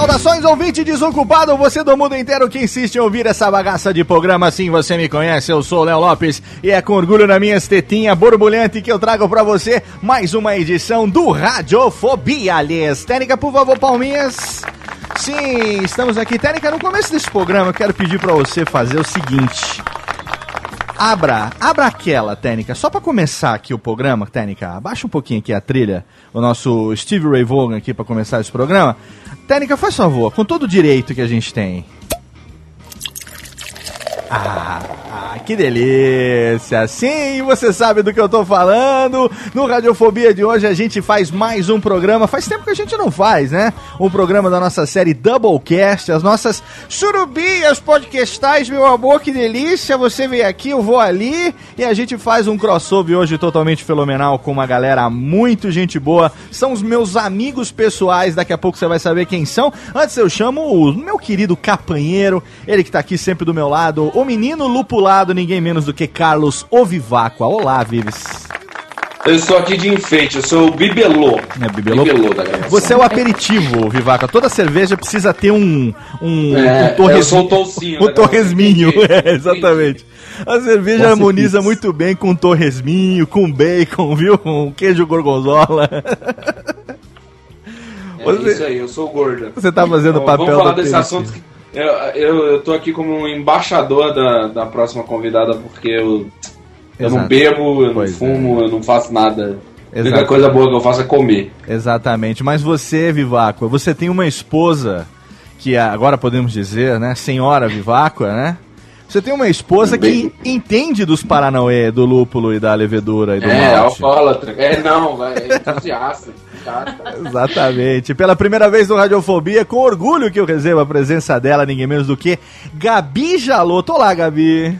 Saudações, ouvinte desocupado, você do mundo inteiro que insiste em ouvir essa bagaça de programa. Sim, você me conhece, eu sou o Léo Lopes e é com orgulho na minha estetinha borbulhante que eu trago pra você mais uma edição do Radiofobia, aliás. Técnica, por favor, palminhas. Sim, estamos aqui. Técnica, no começo desse programa eu quero pedir pra você fazer o seguinte. Abra, abra aquela, Técnica, só pra começar aqui o programa, Técnica, abaixa um pouquinho aqui a trilha, o nosso Steve Ray Vaughan aqui pra começar esse programa. Técnica, faz favor, com todo o direito que a gente tem. Ah, ah, que delícia! Sim, você sabe do que eu tô falando. No Radiofobia de hoje a gente faz mais um programa. Faz tempo que a gente não faz, né? Um programa da nossa série Doublecast, as nossas surubias podcastais, meu amor, que delícia! Você vem aqui, eu vou ali e a gente faz um crossover hoje totalmente fenomenal com uma galera muito gente boa. São os meus amigos pessoais, daqui a pouco você vai saber quem são. Antes eu chamo o meu querido capanheiro, ele que tá aqui sempre do meu lado, o menino lupulado, ninguém menos do que Carlos Oviváqua. Olá, Vives. Eu estou aqui de enfeite, eu sou o bibelô. É, bibelô? Bibelô da gravação. Você é o aperitivo, Vivaca. Toda cerveja precisa ter um. Um, É, um torres- eu sou o toucinho Um da torresminho. É, exatamente. A cerveja Nossa, harmoniza muito bem com torresminho, com bacon, viu? Com queijo gorgonzola. É Você- isso aí, eu sou o gordo. Você tá fazendo o Bom, papel Vamos falar desse assunto. que- Eu, eu, eu tô aqui como um embaixador da, da próxima convidada, porque eu, eu Exato. não bebo, eu Pois não fumo, eu não faço nada. A Exato. única coisa boa que eu faço é comer. Exatamente. Mas você, Viváqua, você tem uma esposa que é, agora podemos dizer, né? Senhora Viváqua, né? Você tem uma esposa que entende dos Paranauê, do lúpulo e da levedura e do É, malte. alcoólatra. É, não, é entusiasta. Exatamente. Pela primeira vez no Radiofobia, com orgulho que eu recebo a presença dela, ninguém menos do que Gabi Jaloto. Olá, Gabi.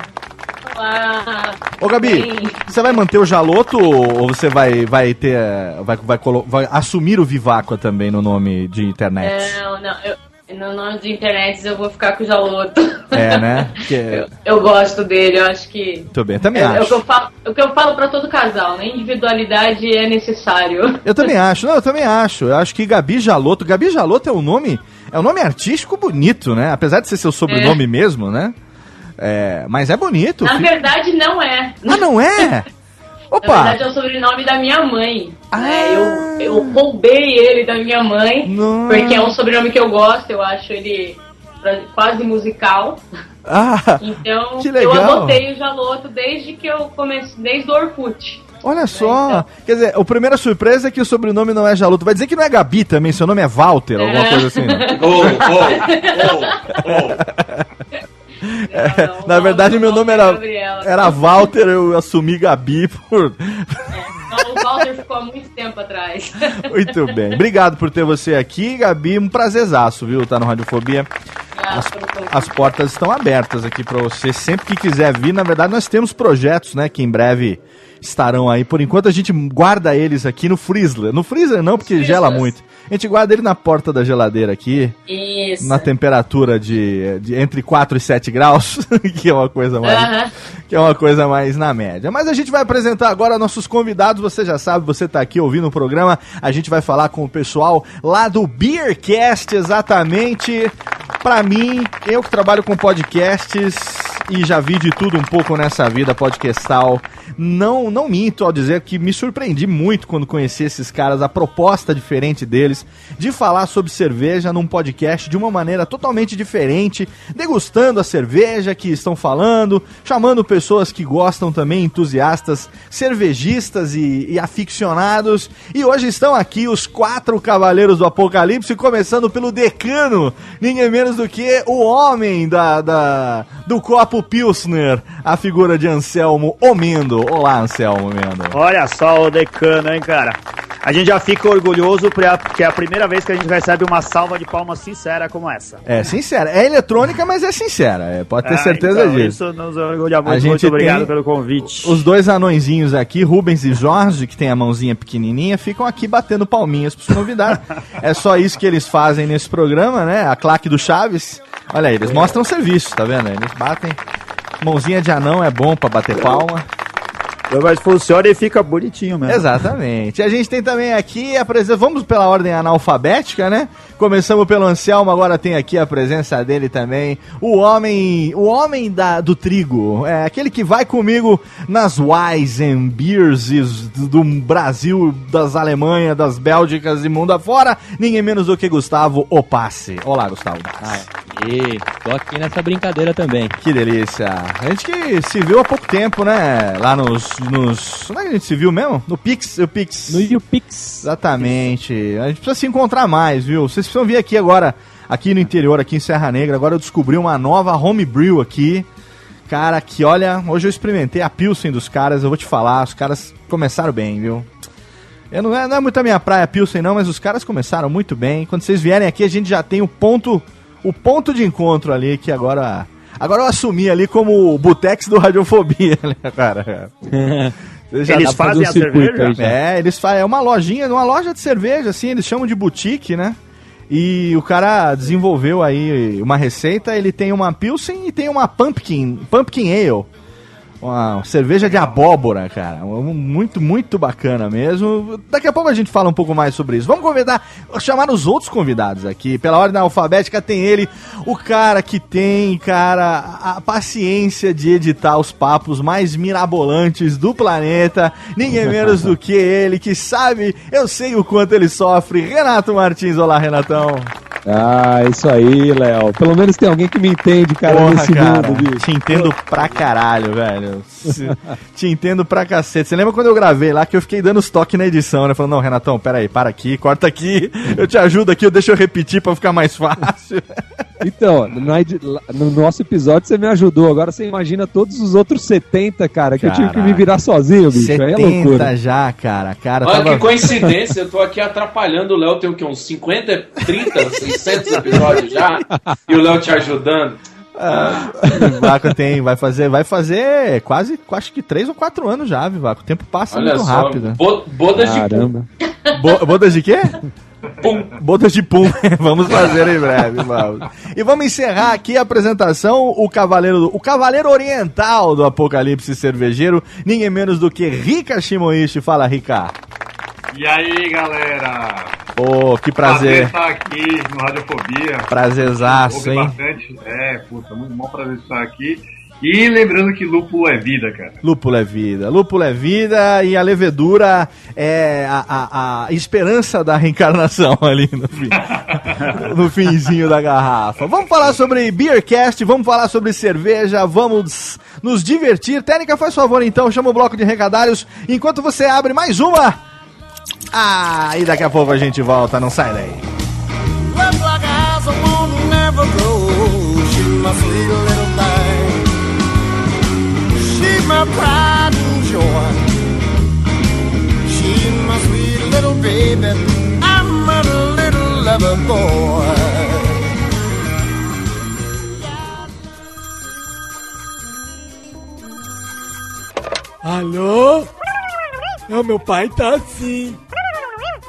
Olá. Ô, Gabi, Bem, você vai manter o Jaloto ou você vai, vai ter. Vai, vai, vai assumir o Viváqua também no nome de internet? Não, não, eu, no nome de internet eu vou ficar com o Jaloto. É, né? Que é- Eu, eu gosto dele, eu acho que. Muito bem, também É, é o que acho. eu falo, o que eu falo pra todo casal, né? Individualidade é necessário. Eu também acho, não, eu também acho. Eu acho que Gabi Jaloto. Gabi Jaloto é um nome. É um nome artístico bonito, né? Apesar de ser seu sobrenome mesmo, né? É, mas é bonito. Na verdade, não é. Ah, não é? Na Opa! verdade, é o sobrenome da minha mãe. Ah. né? Eu, eu roubei ele da minha mãe, Nossa. porque é um sobrenome que eu gosto, eu acho ele quase musical. Ah, Então, Que eu adotei o Jaloto desde que eu comecei, desde o Orkut. olha só. Então. Quer dizer, a primeira surpresa é que o sobrenome não é Jaloto. Vai dizer que não é Gabi também, seu nome é Walter, alguma É. coisa assim. né? Ô, ô, ô, ô. É, Não, na verdade, o meu nome era, Gabriela. era Walter, eu assumi Gabi por. Não, o Walter ficou há muito tempo atrás. Muito bem. Obrigado por ter você aqui, Gabi. Um prazerzaço, viu? Tá no Radiofobia. Convite. As portas estão abertas aqui pra você. Sempre que quiser vir, na verdade, nós temos projetos, né? Que em breve estarão aí. Por enquanto, a gente guarda eles aqui no freezer. No freezer não, porque gela muito. A gente guarda ele na porta da geladeira aqui. Isso. Na temperatura de, de entre 4 e 7 graus, que é uma coisa mais Aham. que é uma coisa mais na média. Mas a gente vai apresentar agora nossos convidados, você já sabe, você tá aqui ouvindo o programa, a gente vai falar com o pessoal lá do Beercast, exatamente. Pra mim, eu que trabalho com podcasts e já vi de tudo um pouco nessa vida podcastal, não, não minto ao dizer que me surpreendi muito quando conheci esses caras, a proposta diferente deles, de falar sobre cerveja num podcast de uma maneira totalmente diferente, degustando a cerveja que estão falando, chamando pessoas que gostam também, entusiastas, cervejistas e, e aficionados. E hoje estão aqui os quatro cavaleiros do apocalipse, começando pelo decano, ninguém menos do que o homem da, da- do copo Pilsner, a figura de Anselmo Omendo. Olá, Anselmo Omendo. Olha só o decano, hein, cara. A gente já fica orgulhoso pra- porque é a primeira vez que a gente recebe uma salva de palmas sincera como essa. É sincera, é eletrônica, mas é sincera, é, pode ter É, certeza então, disso. Isso nos orgulha A muito. gente Muito obrigado pelo convite. Os dois anõezinhos aqui, Rubens e Jorge, que tem a mãozinha pequenininha, ficam aqui batendo palminhas pros convidados. é só isso que eles fazem nesse programa, né? A claque do Chaves. Olha aí, eles mostram serviço, tá vendo? Eles batem. Mãozinha de anão é bom pra bater palma. Mas funciona e fica bonitinho mesmo. Exatamente. A gente tem também aqui a presença. Vamos pela ordem analfabética, né? Começamos pelo Anselmo, agora tem aqui a presença dele também. O homem. O homem da, do trigo. É aquele que vai comigo nas Wise and Beers do do Brasil, das Alemanha, das Bélgicas e mundo afora. Ninguém menos do que Gustavo Opasse. Olá, Gustavo. E tô aqui nessa brincadeira também. Que delícia. A gente que se viu há pouco tempo, né? Lá nos. Nos... Onde é que a gente se viu mesmo? No Pix. O Pix. No YouPix. Exatamente. A gente precisa se encontrar mais, viu? Vocês precisam vir aqui agora, aqui no interior, aqui em Serra Negra. Agora eu descobri uma nova homebrew aqui. Cara, que olha, hoje eu experimentei a Pilsen dos caras, eu vou te falar, os caras começaram bem, viu? Eu não, é, não é muito a minha praia Pilsen não, mas os caras começaram muito bem. Quando vocês vierem aqui, a gente já tem o ponto, o ponto de encontro ali, que agora... Agora eu assumi ali como o Butex do Radiofobia, né, cara? Eles fazem a um circuito cerveja? aí é, eles fazem. É uma lojinha, uma loja de cerveja, assim, eles chamam de boutique, né? E o cara desenvolveu aí uma receita, ele tem uma Pilsen e tem uma Pumpkin, Pumpkin Ale. Uma cerveja de abóbora, cara. Muito, muito bacana mesmo. Daqui a pouco a gente fala um pouco mais sobre isso. Vamos convidar, chamar os outros convidados aqui. Pela ordem alfabética tem ele, o cara que tem, cara, a paciência de editar os papos mais mirabolantes do planeta. Ninguém menos do que ele, que sabe, eu sei o quanto ele sofre. Renato Martins, olá, Renatão. Ah, isso aí, Léo. Pelo menos tem alguém que me entende, cara, Porra, nesse cara, mundo, bicho. te entendo pra caralho, velho. Te entendo pra cacete. Você lembra quando eu gravei lá que eu fiquei dando os toques na edição, né? Falando, não, Renatão, pera aí, para aqui, corta aqui, eu te ajudo aqui, eu deixo eu repetir pra ficar mais fácil. Então, lá- no nosso episódio você me ajudou. Agora você imagina todos os outros 70, cara, que eu tive que me virar sozinho, bicho. Aí é 70 loucura. já, cara. Cara, Olha tava... que coincidência, eu tô aqui atrapalhando o Léo, tem o quê? Uns 50, 30, 600 episódios já? E o Léo te ajudando. Vivaco tem, vai fazer, vai fazer quase, acho que 3 ou 4 anos já, Vivaco. O tempo passa Olha muito só, rápido. bo- bodas de pum. Caramba. Bo bodas de quê? Bodas de pum. vamos fazer em breve, vamos. E vamos encerrar aqui a apresentação, o cavaleiro, o cavaleiro oriental do apocalipse cervejeiro, ninguém menos do que Rika Shimoishi. Fala, Rika. E aí, galera? Pô, que prazer. estar aqui no Radiofobia. Prazerzaço, hein? bastante. É, puta, muito bom prazer estar aqui. E lembrando que lúpulo é vida, cara. Lúpulo é vida. Lúpulo é vida e a levedura é a, a, a esperança da reencarnação ali no fim. no finzinho da garrafa. Vamos falar sobre Beercast, vamos falar sobre cerveja, vamos nos divertir. Técnica, faz favor então, chama o bloco de recadários enquanto você abre mais uma. Ah, e daqui a pouco a gente volta, não sai daí. Alô? Não, meu pai tá assim.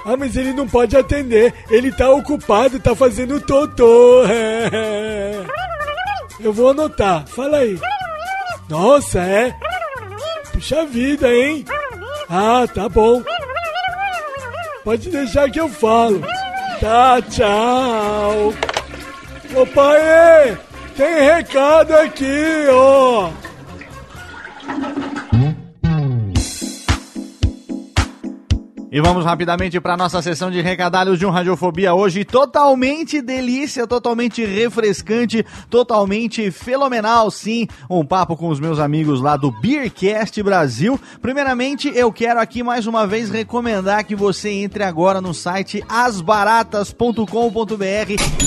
Ah, mas ele não pode atender. Ele tá ocupado, tá fazendo totô. Eu vou anotar. Fala aí. Nossa, é? Puxa vida, hein? Ah, tá bom. Pode deixar que eu falo. Tá, tchau. Ô pai, tem recado aqui, ó. E vamos rapidamente para nossa sessão de recadalhos de um Radiofobia hoje totalmente delícia, totalmente refrescante, totalmente fenomenal, sim. Um papo com os meus amigos lá do Beercast Brasil. Primeiramente, eu quero aqui mais uma vez recomendar que você entre agora no site asbaratas.com.br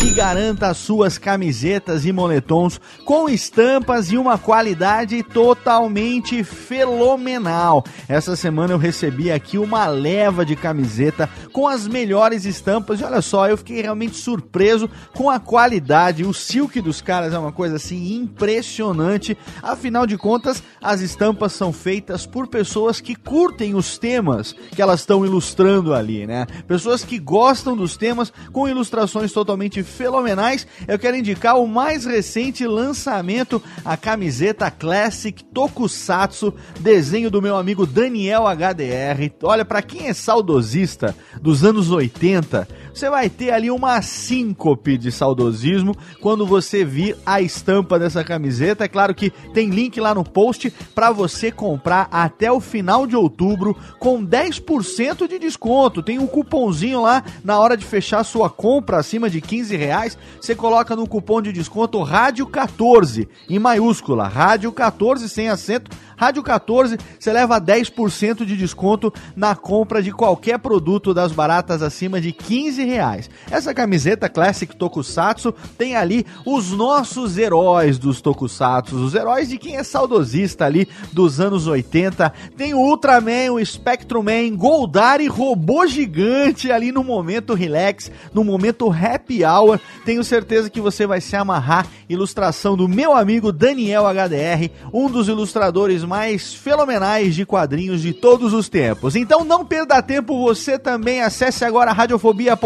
e garanta as suas camisetas e moletons com estampas e uma qualidade totalmente fenomenal. Essa semana eu recebi aqui uma leva de camiseta com as melhores estampas. E olha só, eu fiquei realmente surpreso com a qualidade. O silk dos caras é uma coisa assim impressionante. Afinal de contas, as estampas são feitas por pessoas que curtem os temas que elas estão ilustrando ali, né? Pessoas que gostam dos temas com ilustrações totalmente fenomenais. Eu quero indicar o mais recente lançamento, a camiseta Classic Tokusatsu, desenho do meu amigo Daniel HDR. Olha, para quem é saudosista dos anos 80, você vai ter ali uma síncope de saudosismo quando você vir a estampa dessa camiseta. É claro que tem link lá no post para você comprar até o final de outubro com 10% de desconto. Tem um cupomzinho lá na hora de fechar sua compra acima de 15 reais. Você coloca no cupom de desconto Rádio 14 em maiúscula, Rádio 14 sem acento Rádio 14, você leva 10% de desconto na compra de qualquer produto das baratas acima de 15 reais. Essa camiseta Classic Tokusatsu tem ali os nossos heróis dos Tokusatsu, os heróis de quem é saudosista ali dos anos 80. Tem o Ultraman, o Spectrum-Man, Goldar e Robô Gigante ali no momento relax, no momento happy hour. Tenho certeza que você vai se amarrar. Ilustração do meu amigo Daniel HDR, um dos ilustradores mais fenomenais de quadrinhos de todos os tempos. Então não perda tempo, você também acesse agora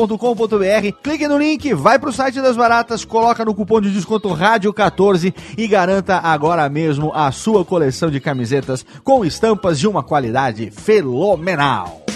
radiofobia.com.br, clique no link, vai pro site das baratas, coloca no cupom de desconto rádio14 e garanta agora mesmo a sua coleção de camisetas com estampas de uma qualidade fenomenal.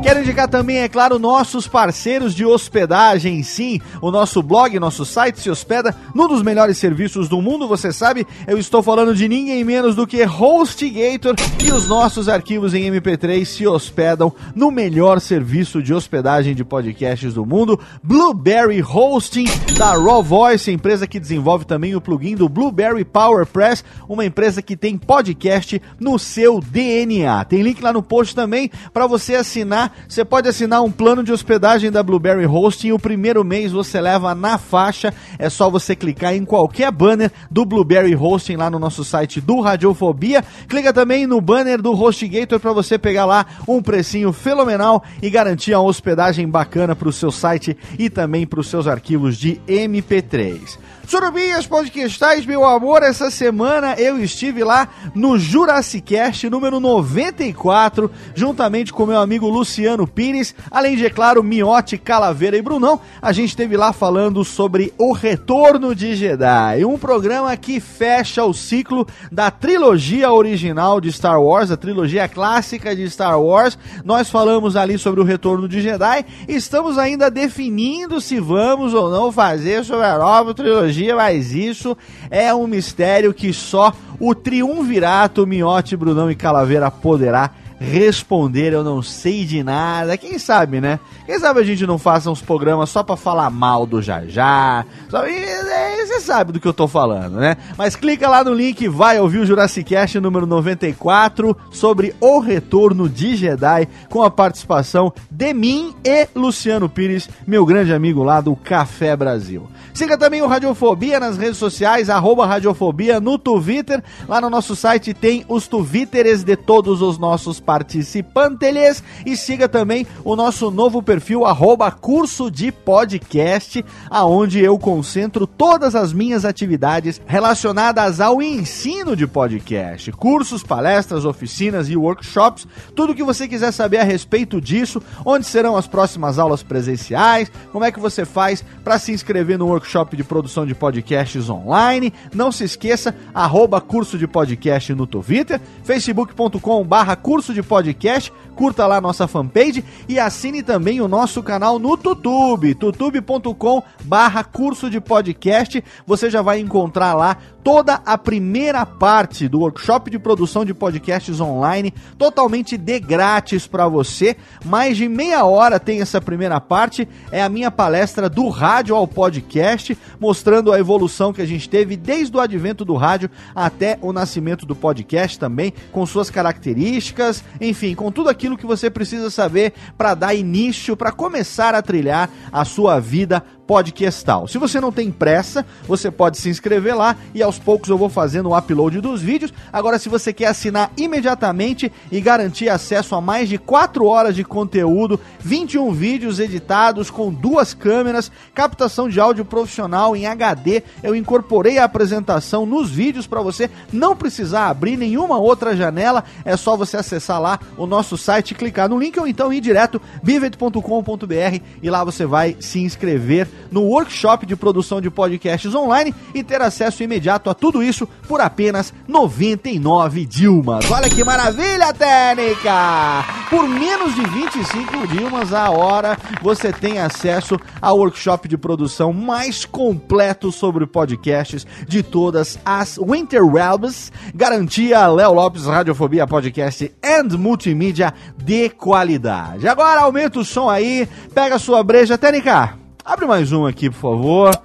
Quero indicar também, é claro, nossos parceiros de hospedagem. Sim, o nosso blog, nosso site se hospeda num dos melhores serviços do mundo, você sabe. Eu estou falando de ninguém menos do que HostGator e os nossos arquivos em MP3 se hospedam no melhor serviço de hospedagem de podcasts do mundo, Blueberry Hosting da Raw Voice, empresa que desenvolve também o plugin do Blueberry PowerPress, uma empresa que tem podcast no seu DNA. Tem link lá no post também para você assinar você pode assinar um plano de hospedagem da Blueberry Hosting. O primeiro mês você leva na faixa. É só você clicar em qualquer banner do Blueberry Hosting lá no nosso site do Radiofobia. Clica também no banner do HostGator para você pegar lá um precinho fenomenal e garantir uma hospedagem bacana para o seu site e também para os seus arquivos de MP3. Surubinhas podcastais, meu amor, essa semana eu estive lá no Jurassic Cast número 94, juntamente com meu amigo Luciano Pires, além de, é claro, Miote, Calaveira e Brunão. A gente esteve lá falando sobre o Retorno de Jedi, um programa que fecha o ciclo da trilogia original de Star Wars, a trilogia clássica de Star Wars. Nós falamos ali sobre o Retorno de Jedi, estamos ainda definindo se vamos ou não fazer sobre a nova trilogia mas isso é um mistério que só o triunvirato Miote, Brunão e Calaveira poderá responder. Eu não sei de nada. Quem sabe, né? Quem sabe a gente não faça uns programas só para falar mal do Jajá. é, você sabe do que eu tô falando, né? Mas clica lá no link vai ouvir o Jurassic Cast número 94 sobre o retorno de Jedi com a participação de mim e Luciano Pires, meu grande amigo lá do Café Brasil. Siga também o Radiofobia nas redes sociais, arroba Radiofobia no Twitter. Lá no nosso site tem os Twitteres de todos os nossos participantes. E siga também o nosso novo perfil, arroba Curso de Podcast, aonde eu concentro todas as minhas atividades relacionadas ao ensino de podcast. Cursos, palestras, oficinas e workshops. Tudo que você quiser saber a respeito disso, onde serão as próximas aulas presenciais, como é que você faz para se inscrever no workshop de produção de podcasts online. Não se esqueça, arroba curso de podcast no Twitter, facebook.com barra curso de podcast, curta lá nossa fanpage e assine também o nosso canal no YouTube, tutube.com barra curso de podcast. Você já vai encontrar lá toda a primeira parte do workshop de produção de podcasts online, totalmente de grátis para você. Mais de meia hora tem essa primeira parte, é a minha palestra do rádio ao podcast, mostrando a evolução que a gente teve desde o advento do rádio até o nascimento do podcast também, com suas características, enfim, com tudo aquilo que você precisa saber para dar início, para começar a trilhar a sua vida podcastal. Se você não tem pressa, você pode se inscrever lá e aos poucos eu vou fazendo o upload dos vídeos. Agora, se você quer assinar imediatamente e garantir acesso a mais de 4 horas de conteúdo, 21 vídeos editados com duas câmeras, captação de áudio profissional em HD, eu incorporei a apresentação nos vídeos para você não precisar abrir nenhuma outra janela, é só você acessar lá o nosso site, clicar no link ou então ir direto bivet.com.br e lá você vai se inscrever no workshop de produção de podcasts online e ter acesso imediato a tudo isso por apenas 99 Dilmas. Olha que maravilha, técnica! Por menos de 25 Dilmas a hora, você tem acesso ao workshop de produção mais completo sobre podcasts de todas as Winter Realms. Garantia Léo Lopes Radiofobia Podcast and Multimídia de qualidade. Agora aumenta o som aí, pega sua breja, técnica. Abre mais um aqui, por favor.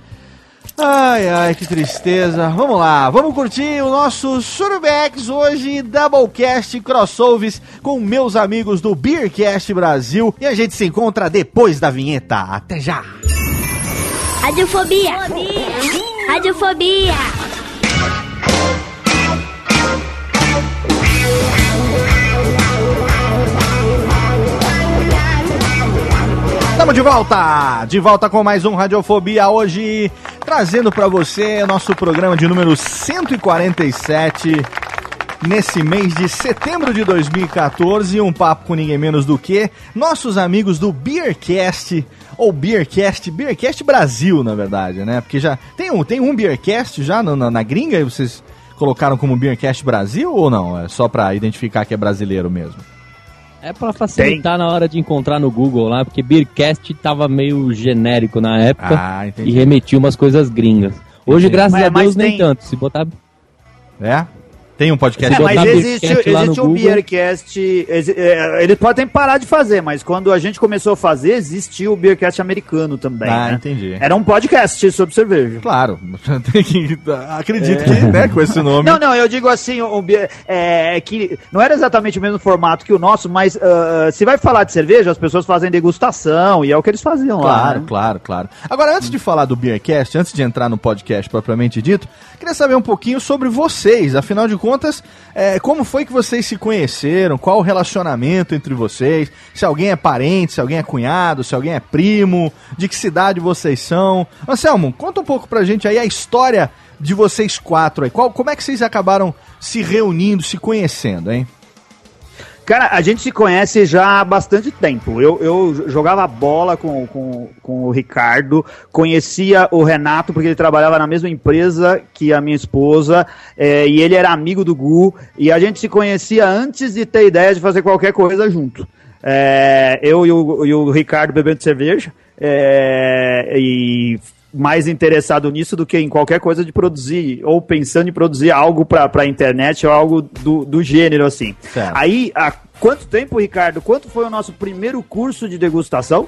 Ai, ai, que tristeza. Vamos lá, vamos curtir o nosso Surubex hoje, Doublecast Crossovers com meus amigos do Beercast Brasil. E a gente se encontra depois da vinheta. Até já! Radiofobia! Radiofobia! Estamos de volta! De volta com mais um Radiofobia hoje, trazendo para você nosso programa de número 147 nesse mês de setembro de 2014, um papo com ninguém menos do que nossos amigos do Beercast ou Beercast, Beercast Brasil, na verdade, né? Porque já tem um, tem um Beercast já na, na, na gringa e vocês colocaram como Beercast Brasil ou não? É só para identificar que é brasileiro mesmo? É pra facilitar na hora de encontrar no Google lá, porque Beercast tava meio genérico na época Ah, entendi. e remetia umas coisas gringas. Hoje, Entendi. graças Mas- a Deus, mas nem tem- tanto. Se botar. É? Tem um podcast É, mas existe, existe Google. Beercast. é, eles podem parar de fazer, mas quando a gente começou a fazer, existiu o Beercast americano também. Ah, né? entendi. Era um podcast sobre cerveja. Claro, acredito que, né, com esse nome. Não, não, eu digo assim, o, Beer- é, que não era exatamente o mesmo formato que o nosso, mas ah, se vai falar de cerveja, as pessoas fazem degustação, e é o que eles faziam lá. Claro, né? claro, claro. Agora, antes de falar do Beercast, antes de entrar no podcast propriamente dito, queria saber um pouquinho sobre vocês. Afinal de contas, é, como foi que vocês se conheceram? Qual o relacionamento entre vocês? Se alguém é parente, se alguém é cunhado, se alguém é primo, de que cidade vocês são? Anselmo, conta um pouco pra gente aí a história de vocês quatro aí. Qual, como é que vocês acabaram se reunindo, se conhecendo, hein? Cara, a gente se conhece já há bastante tempo. Eu, eu jogava bola com, com, com o Ricardo, conhecia o Renato porque ele trabalhava na mesma empresa que a minha esposa, eh, e ele era amigo do Gu, e a gente se conhecia antes de ter ideia de fazer qualquer coisa junto. Eh, eu e o, e o Ricardo bebendo cerveja, eh, e mais interessado nisso do que em qualquer coisa de produzir, ou pensando em produzir algo pra, pra internet ou algo do, do gênero assim. Certo. Aí, há quanto tempo, Ricardo? Quanto foi o nosso primeiro curso de degustação?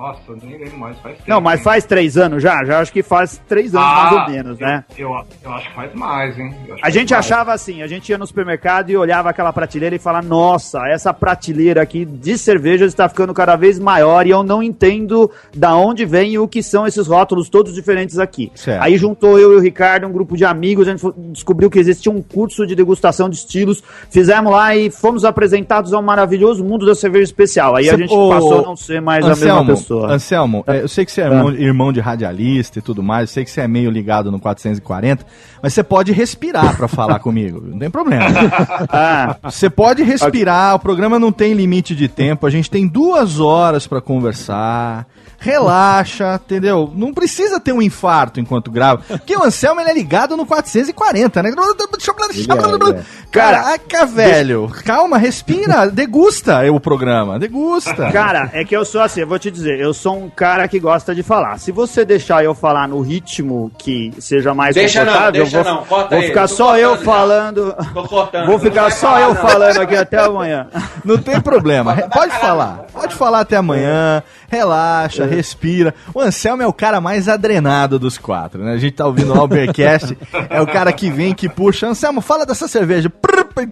Nossa, eu nem lembro mais, faz tempo. Não, mas hein? faz três anos já? Já acho que faz três anos Ah, mais ou menos, né? Eu, eu, eu acho que faz mais, hein? Eu A gente mais. achava assim, a gente ia no supermercado e olhava aquela prateleira e falava, nossa, essa prateleira aqui de cervejas está ficando cada vez maior e eu não entendo da onde vem e o que são esses rótulos todos diferentes aqui. Certo. Aí juntou eu e o Ricardo, um grupo de amigos, a gente descobriu que existia um curso de degustação de estilos, fizemos lá e fomos apresentados ao maravilhoso mundo da cerveja especial. Aí a gente ô, passou a não ser mais a mesma pessoa. Anselmo, é, eu sei que você é irmão, irmão de radialista e tudo mais, eu sei que você é meio ligado no 440, mas você pode respirar pra falar comigo, não tem problema. Ah, Você pode respirar, o programa não tem limite de tempo, a gente tem duas horas pra conversar. Relaxa, entendeu? Não precisa ter um infarto enquanto grava. Porque o Anselmo ele é ligado no 440, né? Caraca, velho. Calma, respira, degusta o programa, degusta. Cara, é que eu sou assim, eu vou te dizer, eu sou um cara que gosta de falar. Se você deixar eu falar no ritmo que seja mais Deixa não, confortável, deixa eu vou, não, corta vou aí, ficar só eu falando. Tô cortando. Vou não ficar só falar, eu não. falando aqui até amanhã. Não tem problema. Pode falar. Pode falar até amanhã. Relaxa, respira. O Anselmo é o cara mais adrenado dos quatro, né? A gente tá ouvindo o Albercast. É o cara que vem, que puxa. Anselmo, fala dessa cerveja.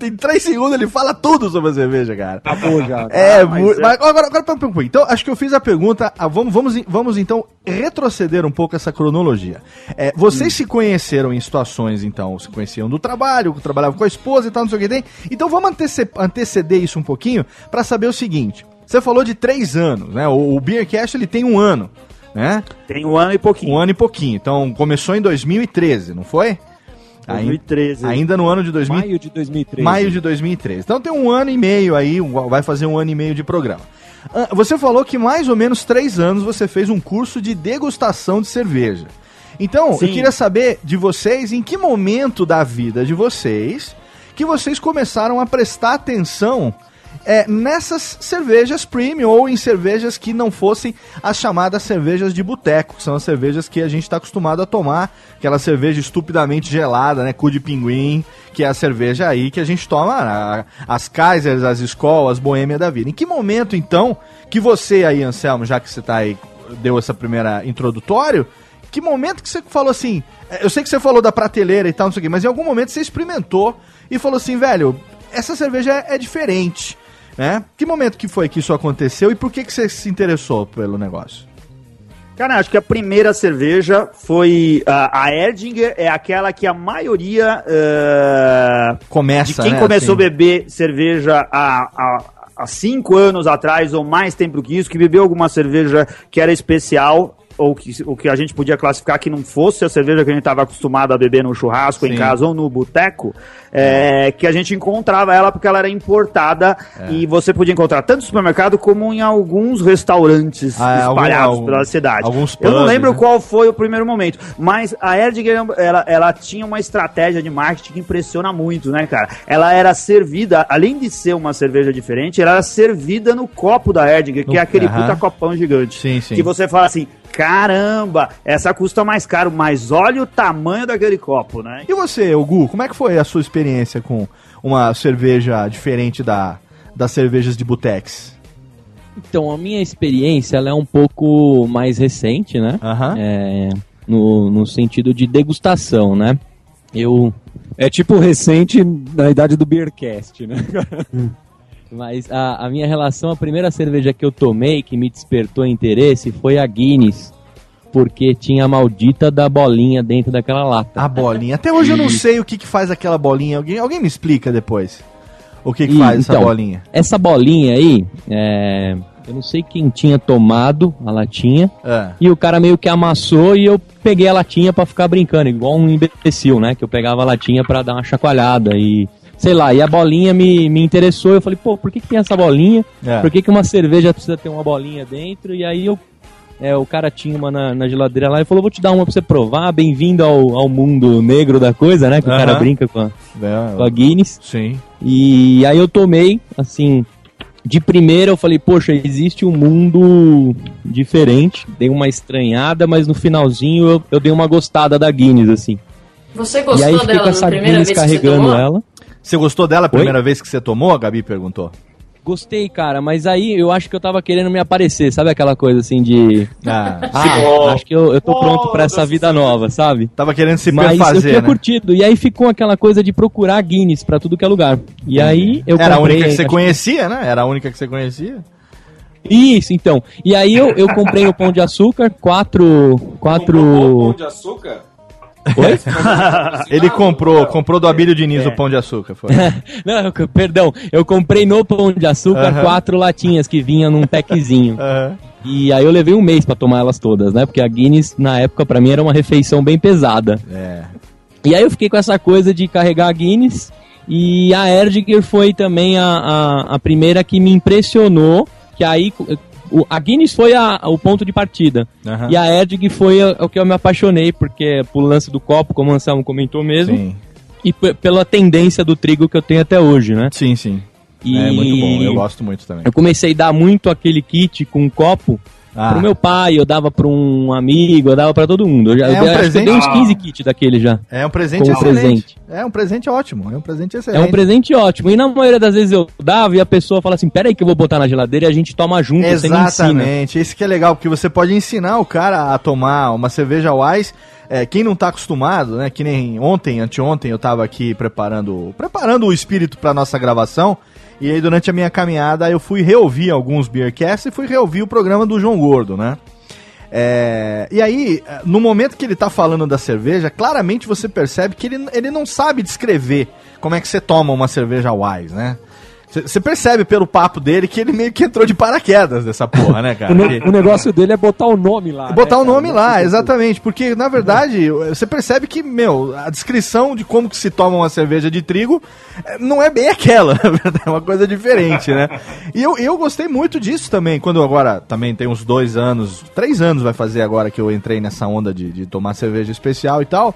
Em três segundos ele fala tudo sobre a cerveja, cara. Acabou já. É, Ah, mas é- mas agora, agora, pouquinho. Então, acho que eu fiz a pergunta. Ah, vamos, vamos, vamos então retroceder um pouco essa cronologia. É, vocês se conheceram em situações, então, se conheciam do trabalho, trabalhavam com a esposa e tal, não sei o que tem. Então vamos antece- anteceder isso um pouquinho pra saber o seguinte. Você falou de três anos, né? O, o Beercast ele tem um ano, né? Tem um ano e pouquinho. Um ano e pouquinho. Então começou em 2013, não foi? Aí- 2013. ainda no ano de 2013. Maio de 2013. Maio de 2013. Então tem um ano e meio aí, vai fazer um ano e meio de programa. Ah, Você falou que mais ou menos três anos você fez um curso de degustação de cerveja. Então, eu Sim. queria saber de vocês em que momento da vida de vocês que vocês começaram a prestar atenção é, nessas cervejas premium ou em cervejas que não fossem as chamadas cervejas de boteco, que são as cervejas que a gente está acostumado a tomar, aquela cerveja estupidamente gelada, né, cu de pinguim, que é a cerveja aí que a gente toma, a- as Kaisers, as Skol, as Boêmia da vida. Em que momento, então, que você aí, Anselmo, já que você tá aí, deu essa primeira introdutório, que momento que você falou assim, é, eu sei que você falou da prateleira e tal, não sei o quê, mas em algum momento você experimentou e falou assim, velho, essa cerveja é, é diferente, né? Que momento que foi que isso aconteceu e por que, que você se interessou pelo negócio? Cara, acho que a primeira cerveja foi a, a Erdinger, é aquela que a maioria eh, Começa, de quem né, começou assim. a beber cerveja há, há, há cinco anos atrás ou mais tempo que isso, que bebeu alguma cerveja que era especial ou que, o que a gente podia classificar que não fosse a cerveja que a gente estava acostumado a beber no churrasco Sim. em casa ou no boteco, é, que a gente encontrava ela porque ela era importada É. e você podia encontrar tanto no supermercado como em alguns restaurantes Ah, algum- espalhados algum- pela cidade. alguns Eu não pubs, lembro né? qual foi o primeiro momento, mas a Erdinger, ela, ela tinha uma estratégia de marketing que impressiona muito, né, cara? Ela era servida, além de ser uma cerveja diferente, ela era servida no copo da Erdinger, que é aquele Aham. puta copão gigante. Sim, sim. Que você fala assim, caramba, essa custa mais caro, mas olha o tamanho daquele copo, né? E você, Gu, como é que foi a sua experiência com uma cerveja diferente da, das cervejas de botex? Então, a minha experiência ela é um pouco mais recente, né? Aham. É, no, no sentido de degustação, né? Eu. É tipo recente na idade do Beercast, né? Mas a, a minha relação, a primeira cerveja que eu tomei que me despertou interesse foi a Guinness. Porque tinha a maldita da bolinha dentro daquela lata. A bolinha. Até hoje eu não sei o que, que faz aquela bolinha. Alguém, alguém me explica depois. O que, que E, faz essa então, bolinha? Essa bolinha aí, é, eu não sei quem tinha tomado a latinha. É. E o cara meio que amassou e eu peguei a latinha pra ficar brincando, igual um imbecil, né? Que eu pegava a latinha pra dar uma chacoalhada e. Sei lá, e a bolinha me, me interessou. Eu falei, pô, por que, que tem essa bolinha? É. Por que, que uma cerveja precisa ter uma bolinha dentro? E aí eu. é, o cara tinha uma na, na geladeira lá e falou: vou te dar uma pra você provar. Bem-vindo ao, ao mundo negro da coisa, né? Que o cara brinca com a, É, com a Guinness. Sim. E aí eu tomei, assim, de primeira eu falei, poxa, existe um mundo diferente. Dei uma estranhada, mas no finalzinho eu, eu dei uma gostada da Guinness, assim. Você e gostou aí fiquei dela com na essa primeira Guinness vez que você carregando tomou? ela. Você gostou dela a Oi? primeira vez que você tomou? A Gabi perguntou. Gostei, cara, mas aí eu acho que eu tava querendo me aparecer, sabe aquela coisa assim de. Ah, Ah, acho que eu, eu tô pronto pra essa vida nova, sabe? Tava querendo se Mas eu perfazer, tinha né? curtido. E aí ficou aquela coisa de procurar Guinness pra tudo que é lugar. E aí eu Era a comprei, única que você conhecia, né? Era a única que você conhecia. Isso, então. E aí eu, eu comprei o pão de açúcar, quatro. quatro. de açúcar? Oi? Ele comprou, comprou do Abílio Diniz o pão de açúcar. Foi. Não, eu- perdão, eu comprei no pão de açúcar Aham. quatro latinhas que vinha num packzinho. Aham. E aí eu levei um mês pra tomar elas todas, né? Porque a Guinness, na época, pra mim era uma refeição bem pesada. É. E aí eu fiquei com essa coisa de carregar a Guinness. E a Erdinger foi também a, a, a primeira que me impressionou. Que aí o- a Guinness foi a- o ponto de partida. Aham. E a Erdig foi o que eu me apaixonei, porque é pelo lance do copo, como o Anselmo comentou mesmo. Sim. E pela tendência do trigo que eu tenho até hoje, né? Sim, sim. E É muito bom, eu gosto muito também. eu comecei a dar muito aquele kit com um copo Ah. pro meu pai, eu dava pra um amigo, eu dava pra todo mundo. Eu, já, É eu um eu presente? dei uns Ah. 15 kits daquele já. É um presente excelente. presente. É um presente ótimo, é um presente É excelente. um presente ótimo. E na maioria das vezes eu dava e a pessoa fala assim: peraí que eu vou botar na geladeira e a gente toma junto. Exatamente, esse que é legal, porque você pode ensinar o cara a tomar uma cerveja Wise. É, quem não tá acostumado, né? Que nem ontem, anteontem, eu tava aqui preparando, preparando o espírito pra nossa gravação. E aí, durante a minha caminhada, eu fui reouvir alguns Beercasts e fui reouvir o programa do João Gordo, né? É, e aí, no momento que ele tá falando da cerveja, claramente você percebe que ele, ele não sabe descrever como é que você toma uma cerveja Wise, né? Você percebe pelo papo dele que ele meio que entrou de paraquedas dessa porra, né, cara? O, ne- o negócio dele é botar o nome lá. Botar né, o nome cara? lá, exatamente. Porque, na verdade, você percebe que, meu, a descrição de como que se toma uma cerveja de trigo eh, não é bem aquela, é uma coisa diferente, né? E eu, eu gostei muito disso também, quando agora também tem uns dois anos, três anos vai fazer agora que eu entrei nessa onda de, de tomar cerveja especial e tal.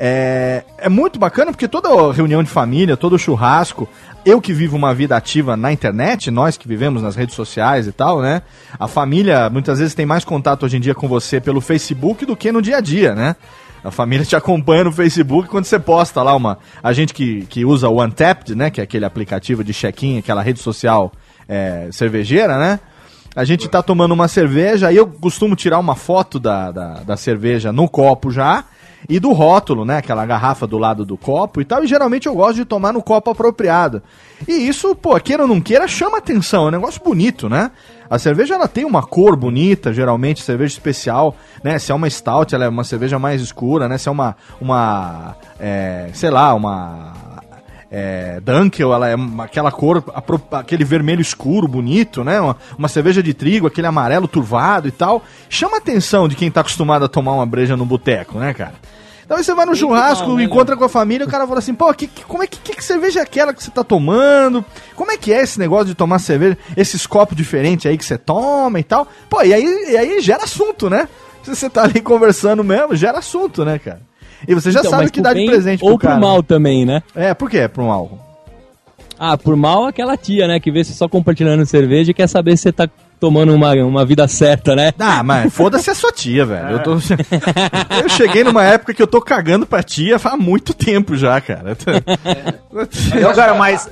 É, é muito bacana porque toda reunião de família, todo churrasco, eu que vivo uma vida ativa na internet, nós que vivemos nas redes sociais e tal, né? A família muitas vezes tem mais contato hoje em dia com você pelo Facebook do que no dia a dia, né? A família te acompanha no Facebook quando você posta lá uma. A gente que, que usa o Untapped, né? Que é aquele aplicativo de check-in, aquela rede social é, cervejeira, né? A gente tá tomando uma cerveja, aí eu costumo tirar uma foto da, da, da cerveja no copo já, e do rótulo, né? Aquela garrafa do lado do copo e tal. E geralmente eu gosto de tomar no copo apropriado. E isso, pô, queira ou não queira, chama atenção. É um negócio bonito, né? A cerveja ela tem uma cor bonita, geralmente cerveja especial, né? Se é uma stout, ela é uma cerveja mais escura, né? Se é uma, uma é, sei lá, uma é, Dunkel, ela é aquela cor, aquele vermelho escuro, bonito, né? Uma, uma cerveja de trigo, aquele amarelo turvado e tal. Chama a atenção de quem tá acostumado a tomar uma breja no boteco, né, cara? Então aí você vai no churrasco, né, encontra com a família, o cara fala assim, pô, que, que- como é que, que, que cerveja é aquela que você tá tomando? Como é que é esse negócio de tomar cerveja, esses copos diferentes aí que você toma e tal? Pô, e aí, e aí gera assunto, né? Se você tá ali conversando mesmo, gera assunto, né, cara? E você já Então, sabe que dá de presente Ou pro cara. pro mal também, né? É, por quê? Pro mal. Ah, por mal aquela tia, né? Que vê você só compartilhando cerveja e quer saber se você tá tomando uma, uma vida certa, né? Ah, mas foda-se a sua tia, velho. Eu, tô... eu cheguei numa época que eu tô cagando pra tia há muito tempo já, cara. Não, cara, mas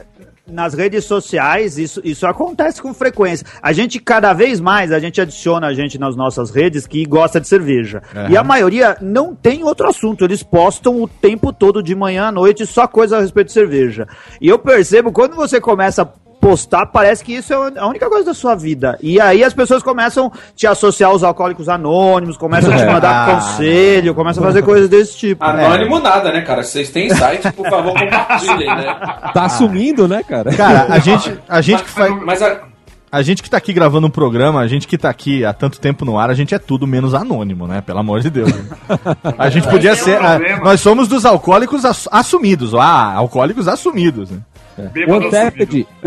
nas redes sociais isso, isso acontece com frequência. A gente, cada vez mais, a gente adiciona a gente nas nossas redes que gosta de cerveja. Aham. E a maioria não tem outro assunto. Eles postam o tempo todo, de manhã à noite, só coisa a respeito de cerveja. E eu percebo, quando você começa a postar, parece que isso é a única coisa da sua vida. E aí as pessoas começam a te associar aos alcoólicos anônimos, começam a te mandar Ah. conselho, começam a fazer coisas desse tipo. Anônimo nada, né, cara? Vocês têm site, por favor, compartilhem, né? Tá assumindo, né, cara? Cara, a gente, a gente que faz. Mas a, A gente que tá aqui gravando um programa, a gente que tá aqui há tanto tempo no ar, a gente é tudo menos anônimo, né? Pelo amor de Deus. A gente podia ser. ah, problema. nós somos dos alcoólicos ass- assumidos. Ah, alcoólicos assumidos. Né? O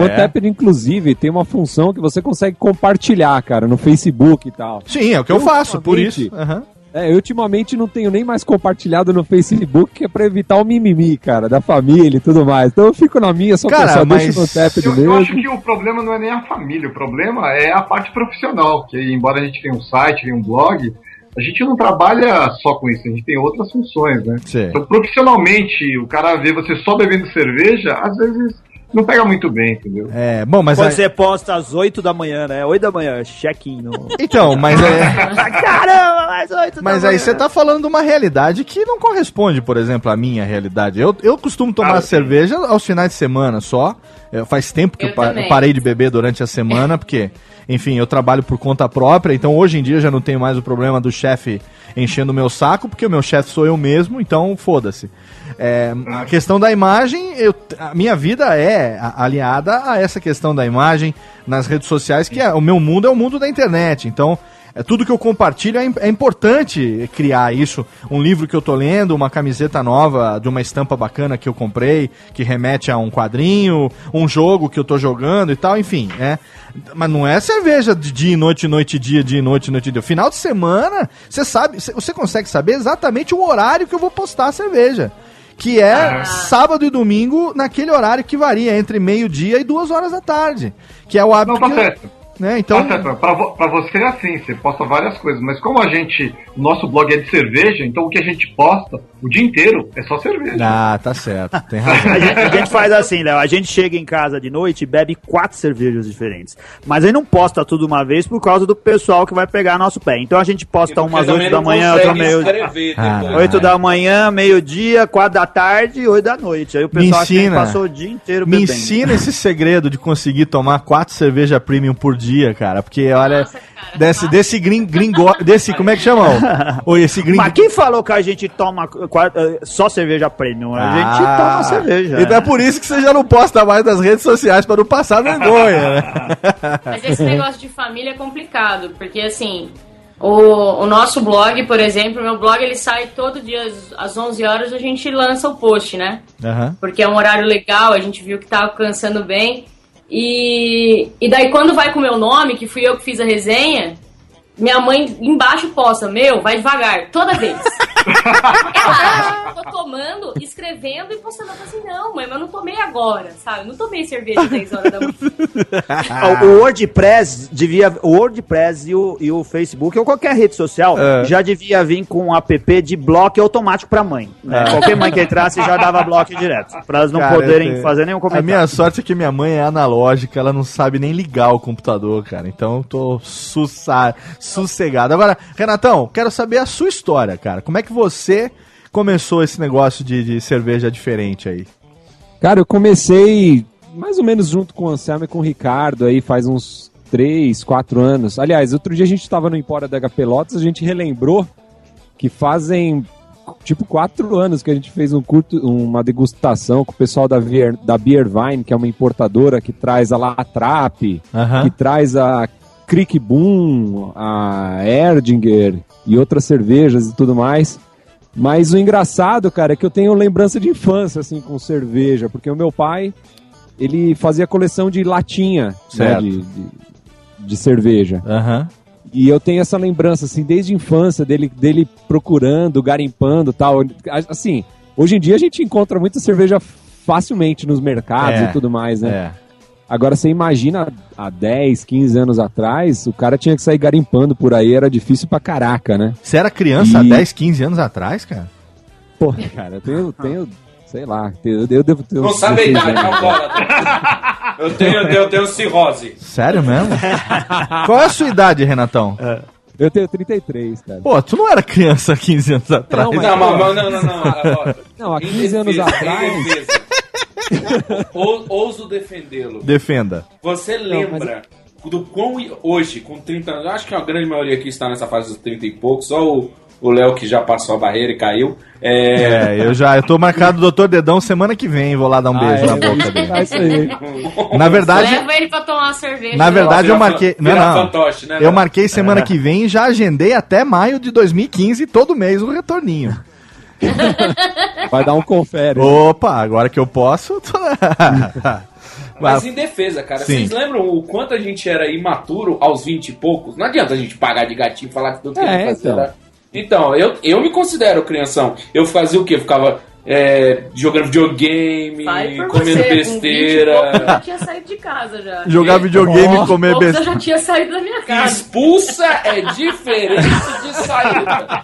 o É. Untapped, inclusive, tem uma função que você consegue compartilhar, cara, no Facebook e tal. Sim, é o que eu, faço, por isso. ultimamente- Aham. É, eu ultimamente não tenho nem mais compartilhado no Facebook, que é pra evitar o mimimi, cara, da família e tudo mais. Então eu fico na minha, só Cara, só mas deixo no Untapped Eu, eu acho mesmo. que o problema não é nem a família, o problema é a parte profissional, que embora a gente tenha um site, tenha um blog, a gente não trabalha só com isso, a gente tem outras funções, né? Sim. Então, profissionalmente, o cara vê você só bebendo cerveja, às vezes não pega muito bem, entendeu? É, bom, mas Quando aí- você posta às 8 da manhã, né? 8 da manhã, check-in. No... Então, mas é. Caramba, mais 8 Mas aí você tá falando de uma realidade que não corresponde, por exemplo, à minha realidade. Eu, eu costumo tomar Ah, cerveja aos finais de semana só. É, faz tempo que eu, Eu pa- também. eu parei de beber durante a semana, porque, enfim, eu trabalho por conta própria, então hoje em dia já não tenho mais o problema do chefe enchendo o meu saco, porque o meu chefe sou eu mesmo, então foda-se. É, a questão da imagem, eu, a minha vida é a- alinhada a essa questão da imagem nas redes sociais, que é, o meu mundo é o mundo da internet, então é tudo que eu compartilho é, é importante criar isso. Um livro que eu tô lendo, uma camiseta nova de uma estampa bacana que eu comprei, que remete a um quadrinho, um jogo que eu tô jogando e tal, enfim, é. Mas não é cerveja de dia e noite, noite e dia, dia e noite, noite e dia. Final de semana, você sabe, cê- você consegue saber exatamente o horário que eu vou postar a cerveja. Que é sábado e domingo, naquele horário que varia entre meio-dia e duas horas da tarde. Que é o hábito Não, que. Né? Então, Tá certo. Pra, vo- pra você é assim, você posta várias coisas, mas como a gente, o nosso blog é de cerveja, então o que a gente posta o dia inteiro é só cerveja. Ah, tá certo, tem razão. A gente, a gente faz assim, Léo. A gente chega em casa de noite e bebe quatro cervejas diferentes. Mas aí não posta tudo uma vez por causa do pessoal que vai pegar nosso pé. Então a gente posta umas também 8 da manhã, outra meio. escrever Ah. 8 da manhã, meio-dia, 4 da tarde e 8 da noite. Aí o Me pessoal ensina. passou o dia inteiro Me bebendo. ensina esse segredo de conseguir tomar quatro cerveja premium por dia, cara. Porque, olha, desse, desse gring, gringo, desse, como é que chama? Ou esse gringo... Mas quem falou que a gente toma eh, só cerveja premium? A gente Ah, toma cerveja. Então é por isso que você já não posta mais nas redes sociais, pra não passar vergonha, né? Mas esse negócio de família é complicado, porque assim, o, o nosso blog, por exemplo, meu blog ele sai todo dia às- às 11 horas, a gente lança o post, né? Aham. Porque é um horário legal, a gente viu que tá alcançando bem. E, e daí quando vai com o meu nome, que fui eu que fiz a resenha, minha mãe embaixo posta, meu, vai devagar, toda vez. Ela, escrevendo e postando. Eu falo assim, não, mãe, mas eu não tomei agora, sabe? Não tomei cerveja às 10 horas da manhã. Ah, O WordPress devia. O WordPress e o, e o Facebook, ou qualquer rede social, É. já devia vir com um app de bloco automático pra mãe. né? É. Qualquer mãe que entrasse já dava bloco direto. Pra elas não Cara, poderem eu fazer nenhum A comentário. minha sorte é que minha mãe é analógica, ela não sabe nem ligar o computador, cara. Então eu tô sussa- sossegado. Agora, Renatão, quero saber a sua história, cara. Como é que você começou esse negócio de, de cerveja diferente aí? Cara, eu comecei mais ou menos junto com o Anselmo e com o Ricardo aí faz uns 3, 4 anos. Aliás, outro dia a gente tava no Empório da H Pelotas, a gente relembrou que fazem tipo 4 anos que a gente fez um curto, uma degustação com o pessoal da, Beer, da Beer Vine, que é uma importadora que traz a Latrap, Aham. que traz a Crick Boom, a Erdinger e outras cervejas e tudo mais. Mas o engraçado, cara, é que eu tenho lembrança de infância, assim, com cerveja, porque o meu pai, ele fazia coleção de latinha, né, Certo. de, de, de cerveja. Aham. E eu tenho essa lembrança, assim, desde a infância, dele, dele procurando, garimpando tal. Assim, hoje em dia a gente encontra muita cerveja facilmente nos mercados É, e tudo mais, né? É. Agora, você imagina há 10, 15 anos atrás, o cara tinha que sair garimpando por aí, era difícil pra caraca, né? Você era criança há E- 10, 15 anos atrás, cara? Porra, cara, eu tenho, tenho sei lá, eu, eu devo ter Não sabe a 16 idade, bora. Eu tenho, eu tenho, eu tenho cirrose. Sério mesmo? Qual é a sua idade, Renatão? Eu tenho 33, cara. Pô, tu não era criança há 15 anos atrás. Não, mas- Não, não, não, não. Agora, Não, há em 15 anos atrás-. Ou- Ouso defendê-lo. Defenda. Você lembra do quão hoje, com 30 anos, acho que a grande maioria aqui está nessa fase dos 30 e poucos, só o o Léo que já passou a barreira e caiu. É, É, eu já eu tô marcado do Dr. Dedão semana que vem, vou lá dar um Ah, beijo é? na boca dele. É isso aí. Na verdade, Leva ele pra tomar uma cerveja. na verdade eu marquei, não, não. fantoche, né, Eu marquei semana que vem e já agendei até maio de 2015 todo mês o retorninho. Vai dar um confere. Opa, agora que eu posso, tô... Mas em defesa, cara, Sim. vocês lembram o quanto a gente era imaturo aos 20 e poucos? Não adianta a gente pagar de gatinho e falar que tudo que É, a gente fazia então. era- Então, eu, eu me considero crianção. Eu fazia o quê? Eu ficava é, jogando videogame, comendo você, com 20 e pouco, eu besteira. já tinha saído de casa já. Jogar videogame e Com comer 20 poucos, besteira. Eu já tinha saído da minha casa. Expulsa é diferente de saída.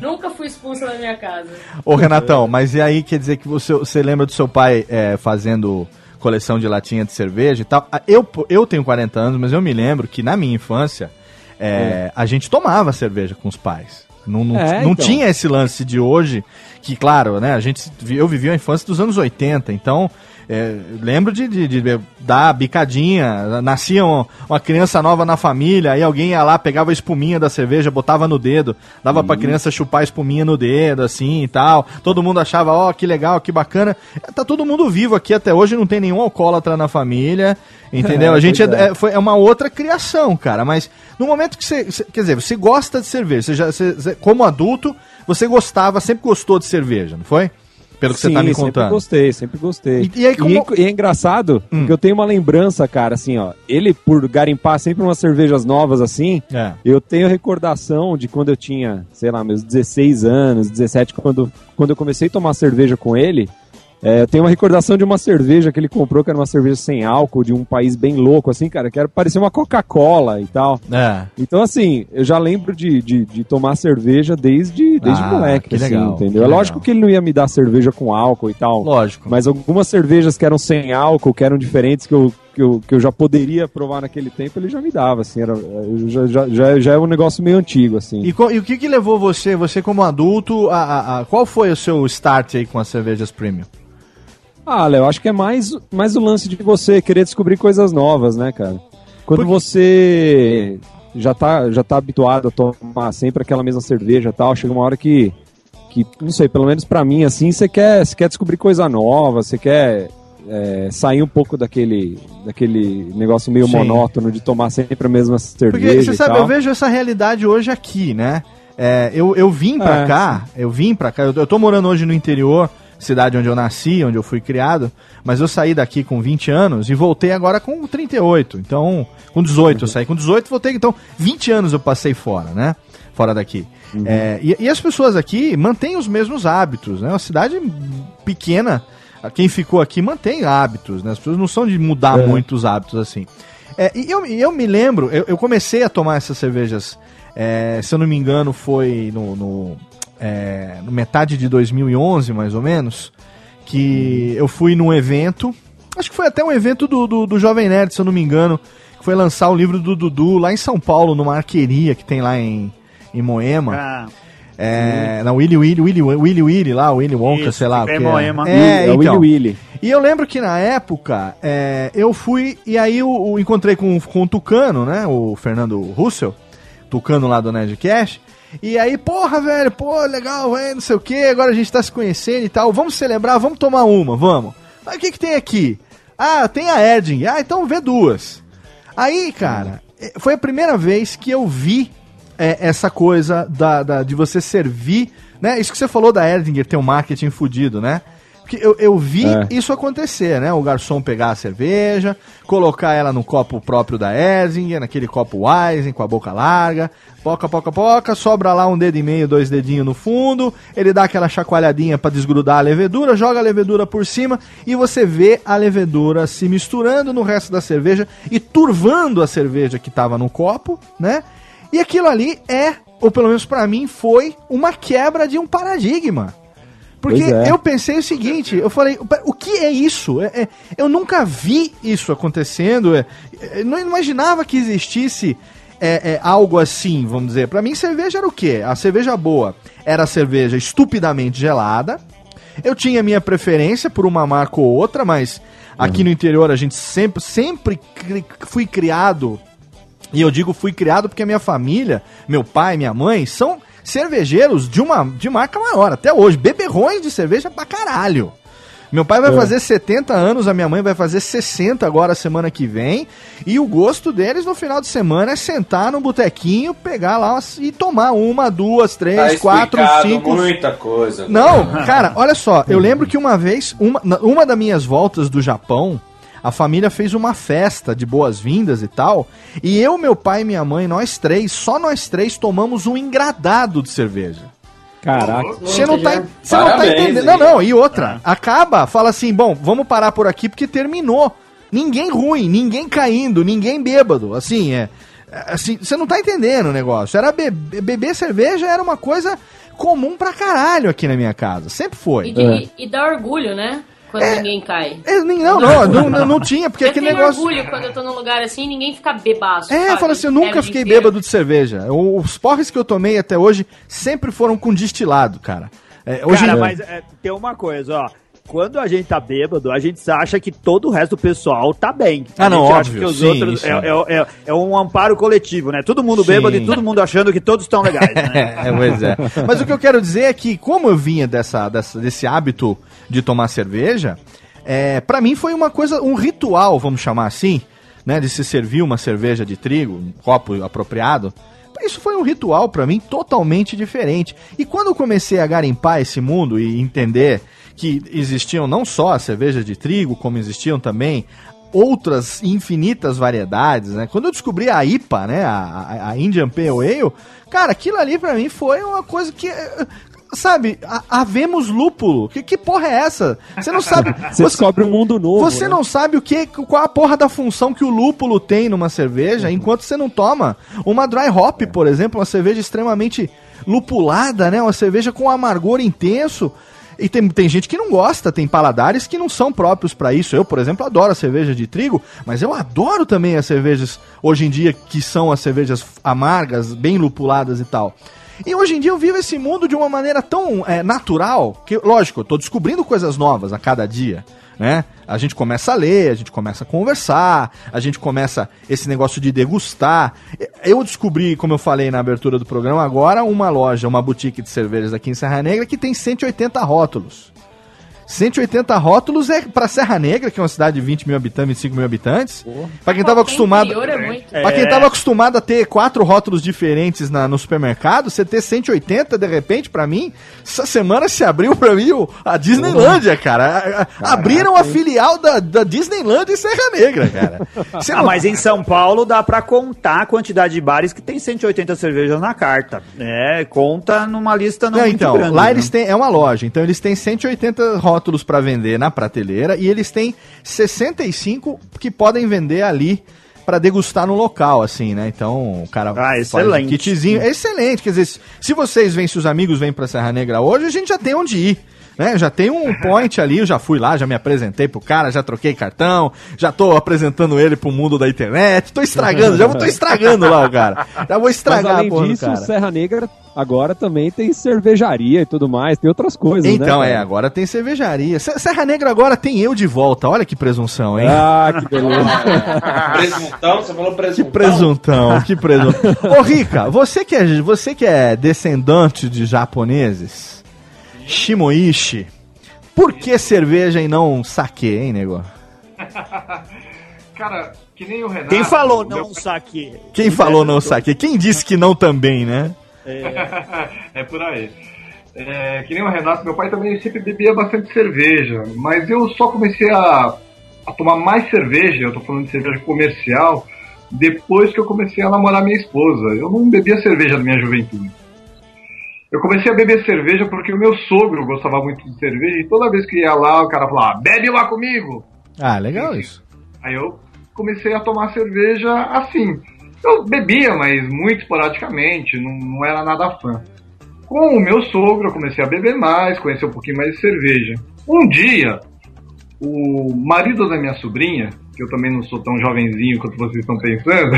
Nunca fui expulsa da minha casa. Ô, Renatão, mas e aí quer dizer que você, você lembra do seu pai é, fazendo coleção de latinha de cerveja e tal? Ah, Eu, eu tenho 40 anos, mas eu me lembro que na minha infância é, a gente tomava cerveja com os pais. Não, não, É, não então. tinha esse lance de hoje, que claro, né? A gente, eu vivi a infância dos anos 80, então é, lembro de, de, de dar bicadinha, nascia uma, uma criança nova na família, aí alguém ia lá, pegava a espuminha da cerveja, botava no dedo, dava pra criança chupar a espuminha no dedo, assim e tal. Todo mundo achava, ó, que legal, que bacana. Tá todo mundo vivo aqui até hoje, não tem nenhum alcoólatra na família, entendeu? É, a gente é, é. é- foi, é uma outra criação, cara, mas no momento que você, quer dizer, você gosta de cerveja, você já, você- como adulto, você gostava, sempre gostou de cerveja, não foi? Pelo que você tá me sempre contando. gostei, sempre gostei. E- e aí como- e é engraçado, Hum. porque eu tenho uma lembrança, cara, assim, ó. Ele, por garimpar sempre umas cervejas novas assim, É. eu tenho recordação de quando eu tinha, sei lá, meus 16 anos, 17, quando, quando eu comecei a tomar cerveja com ele. É, eu tenho uma recordação de uma cerveja que ele comprou, que era uma cerveja sem álcool, de um país bem louco, assim, cara, que era parecia uma Coca-Cola e tal. É. Então, assim, eu já lembro de, de, de tomar cerveja desde, desde Ah, moleque, que assim, legal, entendeu? que É lógico que ele não ia me dar cerveja com álcool e tal. Lógico. Mas algumas cervejas que eram sem álcool, que eram diferentes, que eu, que eu, que eu já poderia provar naquele tempo, ele já me dava, assim. Era, já, já, já, já é um negócio meio antigo, assim. E, co- e o que, que levou você, você como adulto, a, a- a- qual foi o seu start aí com as cervejas premium? Ah, Léo, acho que é mais, mais o lance de você querer descobrir coisas novas, né, cara? Quando você já tá, já tá habituado a tomar sempre aquela mesma cerveja e tal, chega uma hora que, que não sei, pelo menos pra mim, assim, você quer, você quer descobrir coisa nova, você quer é, sair um pouco daquele, daquele negócio meio Sim. monótono de tomar sempre a mesma cerveja Porque você sabe, tal. eu vejo essa realidade hoje aqui, né? É, eu, eu vim pra É, cá, eu vim pra cá, eu, eu tô morando hoje no interior, cidade onde eu nasci, onde eu fui criado, mas eu saí daqui com 20 anos e voltei agora com 38. Então, com 18 eu saí, com 18 voltei, então 20 anos eu passei fora, né? Fora daqui. É, e, e as pessoas aqui mantêm os mesmos hábitos, né? Uma cidade pequena, quem ficou aqui mantém hábitos, né? As pessoas não são de mudar É. muito os hábitos assim. É, e eu, eu me lembro, eu, eu comecei a tomar essas cervejas, é, se eu não me engano, foi no, no, é, no metade de 2011, mais ou menos, que eu fui num evento, acho que foi até um evento do, do, do Jovem Nerd, se eu não me engano, que foi lançar o livro do Dudu lá em São Paulo, numa arqueria que tem lá em, em Moema. Ah, É, na Willy Willy, Willy Willy Willy lá, Willy Wonka, Isso, sei lá. o que Moema. É, É então. Willy Willy. E eu lembro que na época é, eu fui e aí eu, eu encontrei com, com o Tucano, né? O Fernando Russell, Tucano lá do Nerdcast. E aí, porra, velho, pô, legal, velho, não sei o que, agora a gente tá se conhecendo e tal. Vamos celebrar, vamos tomar uma, vamos. Mas o que que tem aqui? Ah, tem a Erding. Ah, então vê duas. Aí, cara, eh, foi a primeira vez que eu vi é, essa coisa da, da- de você servir, né? Isso que você falou da Erdinger ter um marketing fudido, né? Porque eu, eu vi É. isso acontecer, né? O garçom pegar a cerveja, colocar ela no copo próprio da Erdinger, naquele copo Weizen com a boca larga, poca, poca, poca, sobra lá um dedo e meio, dois dedinhos no fundo, ele dá aquela chacoalhadinha pra desgrudar a levedura, joga a levedura por cima e você vê a levedura se misturando no resto da cerveja e turvando a cerveja que tava no copo, né? E aquilo ali é, ou pelo menos pra mim, foi uma quebra de um paradigma. Porque é. eu pensei o seguinte, eu falei, "Pera, o que é isso? É- é- eu nunca vi isso acontecendo, é, é, eu não imaginava que existisse é, é, algo assim, vamos dizer. Pra mim, cerveja era o quê? A cerveja boa era a cerveja estupidamente gelada. Eu tinha minha preferência por uma marca ou outra, mas aqui no interior a gente sempre, sempre cri- fui criado e eu digo fui criado porque a minha família, meu pai, minha mãe, são cervejeiros de uma de marca maior até hoje, beberrões de cerveja pra caralho. Meu pai vai É. fazer 70 anos, a minha mãe vai fazer 60 agora semana que vem, e o gosto deles no final de semana é sentar no botequinho, pegar lá e tomar uma, duas, três, Tá quatro, cinco, muita coisa. não, cara, olha só, eu lembro que uma vez, uma, uma das minhas voltas do Japão, a família fez uma festa de boas-vindas e tal, e eu, meu pai e minha mãe, nós três, só nós três tomamos um engradado de cerveja. Caraca. Você não tá, você não tá entendendo. hein? Não, não, e outra. Acaba, fala assim, bom, vamos parar por aqui porque terminou. Ninguém ruim, ninguém caindo, ninguém bêbado. Assim, é. é, Assim, você não tá entendendo o negócio. Era be- beber cerveja era uma coisa comum pra caralho aqui na minha casa. Sempre foi. E, de- e dá orgulho, né? Quando ninguém cai. É, não, não, não, não, não tinha, porque eu aquele tenho negócio. orgulho quando eu tô num lugar assim ninguém fica bebaço. É, sabe? fala assim, eu nunca fiquei inteiro. bêbado de cerveja. Os porres que eu tomei até hoje sempre foram com destilado, cara. É, hoje Cara, mas é, tem uma coisa, ó. Quando a gente tá bêbado, a gente acha que todo o resto do pessoal tá bem. Ah, A não, gente acha óbvio, que os sim, outros é, é, é, é um amparo coletivo, né? Todo mundo Sim. bêbado e todo mundo achando que todos estão legais, né? É, pois é. Mas o que eu quero dizer é que, como eu vinha dessa, dessa- desse hábito de tomar cerveja, é, para mim foi uma coisa, um ritual, vamos chamar assim, né? De se servir uma cerveja de trigo, um copo apropriado. Isso foi um ritual pra mim totalmente diferente. E quando eu comecei a garimpar esse mundo e entender que existiam não só as cervejas de trigo, como existiam também outras infinitas variedades, né? Quando eu descobri a IPA, né, a, a- a Indian Pale Ale, cara, aquilo ali pra mim foi uma coisa que eh, sabe, havemos lúpulo. Que, que porra é essa? Você não sabe. Você descobre um mundo novo. Você né? não sabe o que, qual a porra da função que o lúpulo tem numa cerveja, enquanto você não toma uma dry hop, por exemplo, uma cerveja extremamente lupulada, né? Uma cerveja com amargor intenso. E tem, tem gente que não gosta, tem paladares que não são próprios pra isso. Eu, por exemplo, adoro a cerveja de trigo, mas eu adoro também as cervejas hoje em dia que são as cervejas amargas, bem lupuladas e tal. E hoje em dia eu vivo esse mundo de uma maneira tão é, natural que, lógico, eu tô descobrindo coisas novas a cada dia, né? A gente começa a ler, a gente começa a conversar, a gente começa esse negócio de degustar. Eu descobri, como eu falei na abertura do programa, agora uma loja, uma boutique de cervejas aqui em Serra Negra que tem 180 rótulos. 180 rótulos é pra Serra Negra, que é uma cidade de 20 mil habitantes, 25 mil habitantes. Pra quem tava acostumado. é. Pra quem tava acostumado a ter quatro rótulos diferentes na, no supermercado, você ter 180 de repente, pra mim, essa semana se abriu pra mim a Disneylândia, cara. A- a- abriram a filial da, da Disneylândia em Serra Negra, cara. Ah, não- mas em São Paulo dá pra contar a quantidade de bares que tem 180 cervejas na carta. É, conta numa lista não, Não, muito então, grande. lá né? eles têm, é uma loja, então eles têm 180 rótulos pra vender na prateleira e eles têm 65 que podem vender ali pra degustar no local, assim, né? Então, o cara Ah, faz um excelente. kitzinho. É excelente, quer dizer, se- vocês vêm, se os amigos vêm pra Serra Negra hoje, a gente já tem onde ir. Né? Já tem um point ali, eu já fui lá, já me apresentei pro cara, já troquei cartão, já tô apresentando ele pro mundo da internet, tô estragando, já tô estragando lá o cara. Já vou Mas estragar além a porra disso, cara. Serra Negra agora também tem cervejaria e tudo mais, tem outras coisas, né? Então, é, cara? agora tem cervejaria. Se- Serra Negra agora tem eu de volta. Olha que presunção, hein? Ah, que beleza. Presuntão, você falou que presuntão. presuntão, que presuntão. Ô, Rica, você que, é, você que é descendante de japoneses, Shimoishi, por que cerveja e não saque, hein, nego? Cara, que nem o Renato. Quem falou meu- não saque? Quem falou não saque? Quem disse que não também, né? é por aí. É, que nem o Renato, meu pai também sempre bebia bastante cerveja, mas eu só comecei a, a tomar mais cerveja, eu tô falando de cerveja comercial, depois que eu comecei a namorar minha esposa. Eu não bebia cerveja na minha juventude. Eu comecei a beber cerveja porque o meu sogro gostava muito de cerveja e toda vez que ia lá o cara falava, bebe lá comigo! Ah, legal isso. Aí eu comecei a tomar cerveja assim. Eu bebia, mas muito esporadicamente, não, não era nada fã. Com o meu sogro, eu comecei a beber mais, conhecer um pouquinho mais de cerveja. Um dia, o marido da minha sobrinha, que eu também não sou tão jovenzinho quanto vocês estão pensando,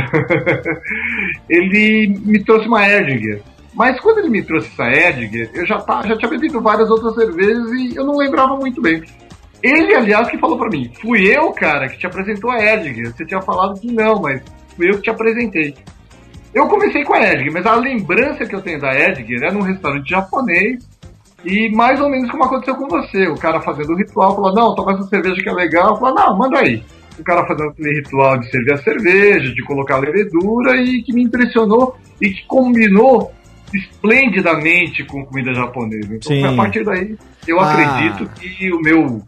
ele me trouxe uma Erdinger. Mas quando ele me trouxe essa Erdinger, eu já, tá, já tinha bebido várias outras cervejas e eu não lembrava muito bem. Ele, aliás, que falou pra mim, fui eu, cara, que te apresentou a Edgar. Você tinha falado que não, mas fui eu que te apresentei. Eu comecei com a Edgar, mas a lembrança que eu tenho da Edgar é num restaurante japonês e mais ou menos como aconteceu com você. O cara fazendo o ritual, falou, não, toma essa cerveja que é legal. Falou, não, manda aí. O cara fazendo aquele ritual de servir a cerveja, de colocar a levedura e que me impressionou e que combinou esplendidamente com comida japonesa. Então, Sim. a partir daí, eu Ah. acredito que o meu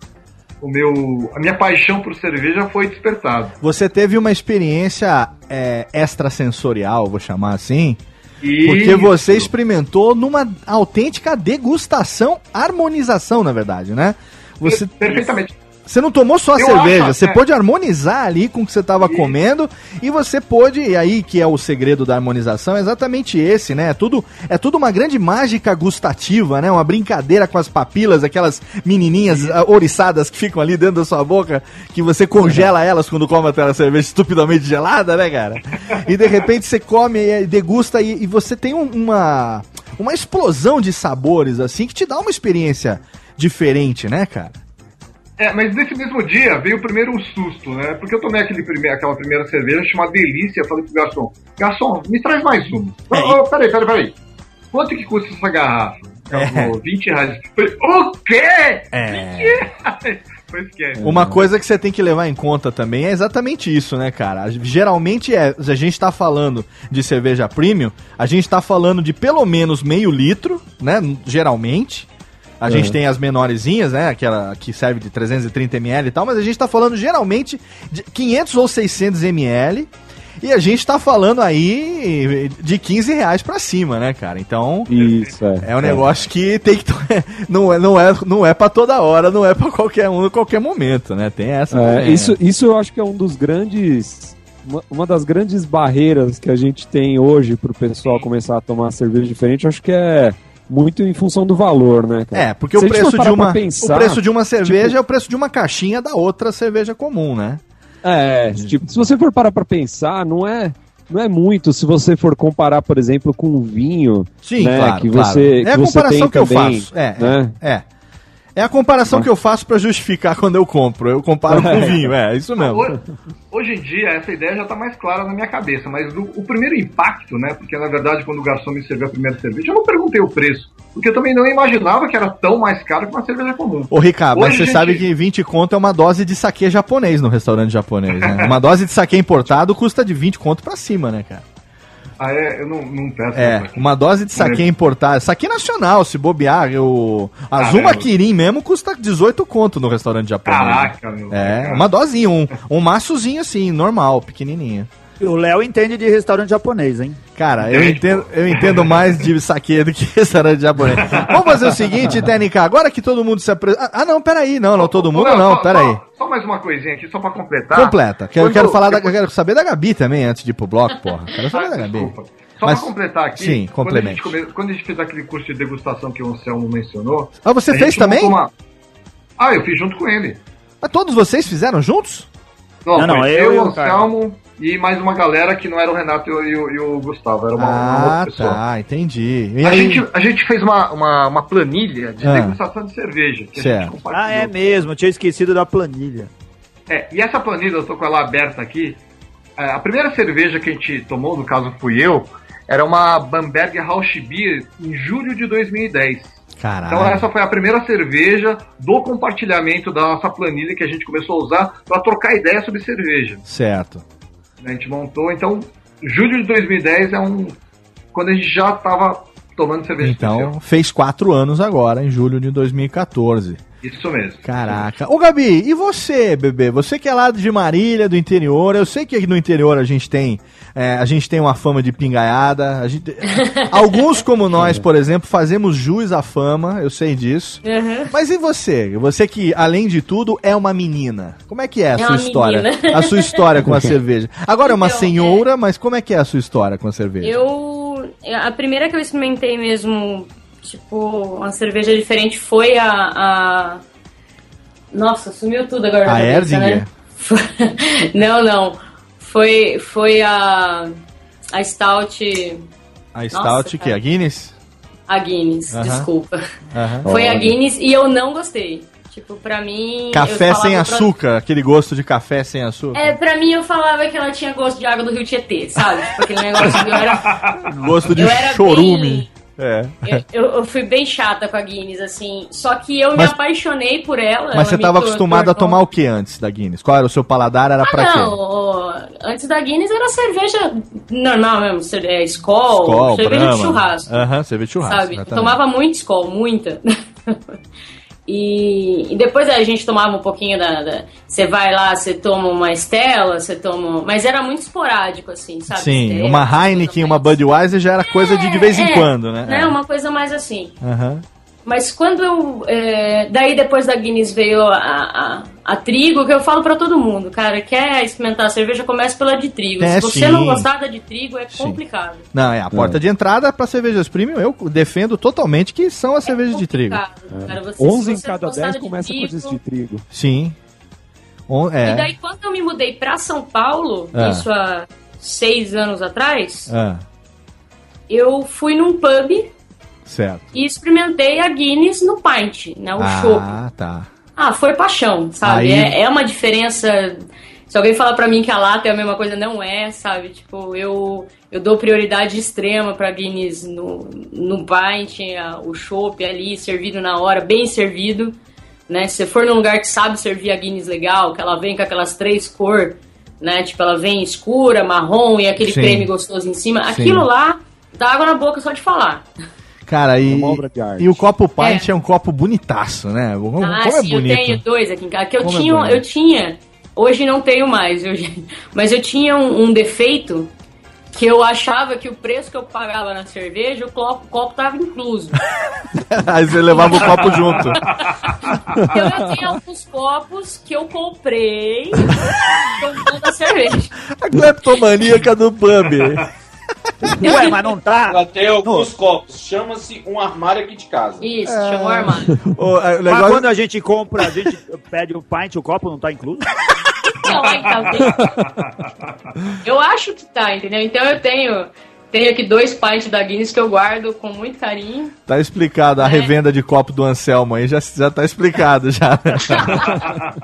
o meu a minha paixão por cerveja foi despertada. Você teve uma experiência é, extrasensorial, vou chamar assim, Porque Isso. você experimentou numa autêntica degustação, harmonização, na verdade, né? Você, Perfeitamente. Você não tomou só a Eu cerveja, acho, você é. pôde harmonizar ali com o que você estava comendo e você pôde, e aí que é o segredo da harmonização, é exatamente esse, né? É tudo, é tudo uma grande mágica gustativa, né? Uma brincadeira com as papilas, aquelas menininhas ah, ouriçadas que ficam ali dentro da sua boca, que você congela elas quando come aquela cerveja estupidamente gelada, né, cara? E de repente você come e degusta e, e você tem um- uma, uma explosão de sabores, assim, que te dá uma experiência diferente, né, cara? É, mas nesse mesmo dia veio primeiro um susto, né? Porque eu tomei aquele prime aquela primeira cerveja, achei uma delícia. Falei pro garçom: Garçom, me traz mais uma. É, Oh, oh, peraí, peraí, peraí. Quanto que custa essa garrafa? Ela falou, 20 reais. Falei, o quê? É. 20 reais? É. Uma coisa que você tem que levar em conta também é exatamente isso, né, cara? Geralmente é, se a gente tá falando de cerveja premium, a gente tá falando de pelo menos meio litro, né? Geralmente. A gente tem as menorzinhas, né? Aquela que serve de 330 ml e tal, mas a gente tá falando geralmente de 500 ou 600 ml. E a gente tá falando aí de 15 reais pra cima, né, cara? Então. Isso, é. É um negócio que tem que. Não é, não é, não é pra toda hora, não é pra qualquer um, em qualquer momento, né? Tem essa. É, isso, né? isso eu acho que é um dos grandes. Uma, uma das grandes barreiras que a gente tem hoje pro pessoal começar a tomar cerveja diferente, eu acho que é muito em função do valor, né, cara? É, porque Se o preço, de uma, pensar, o preço de uma cerveja tipo- é o preço de uma caixinha da outra cerveja comum, né? É, tipo, se você for parar pra pensar, não é. Não é muito se você for comparar, por exemplo, com o vinho. Sim, né, claro, que claro. você, É que a você comparação tem que eu também, faço. É, né? é. É a comparação que eu faço pra justificar quando eu compro. Eu comparo com o vinho, é, isso mesmo. Hoje, hoje em dia, essa ideia já tá mais clara na minha cabeça, mas o, o primeiro impacto, né? Porque na verdade, quando o garçom me serviu a primeira cerveja, eu não perguntei o preço. Porque eu também não imaginava que era tão mais caro que uma cerveja comum. Ô, Ricardo, mas Hoje, você gente, sabe que 20 conto é uma dose de saque japonês no restaurante japonês, né? Uma dose de saque importado custa de 20 conto pra cima, né, cara? Ah, é, eu não, não peço. É, uma dose de saque importado. Saque nacional, se bobear. O Azuma Caramba. Kirin mesmo custa 18 conto no restaurante japonês. Caraca, meu. É, cara. uma dosinha, um, um maçozinho assim, normal, pequenininho. O Léo entende de restaurante japonês, hein? Cara, eu entendo, eu entendo mais de saque do que restaurante japonês. Vamos fazer o seguinte, TNK, agora que todo mundo se apresenta. Ah, não, peraí, não, não, todo mundo não, só- peraí. Só, só mais uma coisinha aqui, só pra completar. Completa. que Eu quero falar da, eu quero saber da Gabi também antes de ir pro bloco, porra. Quero saber Ah, da Gabi. desculpa. Só Mas- pra completar aqui, Sim, quando, a gente come- quando a gente fez aquele curso de degustação que o Anselmo mencionou. Ah, você fez também? uma- Ah, eu fiz junto com ele. Mas todos vocês fizeram juntos? Não, Não, não, eu eu. Anselmo e mais uma galera que não era o Renato e o, e o- e o Gustavo, era uma, uma Ah, outra pessoa. tá, entendi. A gente, a gente fez uma, uma, uma planilha de Ah. degustação de cerveja. Que a Certo. gente compartilhou. Ah, é mesmo, eu tinha esquecido da planilha. É, e essa planilha, eu tô com ela aberta aqui. É, a primeira cerveja que a gente tomou, no caso fui eu, era uma Bamberg Rausch Beer em julho de 2010. Caralho. Então essa foi a primeira cerveja do compartilhamento da nossa planilha que a gente começou a usar para trocar ideia sobre cerveja. Certo. A gente montou, então, julho de 2010 é um. quando a gente já estava tomando cerveja Então, fez quatro anos agora, em julho de 2014. Isso mesmo. Caraca. Ô, Gabi, e você, bebê? Você que é lá de Marília, do interior. Eu sei que aqui no interior a gente tem, é, a gente tem uma fama de pingaiada. A gente... Alguns, como nós, por exemplo, fazemos jus à fama. Eu sei disso. Uhum. Mas e você? Você que, além de tudo, é uma menina. Como é que é a É sua história? menina. A sua história com a cerveja. Agora é uma Então, senhora, mas como é que é a sua história com a cerveja? Eu. A primeira que eu experimentei mesmo, tipo, uma cerveja diferente foi a. a... Nossa, sumiu tudo agora. A Erdinger? né? não, não. Foi, foi a. A Stout. A Nossa, Stout, que é a Guinness? A Guinness, Aham. desculpa. Aham. Foi a Guinness e eu não gostei. Tipo, pra mim. Café sem falava pra- açúcar, aquele gosto de café sem açúcar. É, pra mim eu falava que ela tinha gosto de água do Rio Tietê, sabe? Tipo, aquele negócio que eu era. Gosto de eu era chorume. É. Eu, eu fui bem chata com a Guinness, assim. Só que eu Mas- me apaixonei por ela. Mas ela você estava acostumado a tomar o que antes da Guinness? Qual era o seu paladar? Era Ah, pra quê? não. Antes da Guinness era cerveja normal mesmo. É, Skol, Skol, cerveja Brahma. de churrasco. Aham, cerveja de churrasco. sabe? Eu tomava muito Skol, muita. E, e depois a gente tomava um pouquinho da. Você vai lá, você toma uma Estela, você toma. Mas era muito esporádico, assim, sabe? Sim, Stella, uma Heineken, uma Budweiser já era coisa de de vez em É, quando, né? né? Uma coisa mais assim. Aham. Mas quando eu. é, daí depois da Guinness veio a, a, a trigo, que eu falo pra todo mundo, cara, quer experimentar a cerveja, comece pela de trigo. É, Se você sim. não gostar da de trigo, é complicado. Não, é a porta de entrada para cervejas premium. Eu defendo totalmente que são as cervejas de trigo. Complicado, cara, você- 11 se em cada gostar 10 de começa com esses de trigo. Sim. On- é. E daí, quando eu me mudei pra São Paulo, Ah. isso há seis anos atrás, eu fui num pub certo. e experimentei a Guinness no pint, né? O chopp. ah, tá. Ah, foi paixão, sabe? Aí- É, é uma diferença. Se alguém falar pra mim que a lata é a mesma coisa, não é, sabe? Tipo, eu, eu dou prioridade extrema pra Guinness no, no pint, o chopp ali, servido na hora, bem servido. Né? Se você for num lugar que sabe servir a Guinness legal, que ela vem com aquelas três cores, né? Tipo, ela vem escura, marrom e aquele Sim. creme gostoso em cima. Sim. Aquilo lá dá água na boca só de falar. Cara, e, uma obra de arte. e o copo pint é. um copo bonitaço, né? Como, Ah, como é sim, eu bonito. tenho dois aqui em casa. Que eu Como é tinha, bonito. eu tinha. Hoje não tenho mais, hoje, mas eu tinha um, um defeito que eu achava que o preço que eu pagava na cerveja, o copo, o copo tava incluso. Aí você levava o copo junto. Então eu tenho alguns copos que eu comprei comprando a cerveja. A cleptomaníaca do pub. Ué, mas não tá. Ela tem alguns copos. Chama-se um armário aqui de casa. Isso, chamou armário. O, é, o Mas quando a gente compra, a gente pede o pint, o copo não tá incluso? Não, tá, tem- Eu acho que tá, entendeu? Então eu tenho, tenho aqui dois pints da Guinness que eu guardo com muito carinho. Tá explicado, a É. revenda de copo do Anselmo aí já, já tá explicado já.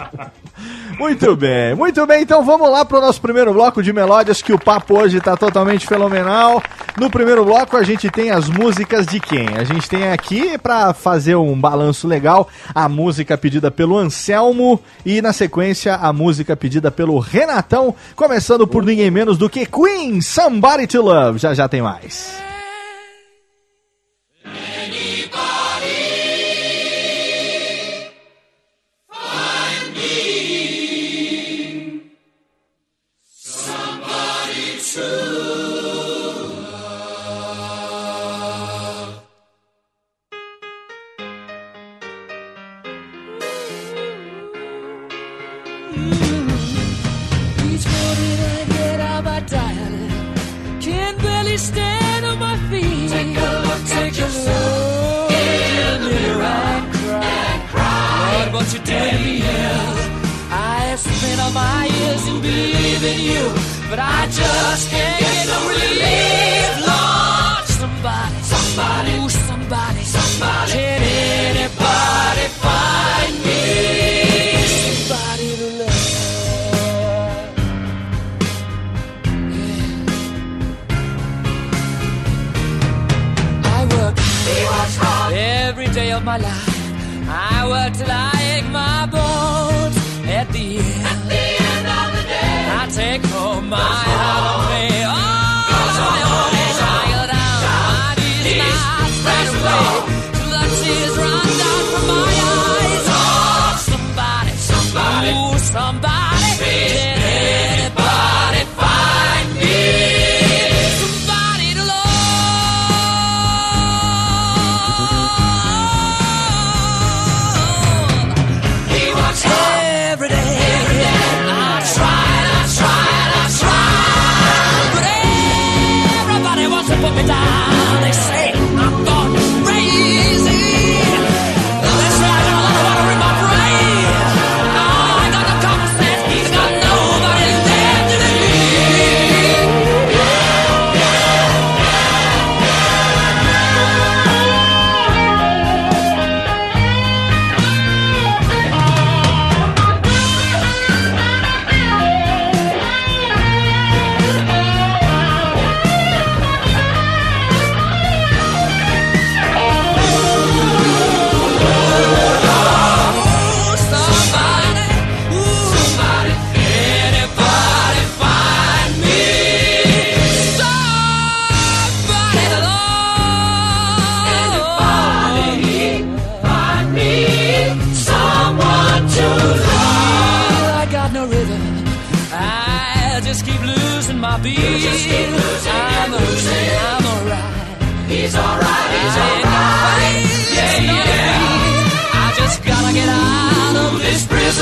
muito bem, muito bem, então vamos lá pro nosso primeiro bloco de melódias, que o papo hoje tá totalmente fenomenal. No primeiro bloco a gente tem as músicas de quem? A gente tem aqui pra fazer um balanço legal, a música pedida pelo Anselmo e na sequência a música pedida pelo Renatão, começando por ninguém menos do que Queen, Somebody to Love. Já já tem mais. You, but I just can't get no relief. Lord, somebody, somebody, ooh, somebody, somebody. Can anybody find me? Somebody to love. I work every day of my life. I work till I ache my bones. my. I go down. My my right.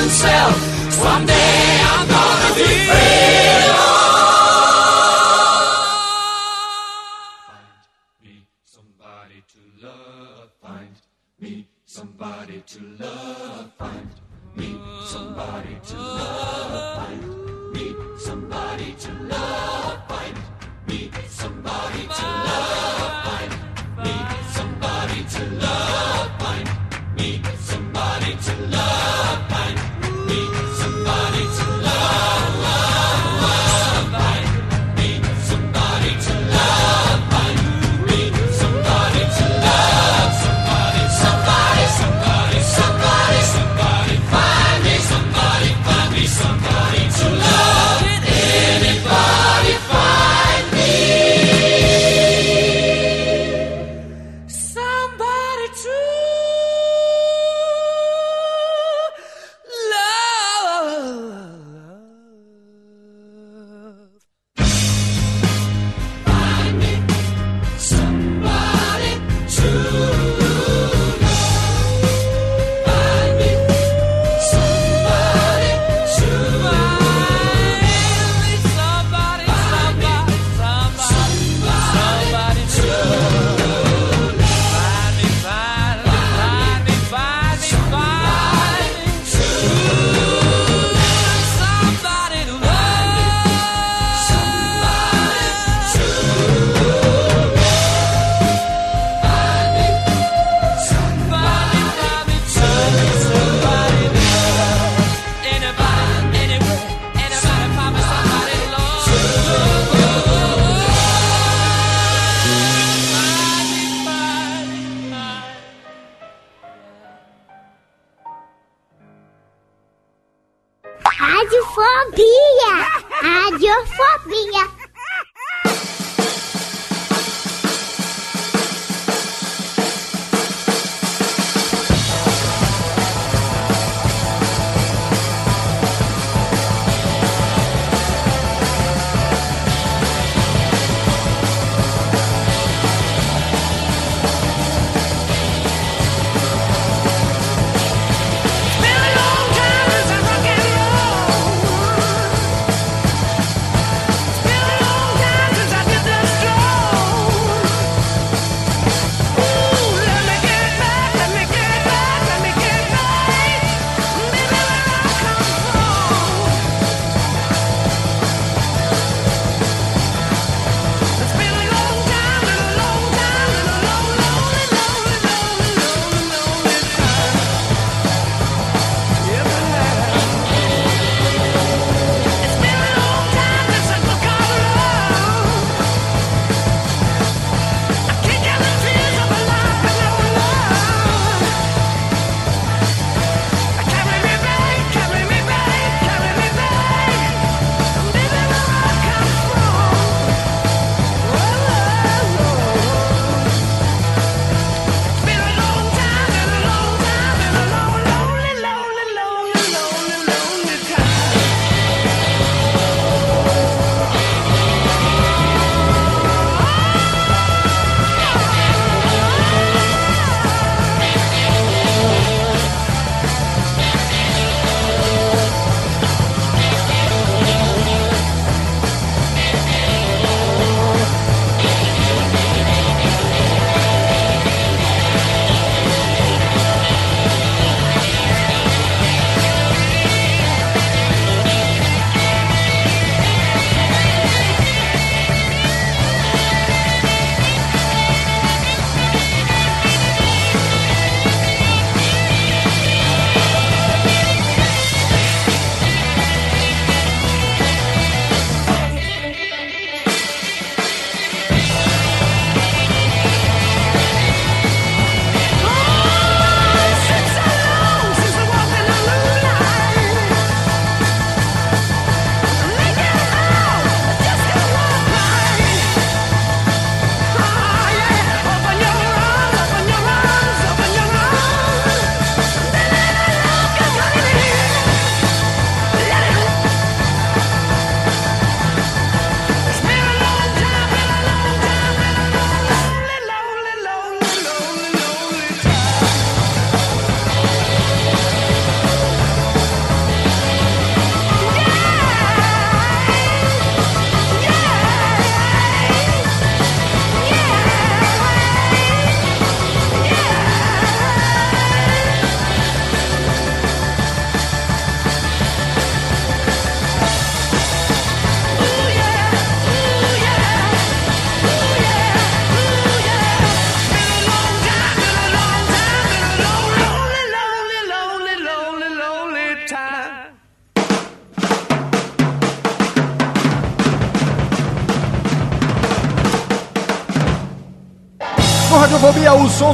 golden self. Someday I'm gonna be free. Find me somebody to love. Find me somebody to love. Find me somebody to love. Find me somebody to love. Find me somebody to love.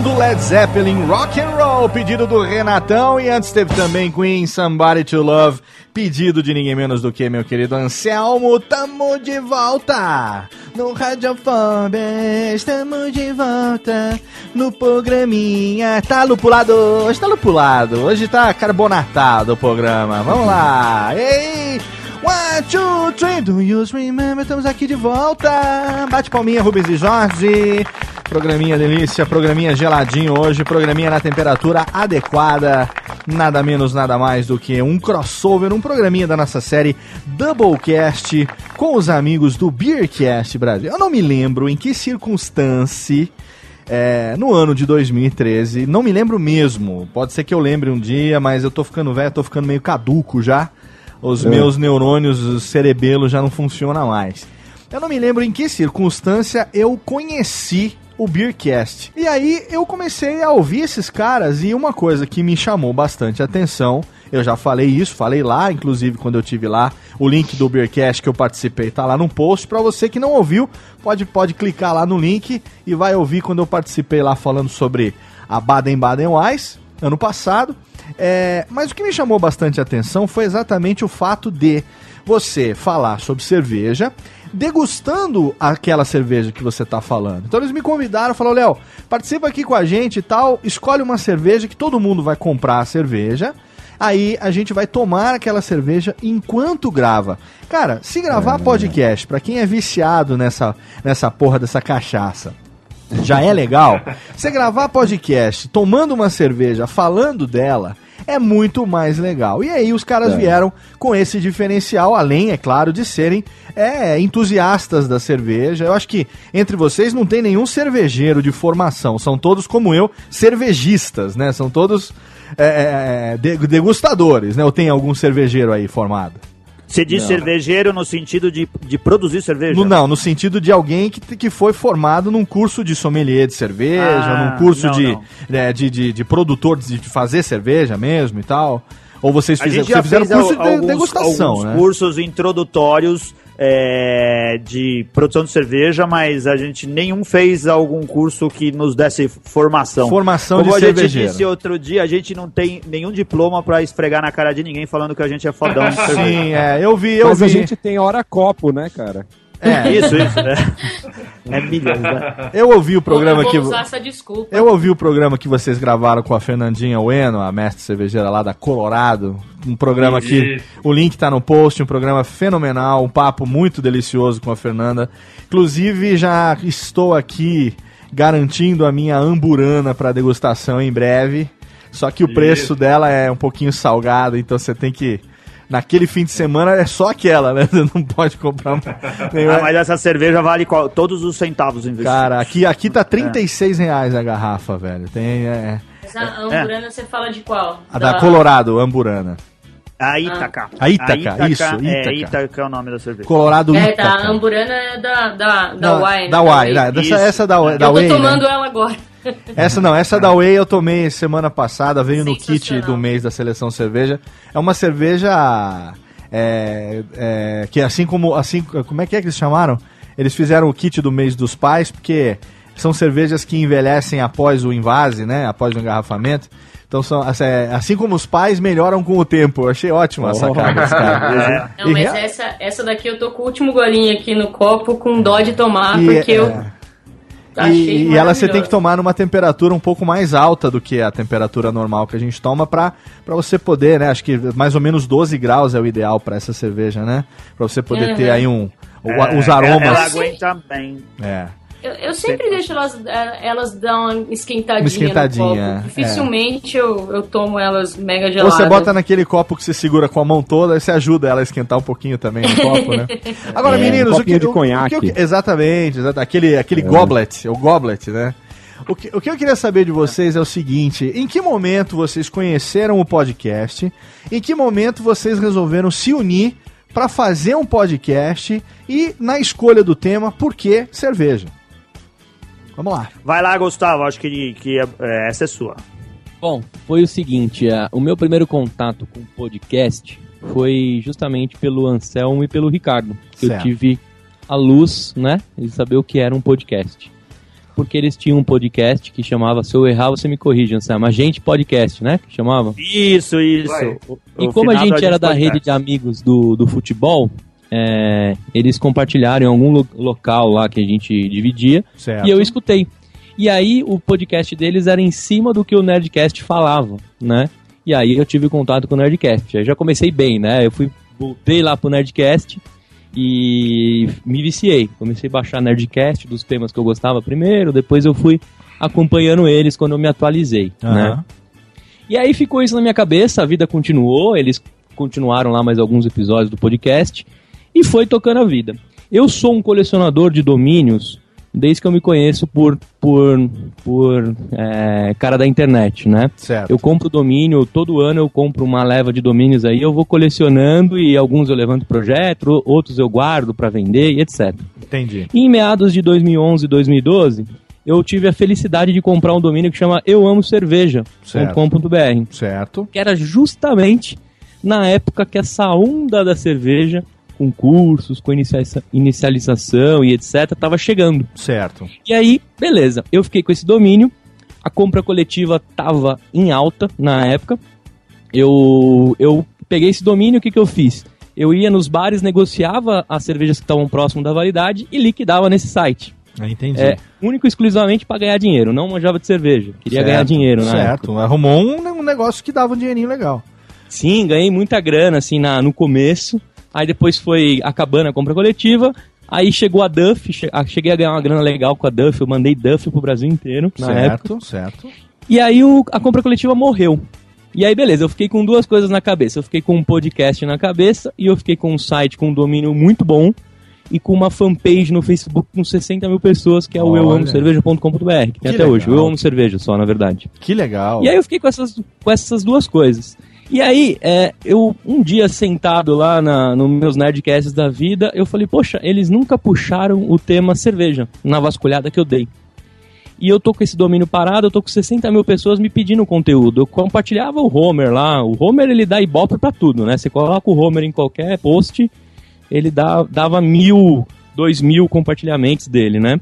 Do Led Zeppelin, Rock and Roll, pedido do Renatão. E antes teve também Queen, Somebody to Love, pedido de ninguém menos do que meu querido Anselmo. Tamo de volta no Radiofobia, estamos de volta no programinha. Tá lupulado, hoje tá lupulado, hoje tá carbonatado o programa. Vamos lá, ei! One, two, three, do you remember? Estamos aqui de volta. Bate palminha, Rubens e Jorge. Programinha delícia, programinha geladinho hoje, programinha na temperatura adequada. Nada menos, nada mais do que um crossover, um programinha da nossa série Doublecast com os amigos do Beercast Brasil. Eu não me lembro em que circunstância. é, no ano de 2013, não me lembro mesmo. Pode ser que eu lembre um dia, mas eu tô ficando velho, tô ficando meio caduco já os É. meus neurônios os cerebelos já não funcionam mais. Eu não me lembro em que circunstância eu conheci o Beercast. E aí eu comecei a ouvir esses caras e uma coisa que me chamou bastante atenção, eu já falei isso, falei lá, inclusive quando eu tive lá, o link do Beercast que eu participei tá lá no post. Pra você que não ouviu, pode, pode clicar lá no link e vai ouvir quando eu participei lá falando sobre a Baden-Baden Wise, ano passado. É, mas o que me chamou bastante atenção foi exatamente o fato de você falar sobre cerveja, degustando aquela cerveja que você está falando. Então eles me convidaram, falaram, Léo, participa aqui com a gente e tal, escolhe uma cerveja que todo mundo vai comprar a cerveja. Aí a gente vai tomar aquela cerveja enquanto grava. Cara, se gravar podcast, pra quem é viciado nessa, nessa porra dessa cachaça, já é legal. Você gravar podcast tomando uma cerveja, falando dela, é muito mais legal. E aí os caras É. vieram com esse diferencial, além, é claro, de serem é, entusiastas da cerveja. Eu acho que entre vocês não tem nenhum cervejeiro de formação. São todos, como eu, cervejistas, né? São todos é, é, de- degustadores, né? Ou tem algum cervejeiro aí formado? Você diz Não. cervejeiro no sentido de, de produzir cerveja? No- não, no sentido de alguém que, que foi formado num curso de sommelier de cerveja, Ah, num curso não, de, não. é, de, de, de produtor de fazer cerveja mesmo e tal. Ou vocês fizeram, vocês fizeram curso al- de alguns, degustação, alguns né? cursos introdutórios é, de produção de cerveja, mas a gente nenhum fez algum curso que nos desse formação. Formação Como de a gente cervejeiro. disse outro dia, a gente não tem nenhum diploma pra esfregar na cara de ninguém falando que a gente é fodão de cerveja. Sim, é, eu vi, eu Mas vi. a gente tem hora copo, né, cara? É. Isso, isso, né? É milhões, né? Eu ouvi o programa eu vou que. usar essa desculpa. Eu ouvi o programa que vocês gravaram com a Fernandinha Ueno, a mestre cervejeira lá da Colorado. Um programa que Isso. o link tá no post, um programa fenomenal, um papo muito delicioso com a Fernanda. Inclusive, já estou aqui garantindo a minha amburana para degustação em breve. Só que o preço Isso. dela é um pouquinho salgado, então você tem que. Naquele fim de semana é só aquela, né? Você não pode comprar nenhuma. Ah, mas essa cerveja vale qual- todos os centavos investidos. Cara, aqui, aqui tá 36 reais a garrafa, velho. Tem. É, Mas a Amburana você fala de qual? a da Colorado, Amburana. A Ítaca. A Ítaca, isso, É, Ítaca. Ítaca é o nome da cerveja. Colorado É, Ítaca. tá, a Amburana é da, da, da Não, Wine. da Wine, né? Dessa- essa da- da Eu tô né? tomando ela agora. Essa não, essa da Whey eu tomei semana passada, veio no kit do mês da seleção cerveja. É uma cerveja é, é, que assim como assim, como é que é que eles chamaram? Eles fizeram o kit do mês dos pais porque são cervejas que envelhecem após o invase, né? Após o engarrafamento. Então são assim, é, assim como os pais melhoram com o tempo. Eu achei ótima a sacada desse cara. Não, E mas rea- essa, essa daqui eu tô com o último golinho aqui no copo com dó de tomar, E, porque eu é, achei E, e ela você tem que tomar numa temperatura um pouco mais alta do que a temperatura normal que a gente toma pra, pra você poder, né? Acho que mais ou menos 12 graus é o ideal pra essa cerveja, né? Pra você poder Uhum. ter aí um o- É, os Ela, ela aromas. aguenta bem. É. Eu, eu sempre deixo elas, elas dar uma esquentadinha, Uma esquentadinha, no é. copo. Dificilmente eu, eu tomo elas mega geladas. você bota naquele copo que você segura com a mão toda, aí você ajuda ela a esquentar um pouquinho também no copo, né? Agora, É, meninos, um o que, copinho de o- o conhaque. que eu exatamente, exata- aquele, aquele goblet, o goblet, né? O que, o que eu queria saber de vocês é o seguinte: em que momento vocês conheceram o podcast? Em que momento vocês resolveram se unir para fazer um podcast? E na escolha do tema, por que cerveja? Vamos lá. Vai lá, Gustavo. Acho que, que é- é, essa é sua. Bom, foi o seguinte, a- o meu primeiro contato com podcast foi justamente pelo Anselmo e pelo Ricardo. Que eu tive a luz, né, de saber o que era um podcast. Porque eles tinham um podcast que chamava Se Eu Errar, Você Me Corrige, Anselmo. A gente podcast, né, que chamava? Isso, isso. O- E o como a gente era da podcast. rede de amigos do, do futebol, é, eles compartilharam em algum lo- local lá que a gente dividia Certo. e eu escutei. E aí o podcast deles era em cima do que o Nerdcast falava, né? E aí eu tive contato com o Nerdcast. Aí já comecei bem, né? Eu fui voltei lá pro Nerdcast e me viciei. Comecei a baixar Nerdcast dos temas que eu gostava primeiro, depois eu fui acompanhando eles quando eu me atualizei, né? Aham. E aí ficou isso na minha cabeça, a vida continuou, eles continuaram lá mais alguns episódios do podcast e foi tocando a vida. Eu sou um colecionador de domínios desde que eu me conheço por, por, por é, cara da internet, né? Certo. Eu compro domínio, todo ano eu compro uma leva de domínios aí, eu vou colecionando e alguns eu levanto projeto, outros eu guardo para vender e etc. Entendi. E em meados de 2011 e 2012, eu tive a felicidade de comprar um domínio que chama euamocerveja.com.br, Certo. que era justamente na época que essa onda da cerveja, com cursos, com inicia- inicialização e etc, estava chegando. Certo. E aí, beleza, eu fiquei com esse domínio, a compra coletiva tava em alta na época. Eu, eu peguei esse domínio, o que, que eu fiz? Eu ia nos bares, negociava as cervejas que estavam próximo da validade e liquidava nesse site. Ah, entendi. É, único e exclusivamente para ganhar dinheiro, não manjava de cerveja. Queria Certo, ganhar dinheiro, né? Certo. Arrumou um, um negócio que dava um dinheirinho legal. Sim, ganhei muita grana assim na, no começo. Aí depois foi acabando a compra coletiva. Aí chegou a Duff, che- cheguei a ganhar uma grana legal com a Duff, eu mandei Duff pro Brasil inteiro na época. certo, certo. E aí o- a compra coletiva morreu. E aí, beleza, eu fiquei com duas coisas na cabeça. Eu fiquei com um podcast na cabeça e eu fiquei com um site com um domínio muito bom e com uma fanpage no Facebook com 60 mil pessoas, que é o euamocerveja.com.br, que tem Que até hoje. legal. Eu amo cerveja só, na verdade. Que legal. E aí eu fiquei com essas, com essas duas coisas. E aí, é, eu um dia sentado lá nos meus Nerdcasts da vida, eu falei, poxa, eles nunca puxaram o tema cerveja na vasculhada que eu dei. E eu tô com esse domínio parado, eu tô com 60 mil pessoas me pedindo conteúdo. Eu compartilhava o Homer lá. O Homer, ele dá ibope pra tudo, né? Você coloca o Homer em qualquer post, ele dá, dava mil, dois mil compartilhamentos dele, né?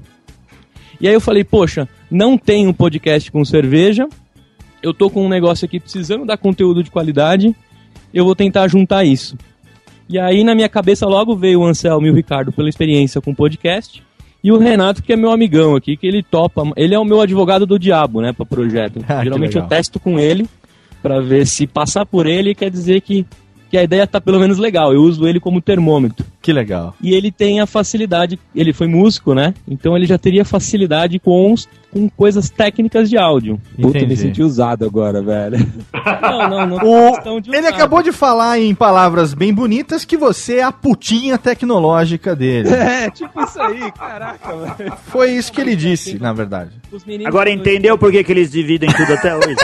E aí eu falei, poxa, não tem um podcast com cerveja, eu tô com um negócio aqui precisando dar conteúdo de qualidade, eu vou tentar juntar isso. E aí na minha cabeça logo veio o Anselmo e o Ricardo pela experiência com podcast, e o Renato, que é meu amigão aqui, que ele topa, ele é o meu advogado do diabo, né, para projeto. Ah, Geralmente eu testo com ele para ver se passar por ele quer dizer que que a ideia tá pelo menos legal. Eu uso ele como termômetro. Que legal. E ele tem a facilidade, ele foi músico, né? Então ele já teria facilidade com, os- com coisas técnicas de áudio. Puta, me senti usado agora, velho. Não, não, não. O- de Ele acabou de falar em palavras bem bonitas que você é a putinha tecnológica dele. É, tipo isso aí, caraca, velho. Foi isso que ele disse, na verdade. Agora entendeu por que, que eles dividem tudo até hoje?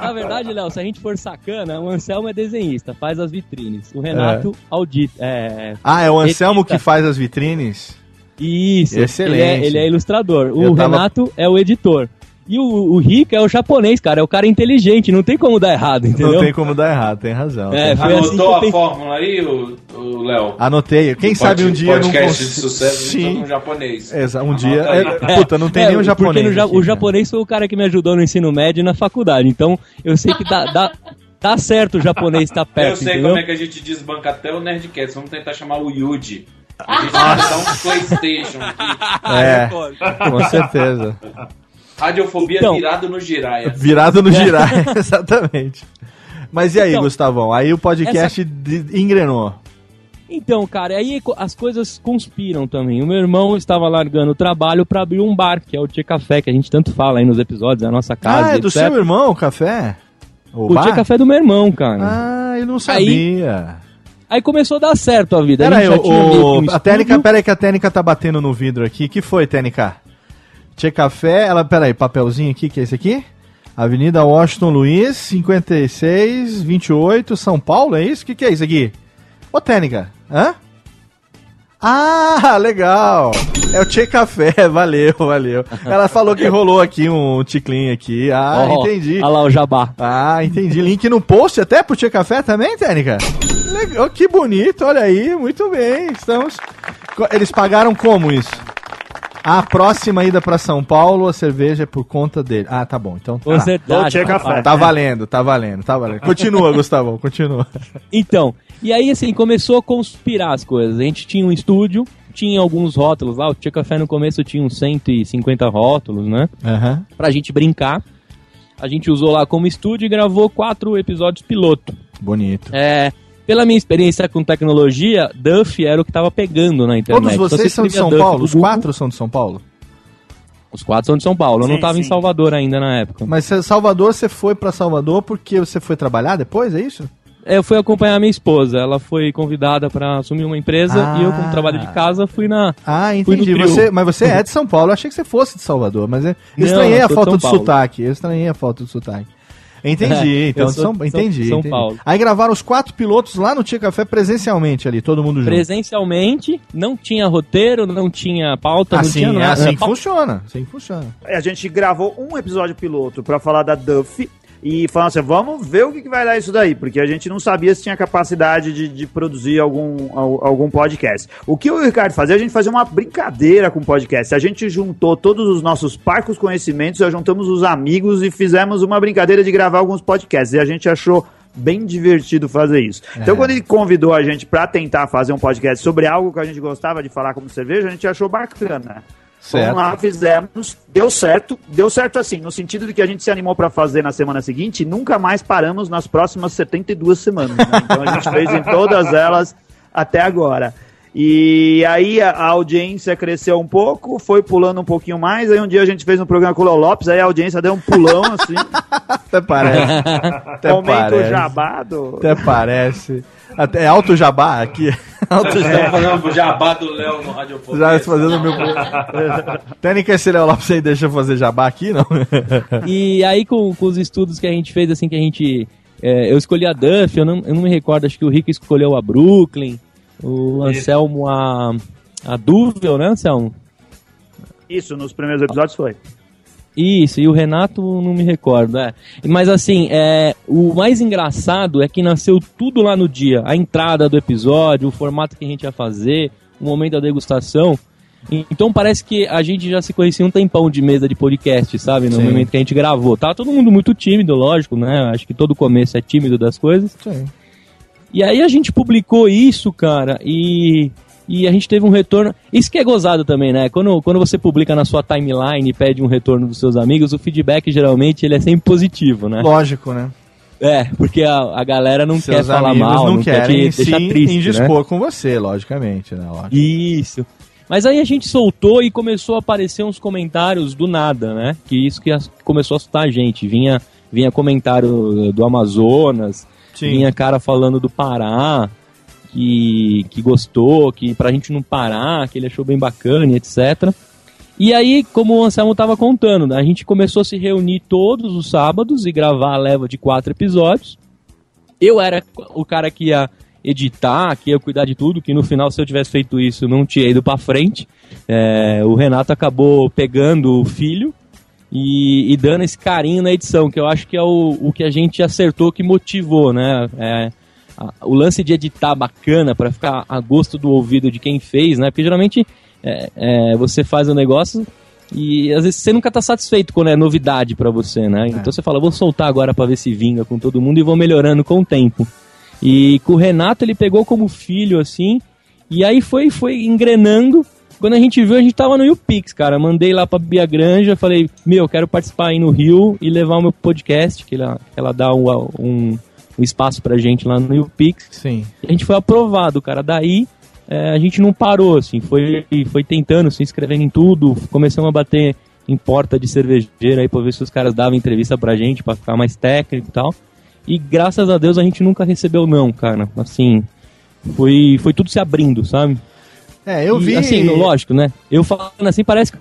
Na verdade, Léo, se a gente for sacana, o Anselmo é desenhista, faz as vitrines. O Renato audita. É... Ah, é o Anselmo edita. que faz as vitrines? Isso. Excelente. Ele é, ele é ilustrador. O tava- Renato é o editor. E o, o Rico é o japonês, cara. É o cara inteligente, não tem como dar errado, entendeu? Não tem como dar errado, tem razão. É, tem foi razão. assim que Anotou eu a pensei. fórmula aí, o, Léo? Anotei. Quem Do sabe pod- um dia eu não podcast de sucesso Sim. então, no japonês. Exa- um Anota dia... é, puta, não tem É, nenhum porque japonês. no ja- aqui, o né? japonês foi o cara que me ajudou no ensino médio e na faculdade. Então, eu sei que dá, dá, dá certo o japonês estar perto, Eu sei entendeu? como é que a gente desbanca até o Nerdcast. Vamos tentar chamar o Yuji. A gente vai dar um Playstation aqui. É, com certeza. Radiofobia Então. virado no Jiraya. Virado no girar, exatamente. Mas e aí, Então, Gustavão? Aí o podcast de- engrenou. Então, cara, aí as coisas conspiram também. O meu irmão estava largando o trabalho para abrir um bar, que é o Tia Café, que a gente tanto fala aí nos episódios da nossa casa. Ah, é do etc. seu irmão o café? O, O bar? Tia Café é do meu irmão, cara. Ah, eu não sabia. Aí começou a dar certo a vida. Pera a aí, o, um a Técnica, estúdio. pera aí que a Técnica tá batendo no vidro aqui. que foi, Técnica? Tia Café, ela, pera aí, papelzinho aqui, que é esse aqui? Avenida Washington Luiz, 56, 28, São Paulo, é isso? O que, que é isso aqui? Ô, Técnica, hã? Ah, legal. É o Tchê Café, valeu, valeu. Ela falou que rolou aqui um ticlin aqui. Ah, Ó, entendi. Olha lá o jabá. Ah, entendi. Link no post até pro Tchê Café também, Tênica? Legal, que bonito, olha aí, muito bem. Estamos. Eles pagaram como isso? A próxima ida pra São Paulo, a cerveja é por conta dele. Ah, tá bom. Então tá. Tchê Café. Tá valendo, tá valendo, tá valendo. Continua, Gustavão, continua. Então, e aí assim, começou a conspirar as coisas. A gente tinha um estúdio, tinha alguns rótulos lá. O Tia Café no começo tinha uns 150 rótulos, né? Aham. Pra gente brincar. A gente usou lá como estúdio e gravou quatro episódios piloto. Bonito. É, pela minha experiência com tecnologia, Duff era o que tava pegando na internet. Todos vocês você são de São Duff Paulo? Os quatro são de São Paulo? Os quatro são de São Paulo. Eu não Sim, tava em sim. Salvador ainda na época. Mas Salvador, você foi pra Salvador porque você foi trabalhar depois, é isso? Eu fui acompanhar minha esposa. Ela foi convidada pra assumir uma empresa Ah. e eu, como trabalho de casa, fui na. Ah, entendi. Você, mas você é de São Paulo. Eu achei que você fosse de Salvador, mas eu eu Não, estranhei eu a falta Paulo. sotaque. Eu estranhei a falta de sotaque. Entendi, É, então sou São, São- entendi, São entendi. Paulo. Aí gravaram os quatro pilotos lá no Tia Café presencialmente ali, todo mundo junto. Presencialmente, não tinha roteiro, não tinha pauta, não Assim, tinha é nada. assim que funciona. Assim que funciona. A gente gravou um episódio piloto pra falar da Duff e falando assim, vamos ver o que, que vai dar isso daí, porque a gente não sabia se tinha capacidade de, de produzir algum, al- algum podcast. O que o Ricardo fazia, a gente fazia uma brincadeira com o podcast. A gente juntou todos os nossos parcos conhecimentos, já juntamos os amigos e fizemos uma brincadeira de gravar alguns podcasts. E a gente achou bem divertido fazer isso. Então, É. quando ele convidou a gente pra tentar fazer um podcast sobre algo que a gente gostava de falar como cerveja, a gente achou bacana. Certo. Vamos lá, fizemos, deu certo, deu certo assim, no sentido de que a gente se animou pra fazer na semana seguinte e nunca mais paramos nas próximas 72 semanas. né? Então a gente fez em todas elas até agora. E aí a, audiência cresceu um pouco, foi pulando um pouquinho mais, aí um dia a gente fez um programa com o Léo Lopes, aí a audiência deu um pulão assim, Até parece. Até aumenta o parece. jabado. Até parece. Até, é alto jabá aqui. Alto Vocês jabá. estão fazendo o jabá do Léo no Radiofobia. Já fazendo meu. Técnica esse Léo Lopes aí deixa eu fazer jabá aqui, não? E aí, com, com os estudos que a gente fez, assim, que a gente. é, eu escolhi a Duff, eu não, eu não me recordo, acho que o Rick escolheu a Brooklyn, o Anselmo a. a Duvel, né, Anselmo? Isso, nos primeiros episódios foi. Isso, e o Renato não me recordo, é. Mas assim, é, o mais engraçado é que nasceu tudo lá no dia. A entrada do episódio, o formato que a gente ia fazer, o momento da degustação. Então parece que a gente já se conhecia um tempão de mesa de podcast, sabe? No Sim. momento que a gente gravou. Tava todo mundo muito tímido, lógico, né? Acho que todo começo é tímido das coisas. Sim. E aí a gente publicou isso, cara, e, e a gente teve um retorno. Isso que é gozado também, né? Quando, quando você publica na sua timeline e pede um retorno dos seus amigos, o feedback geralmente ele é sempre positivo, né? Lógico, né? É, porque a, a galera não quer Seus falar amigos mal, não, não, quer te deixar triste, né? indispor com você, logicamente, né? Lógico. Isso. Mas aí a gente soltou e começou a aparecer uns comentários do nada, né? Que isso que começou a assustar a gente. Vinha, vinha comentário do Amazonas, Sim. vinha cara falando do Pará, que, que gostou, que pra gente não parar, que ele achou bem bacana etc. E aí, como o Anselmo tava contando, a gente começou a se reunir todos os sábados e gravar a leva de quatro episódios. Eu era o cara que ia editar, que ia cuidar de tudo, que no final, se eu tivesse feito isso, não tinha ido pra frente. É, o Renato acabou pegando o filho e, e dando esse carinho na edição, que eu acho que é o, o que a gente acertou que motivou, né? É, o lance de editar bacana pra ficar a gosto do ouvido de quem fez, né? Porque geralmente é, é, você faz o negócio e às vezes você nunca tá satisfeito quando é novidade pra você, né? Então você fala, vou soltar agora pra ver se vinga com todo mundo e vou melhorando com o tempo. E com o Renato ele pegou como filho assim, e aí foi foi engrenando. Quando a gente viu, a gente tava no YouPix, cara. Mandei lá pra Bia Granja, falei, meu, quero participar aí no Rio e levar o meu podcast, que ela, que ela dá um, um, um espaço pra gente lá no YouPix. Sim. A gente foi aprovado, cara. Daí é, a gente não parou, assim, foi, foi tentando, se inscrevendo em tudo, começamos a bater em porta de cervejeira aí pra ver se os caras davam entrevista pra gente, pra ficar mais técnico e tal. E graças a Deus a gente nunca recebeu não, cara. Assim, foi, foi tudo se abrindo, sabe? É, eu E, vi. Assim, lógico, né? Eu falando assim, parece que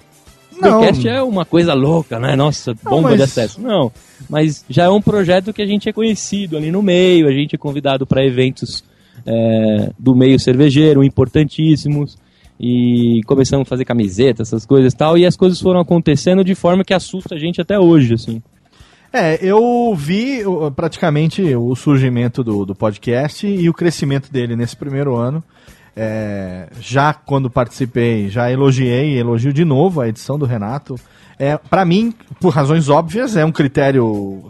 Não. podcast é uma coisa louca, né? Nossa, bomba mas- de acesso. Não, mas já é um projeto que a gente é conhecido ali no meio, a gente é convidado para eventos é, do meio cervejeiro, importantíssimos. E começamos a fazer camiseta, essas coisas e tal, e as coisas foram acontecendo de forma que assusta a gente até hoje, assim. É, eu vi praticamente o surgimento do, do podcast e o crescimento dele nesse primeiro ano. É, já quando participei, já elogiei, elogio de novo a edição do Renato. É, para mim, por razões óbvias, é um critério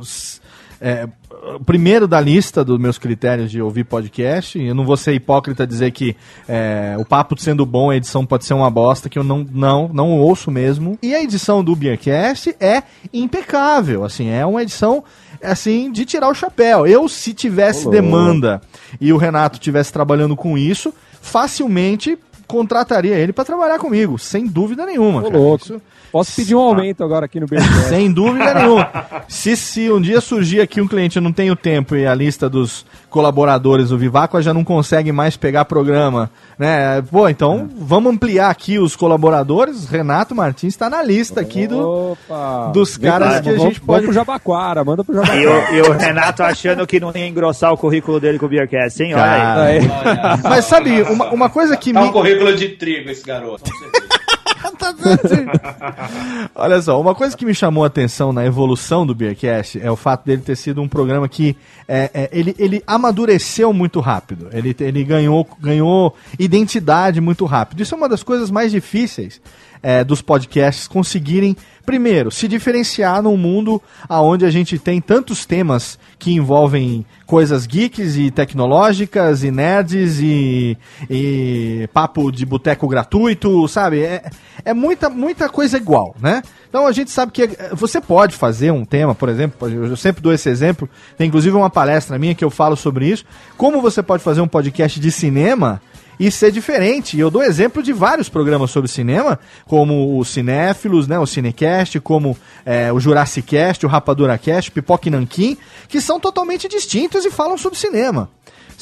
é, o primeiro da lista dos meus critérios de ouvir podcast. Eu não vou ser hipócrita dizer que é, o papo sendo bom, a edição pode ser uma bosta, que eu não, não, não ouço mesmo. E a edição do Beercast é impecável, assim, é uma edição assim de tirar o chapéu. Eu, se tivesse demanda e o Renato tivesse trabalhando com isso, facilmente contrataria ele para trabalhar comigo, sem dúvida nenhuma. Ô, cara. louco. Isso- Posso pedir um aumento agora aqui no BNDES? sem dúvida nenhuma. Se, se um dia surgir aqui um cliente, eu não tenho tempo e a lista dos colaboradores do Viváqua já não consegue mais pegar programa, né? Pô, então vamos ampliar aqui os colaboradores. Renato Martins está na lista aqui do, Opa. dos caras que a vamos- gente pode. Vamos pro Jabaquara, manda pro E Jabaquara. o, e o Renato achando que não ia engrossar o currículo dele com o Beercast, hein? Olha aí. Mas sabe, uma, uma coisa que Tá me. um currículo de trigo esse garoto. Olha só, uma coisa que me chamou a atenção na evolução do Beercast é o fato dele ter sido um programa que é, é, ele, ele amadureceu muito rápido. Ele, ele ganhou, ganhou identidade muito rápido. Isso é uma das coisas mais difíceis é, dos podcasts conseguirem, primeiro, se diferenciar num mundo onde a gente tem tantos temas que envolvem coisas geeks e tecnológicas e nerds e, e papo de boteco gratuito, sabe? É, é muita, muita coisa igual, né? Então a gente sabe que eh, você pode fazer um tema, por exemplo, eu sempre dou esse exemplo, tem inclusive uma palestra minha que eu falo sobre isso, como você pode fazer um podcast de cinema e ser diferente. E eu dou exemplo de vários programas sobre cinema, como o Cinéfilos, né, o Cinecast, como é, o Jurassic Cast, o Rapadura Cast, Pipoca e Nanquim, que são totalmente distintos e falam sobre cinema.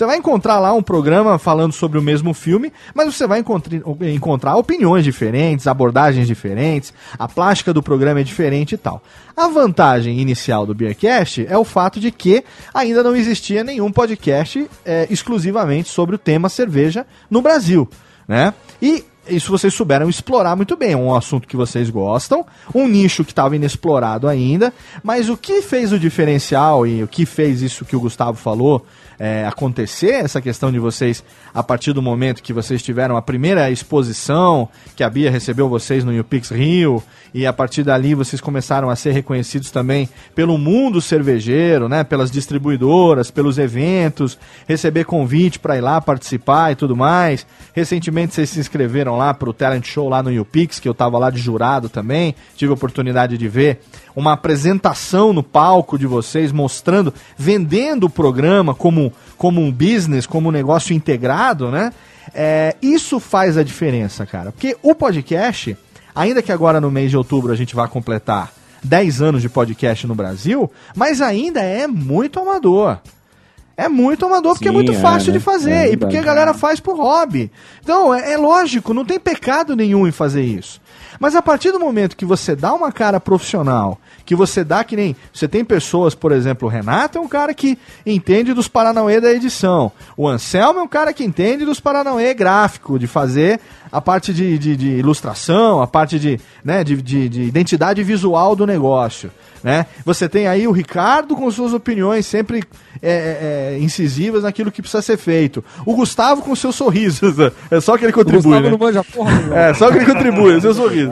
Você vai encontrar lá um programa falando sobre o mesmo filme, mas você vai encontrar opiniões diferentes, abordagens diferentes, a plástica do programa é diferente e tal. A vantagem inicial do Beercast é o fato de que ainda não existia nenhum podcast é, exclusivamente sobre o tema cerveja no Brasil, né? E isso vocês souberam explorar muito bem. É um assunto que vocês gostam, um nicho que estava inexplorado ainda. Mas o que fez o diferencial e o que fez isso que o Gustavo falou é, acontecer, essa questão de vocês, a partir do momento que vocês tiveram a primeira exposição, que a Bia recebeu vocês no UPix Rio, e a partir dali vocês começaram a ser reconhecidos também pelo mundo cervejeiro, né, pelas distribuidoras, pelos eventos, receber convite para ir lá participar e tudo mais. Recentemente vocês se inscreveram lá para o Talent Show lá no UPix, que eu tava lá de jurado também, tive a oportunidade de ver uma apresentação no palco de vocês mostrando, vendendo o programa como, como um business, como um negócio integrado, né? É, isso faz a diferença, cara. Porque o podcast, ainda que agora no mês de outubro a gente vá completar 10 anos de podcast no Brasil, mas ainda é muito amador. É muito amador porque é Sim, muito é, fácil né? de fazer É e porque a galera faz por hobby. Então, é, é lógico, não tem pecado nenhum em fazer isso. Mas a partir do momento que você dá uma cara profissional, que você dá que nem. Você tem pessoas, por exemplo, o Renato é um cara que entende dos Paranauê da edição. O Anselmo é um cara que entende dos Paranauê gráfico, de fazer a parte de, de, de ilustração, a parte de, né, de, de, de identidade visual do negócio. Né? Você tem aí o Ricardo com suas opiniões sempre é, é, é, incisivas naquilo que precisa ser feito. O Gustavo com seus sorrisos. É só que ele contribui. Gustavo né? não manja porra. É, só que ele contribui, o seu sorriso.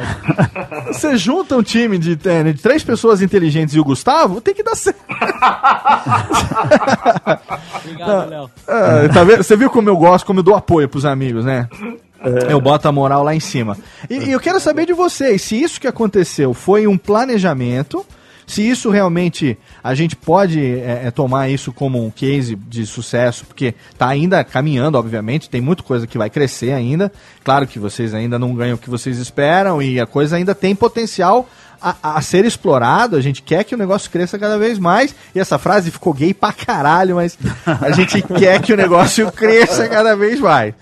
Você junta um time de, é, de três pessoas inteligentes e o Gustavo, tem que dar certo. Obrigado, Léo. Ah, tá vendo? Você viu como eu gosto, como eu dou apoio pros amigos, né? Eu boto a moral lá em cima. E, e eu quero saber de vocês, se isso que aconteceu foi um planejamento, se isso realmente a gente pode é, é, tomar isso como um case de sucesso, porque tá ainda caminhando, obviamente, tem muita coisa que vai crescer ainda. Claro que vocês ainda não ganham o que vocês esperam e a coisa ainda tem potencial a, a ser explorado, a gente quer que o negócio cresça cada vez mais. E essa frase ficou gay pra caralho, mas a gente quer que o negócio cresça cada vez mais.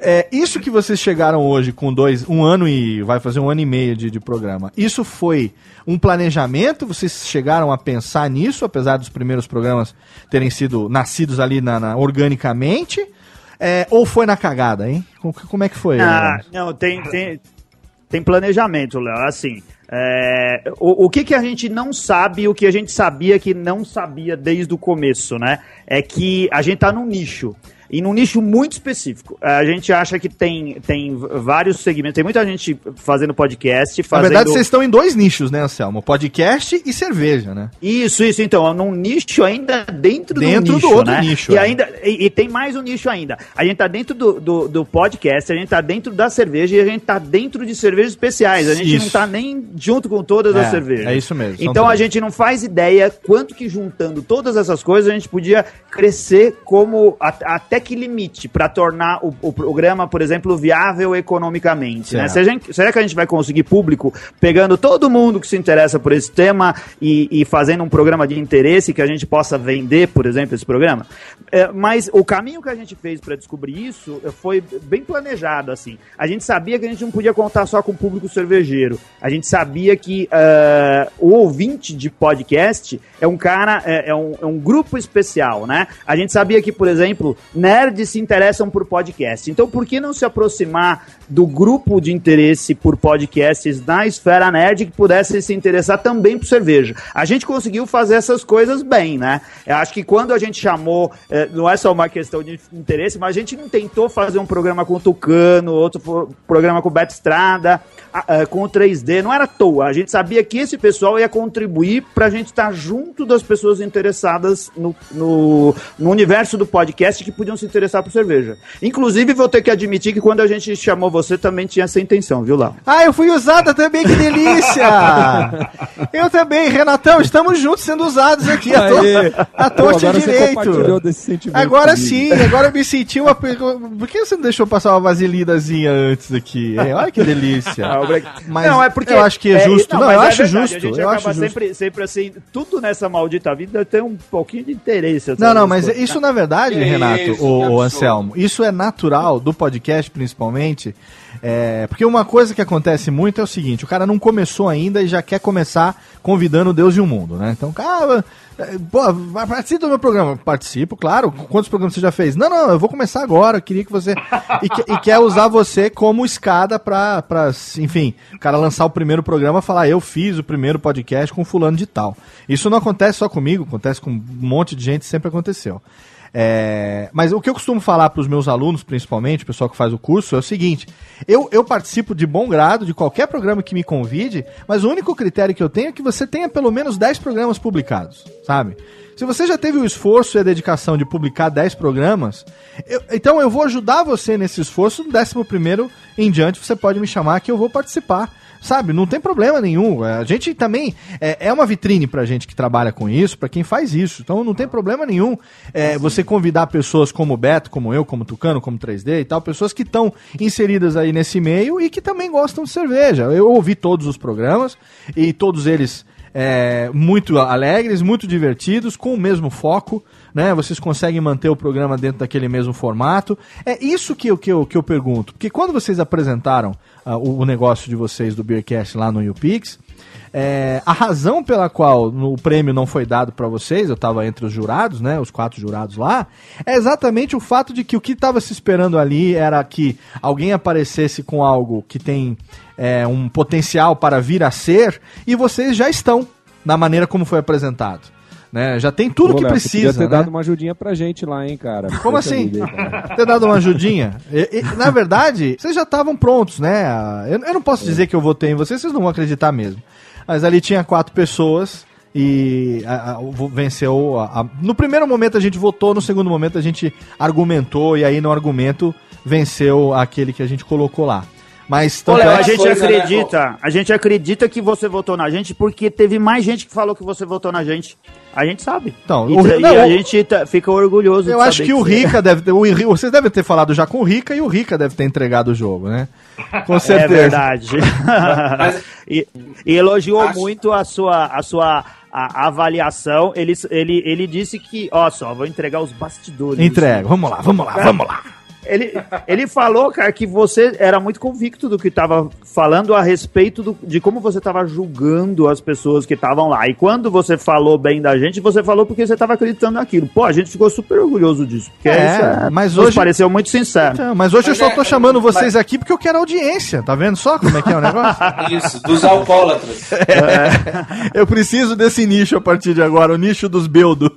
É, isso que vocês chegaram hoje com dois, um ano e vai fazer um ano e meio de, de programa. Isso foi um planejamento? Vocês chegaram a pensar nisso, apesar dos primeiros programas terem sido nascidos ali na, na- organicamente? É, ou foi na cagada, hein? Como, como é que foi? Ah, não, tem, tem, tem planejamento, Léo. Assim, é, o, o que, que a gente não sabe, o que a gente sabia que não sabia desde o começo, né? É que a gente tá num nicho. E num nicho muito específico. A gente acha que tem, tem vários segmentos. Tem muita gente fazendo podcast, Na fazendo... verdade, vocês estão em dois nichos, né, Anselmo? Podcast e cerveja, né? Isso, isso, então, num nicho ainda dentro, Dentro do do nicho, outro né? nicho, E é. ainda e, e tem mais um nicho ainda. A gente tá dentro do, do, do podcast, a gente tá dentro da cerveja e a gente tá dentro de cervejas especiais. A gente Isso. não tá nem junto com todas É, as cervejas. é isso mesmo, Então a gente não faz ideia quanto que juntando todas essas coisas a gente podia crescer como a- até que limite para tornar o, o programa, por exemplo, viável economicamente. Né? Será que a gente vai conseguir público pegando todo mundo que se interessa por esse tema e, e fazendo um programa de interesse que a gente possa vender, por exemplo, esse programa? É, mas o caminho que a gente fez para descobrir isso foi bem planejado, assim. A gente sabia que a gente não podia contar só com o público cervejeiro. A gente sabia que eh, o ouvinte de podcast é um cara, é, é um, é um grupo especial, né? A gente sabia que, por exemplo, nerds se interessam por podcast. Então, por que não se aproximar do grupo de interesse por podcasts na esfera nerd que pudesse se interessar também por cerveja? A gente conseguiu fazer essas coisas bem, né? Eu acho que quando a gente chamou, eh, não é só uma questão de interesse, mas a gente não tentou fazer um programa com o Tucano, outro pro- programa com o Beto Estrada, ah, com o 3D, não era à toa. A gente sabia que esse pessoal ia contribuir pra gente estar junto das pessoas interessadas no, no, no universo do podcast que podiam se interessar por cerveja. Inclusive, vou ter que admitir que quando a gente chamou você também tinha essa intenção, viu, Léo? Ah, eu fui usada também, que delícia! eu também, Renatão, estamos juntos sendo usados aqui, a, to a torta direito. Agora comigo. sim, agora eu me senti uma... Por que você não deixou passar uma vaselinazinha antes aqui? Olha que delícia. Ah, Mas não, é porque eu acho que é justo. Não, mas eu é acho verdade, justo. A gente eu acaba acho justo. sempre, sempre assim, tudo nessa maldita vida tem um pouquinho de interesse. Não, não, mas coisas. isso na verdade, Renato, o. Anselmo, isso é natural do podcast principalmente, é, porque uma coisa que acontece muito é o seguinte, o cara não começou ainda e já quer começar convidando Deus e o mundo, né? Então, cara, é, pô, participa do meu programa. Participo, claro. Quantos programas você já fez? Não, não, eu vou começar agora, eu queria que você... E, que- e quer usar você como escada pra, pra, enfim, o cara lançar o primeiro programa e falar, eu fiz o primeiro podcast com fulano de tal. Isso não acontece só comigo, acontece com um monte de gente, sempre aconteceu. É, mas o que eu costumo falar para os meus alunos, principalmente, o pessoal que faz o curso, é o seguinte: eu, eu participo de bom grado de qualquer programa que me convide, mas o único critério que eu tenho é que você tenha pelo menos 10 programas publicados, sabe? Se você já teve o esforço e a dedicação de publicar 10 programas, eu- então eu vou ajudar você nesse esforço, no décimo primeiro em diante você pode me chamar que eu vou participar. Sabe, não tem problema nenhum. A gente também é, é uma vitrine pra gente que trabalha com isso, pra quem faz isso. Então não tem problema nenhum é, você convidar pessoas como o Beto, como eu, como o Tucano, como 3D e tal, pessoas que estão inseridas aí nesse meio e que também gostam de cerveja. Eu ouvi todos os programas e todos eles é, muito alegres, muito divertidos, com o mesmo foco, né? Vocês conseguem manter o programa dentro daquele mesmo formato. É isso que eu, que eu, que eu pergunto. Porque quando vocês apresentaram ah, o, o negócio de vocês do Beercast lá no YouPix, é, a razão pela qual o prêmio não foi dado para vocês, eu estava entre os jurados, né, os quatro jurados lá, é exatamente o fato de que o que estava se esperando ali era que alguém aparecesse com algo que tem é, um potencial para vir a ser, e vocês já estão na maneira como foi apresentado. Né? Já tem tudo Pô, que Léo, precisa. Podia ter né? dado uma ajudinha pra gente lá, hein, cara. Como assim? Ter dado uma ajudinha? E- e, na verdade, vocês já estavam prontos, né? Eu, eu não posso dizer que eu votei em vocês, vocês não vão acreditar mesmo. Mas ali tinha quatro pessoas e a- a- venceu. a- no primeiro momento a gente votou, no segundo momento a gente argumentou, e aí no argumento venceu aquele que a gente colocou lá. Mas tanto Léo, é a gente acredita, a gente acredita que você votou na gente porque teve mais gente que falou que você votou na gente. A gente sabe. Então, e, o- e não, a gente tá- fica orgulhoso. Eu de acho que o Rica deve ter. O, vocês devem ter falado já com o Rica e o Rica deve ter entregado o jogo, né? Com certeza. É verdade. e, e elogiou muito a sua, a sua a- avaliação. Ele, ele, ele disse que, ó só, vou entregar os bastidores. Entrega, vamos lá, vamos lá, vamos lá. Ele, ele falou, cara, que você era muito convicto do que estava falando a respeito do- de como você estava julgando as pessoas que estavam lá. E quando você falou bem da gente, você falou porque você estava acreditando naquilo. Pô, a gente ficou super orgulhoso disso. Porque É, isso mas nos hoje- pareceu muito sincero. Então, mas hoje eu Mas só é- tô chamando vocês mas- aqui porque eu quero audiência, tá vendo só como é que é o negócio? Isso, dos alcoólatras. É, eu preciso desse nicho a partir de agora, o nicho dos beldo.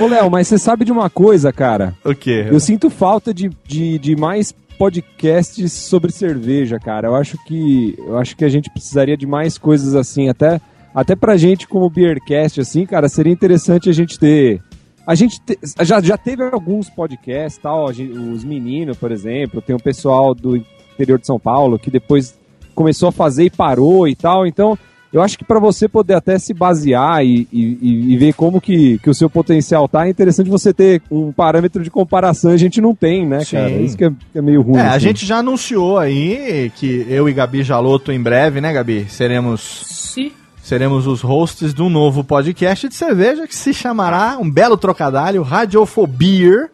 Ô, Léo, mas você sabe de uma coisa, cara? O quê? Eu sinto falta de, de, de mais podcasts sobre cerveja, cara. Eu acho que eu acho que a gente precisaria de mais coisas assim, até até pra gente como Beercast assim, cara, seria interessante a gente ter a gente te- já, já teve alguns podcasts, tal, gente- os meninos, por exemplo, tem o pessoal do interior de São Paulo que depois começou a fazer e parou e tal, então eu acho que para você poder até se basear e, e- e- ver como que, que o seu potencial tá, é interessante você ter um parâmetro de comparação. A gente não tem, né, Sim. cara? Isso que é, que é meio ruim. É, a assim. gente já anunciou aí que eu e Gabi Jaloto em breve, né, Gabi? Seremos Sim. seremos os hosts de um novo podcast de cerveja que se chamará um belo trocadilho, Radiofobia.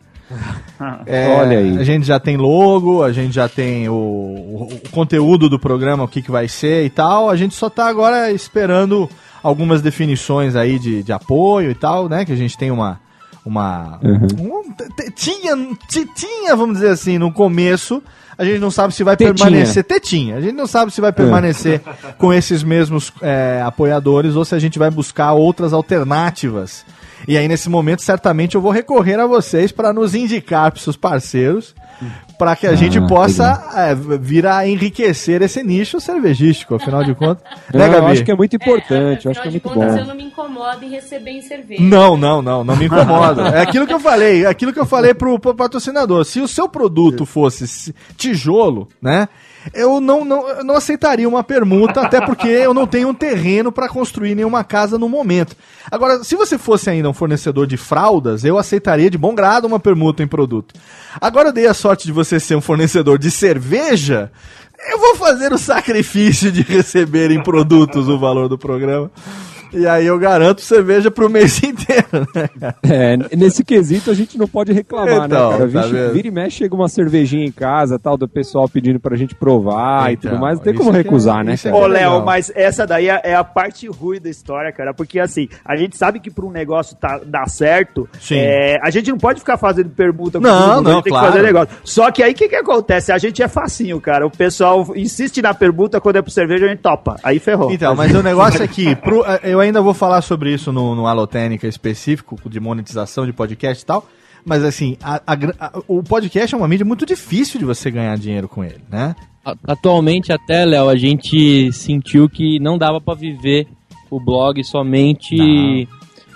É, Olha aí. A gente já tem logo, a gente já tem o, o- o conteúdo do programa, o que, que vai ser e tal. A gente só tá agora esperando algumas definições aí de, de apoio e tal, né? Que a gente tem uma. uma Uhum. um- tinha, tinha, vamos dizer assim, no começo. A gente não sabe se vai Tetinha. permanecer. Tetinha. A gente não sabe se vai permanecer com esses mesmos é, apoiadores ou se a gente vai buscar outras alternativas. E aí, nesse momento, certamente eu vou recorrer a vocês para nos indicar para seus parceiros, para que a gente Ah, possa é, vir a enriquecer esse nicho cervejístico, afinal de contas. Não, né, eu Gabi? acho que é muito importante, eu acho que é Afinal de muito contas, bom. eu não me incomodo em receber em cerveja. Não, não, não, não me incomoda. É aquilo que eu falei, é aquilo que eu falei pro, pro patrocinador. Se o seu produto fosse tijolo, né? Eu não, não, eu não aceitaria uma permuta, até porque eu não tenho um terreno para construir nenhuma casa no momento. Agora, se você fosse ainda um fornecedor de fraldas, eu aceitaria de bom grado uma permuta em produto. Agora eu dei a sorte de você ser um fornecedor de cerveja. Eu vou fazer o sacrifício de receber em produtos o valor do programa. E aí eu garanto cerveja pro mês inteiro, né? É, nesse quesito a gente não pode reclamar, Então, né, cara? tá vira e mexe, chega uma cervejinha em casa, tal, do pessoal pedindo pra gente provar e Então, tudo mais. Não tem como é- recusar, né, é cara? Ô. Léo, mas essa daí é é a parte ruim da história, cara. Porque assim, a gente sabe que pra um negócio tá, dar certo, é, a gente não pode ficar fazendo permuta com Não, mundo, a não, gente tem claro. que fazer negócio. Só que aí o que, que acontece? A gente é facinho, cara. O pessoal insiste na permuta, quando é pro cerveja, a gente topa. Aí ferrou. Então, mas o negócio é que pro- eu ainda vou falar sobre isso no, no Alotênica específico, de monetização de podcast e tal. Mas assim, a- a a- o podcast é uma mídia muito difícil de você ganhar dinheiro com ele, né? Atualmente até, Léo, a gente sentiu que não dava pra viver o blog somente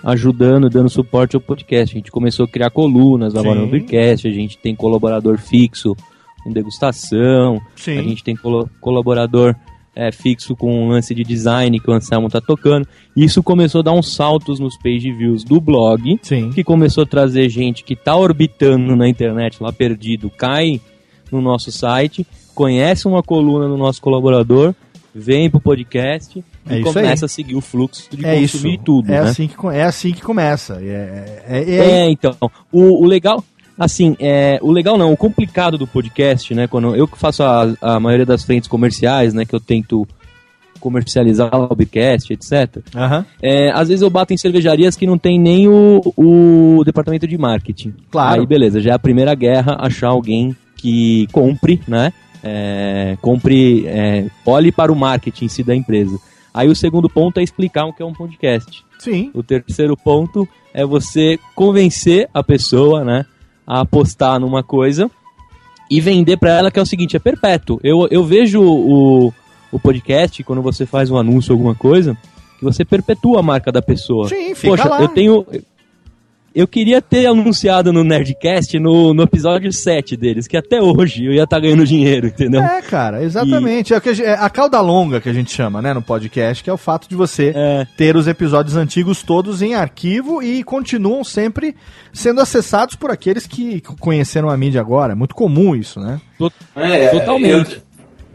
ajudando, dando suporte ao podcast. A gente começou a criar colunas agora Sim. no Beercast, a gente tem colaborador fixo com degustação, Sim. a gente tem colaborador é, fixo com um lance de design que o Anselmo tá tocando. Isso começou a dar uns saltos nos page views do blog, Sim. que começou a trazer gente que tá orbitando na internet lá perdido, cai no nosso site, conhece uma coluna do nosso colaborador, vem pro podcast É e isso começa aí. a seguir o fluxo de É isso. consumir tudo, é, né? assim que, é assim que começa. É, é, é- É, então. O, o legal, assim, é, o legal não, o complicado do podcast, né? Quando eu que faço a, a maioria das frentes comerciais, né? Que eu tento comercializar o podcast, etc. Aham. É, às vezes eu bato em cervejarias que não tem nem o, o departamento de marketing. Claro. Aí beleza, já é a primeira guerra achar alguém que compre, né? É, compre, é, olhe para o marketing em si da empresa. Aí o segundo ponto é explicar o que é um podcast. Sim. O terceiro ponto é você convencer a pessoa, né, a apostar numa coisa e vender para ela que é o seguinte, é perpétuo. Eu, eu vejo o, o podcast, quando você faz um anúncio alguma coisa, que você perpetua a marca da pessoa. Sim, fica Poxa, lá. eu tenho... Eu queria ter anunciado no Nerdcast no, no episódio 7 deles, que até hoje eu ia estar ganhando dinheiro, entendeu? É, cara, exatamente. É, o que a, gente- é a cauda longa que a gente chama, né, no podcast, que é o fato de você É. ter os episódios antigos todos em arquivo e continuam sempre sendo acessados por aqueles que conheceram a mídia agora. É muito comum isso, né? É, Totalmente.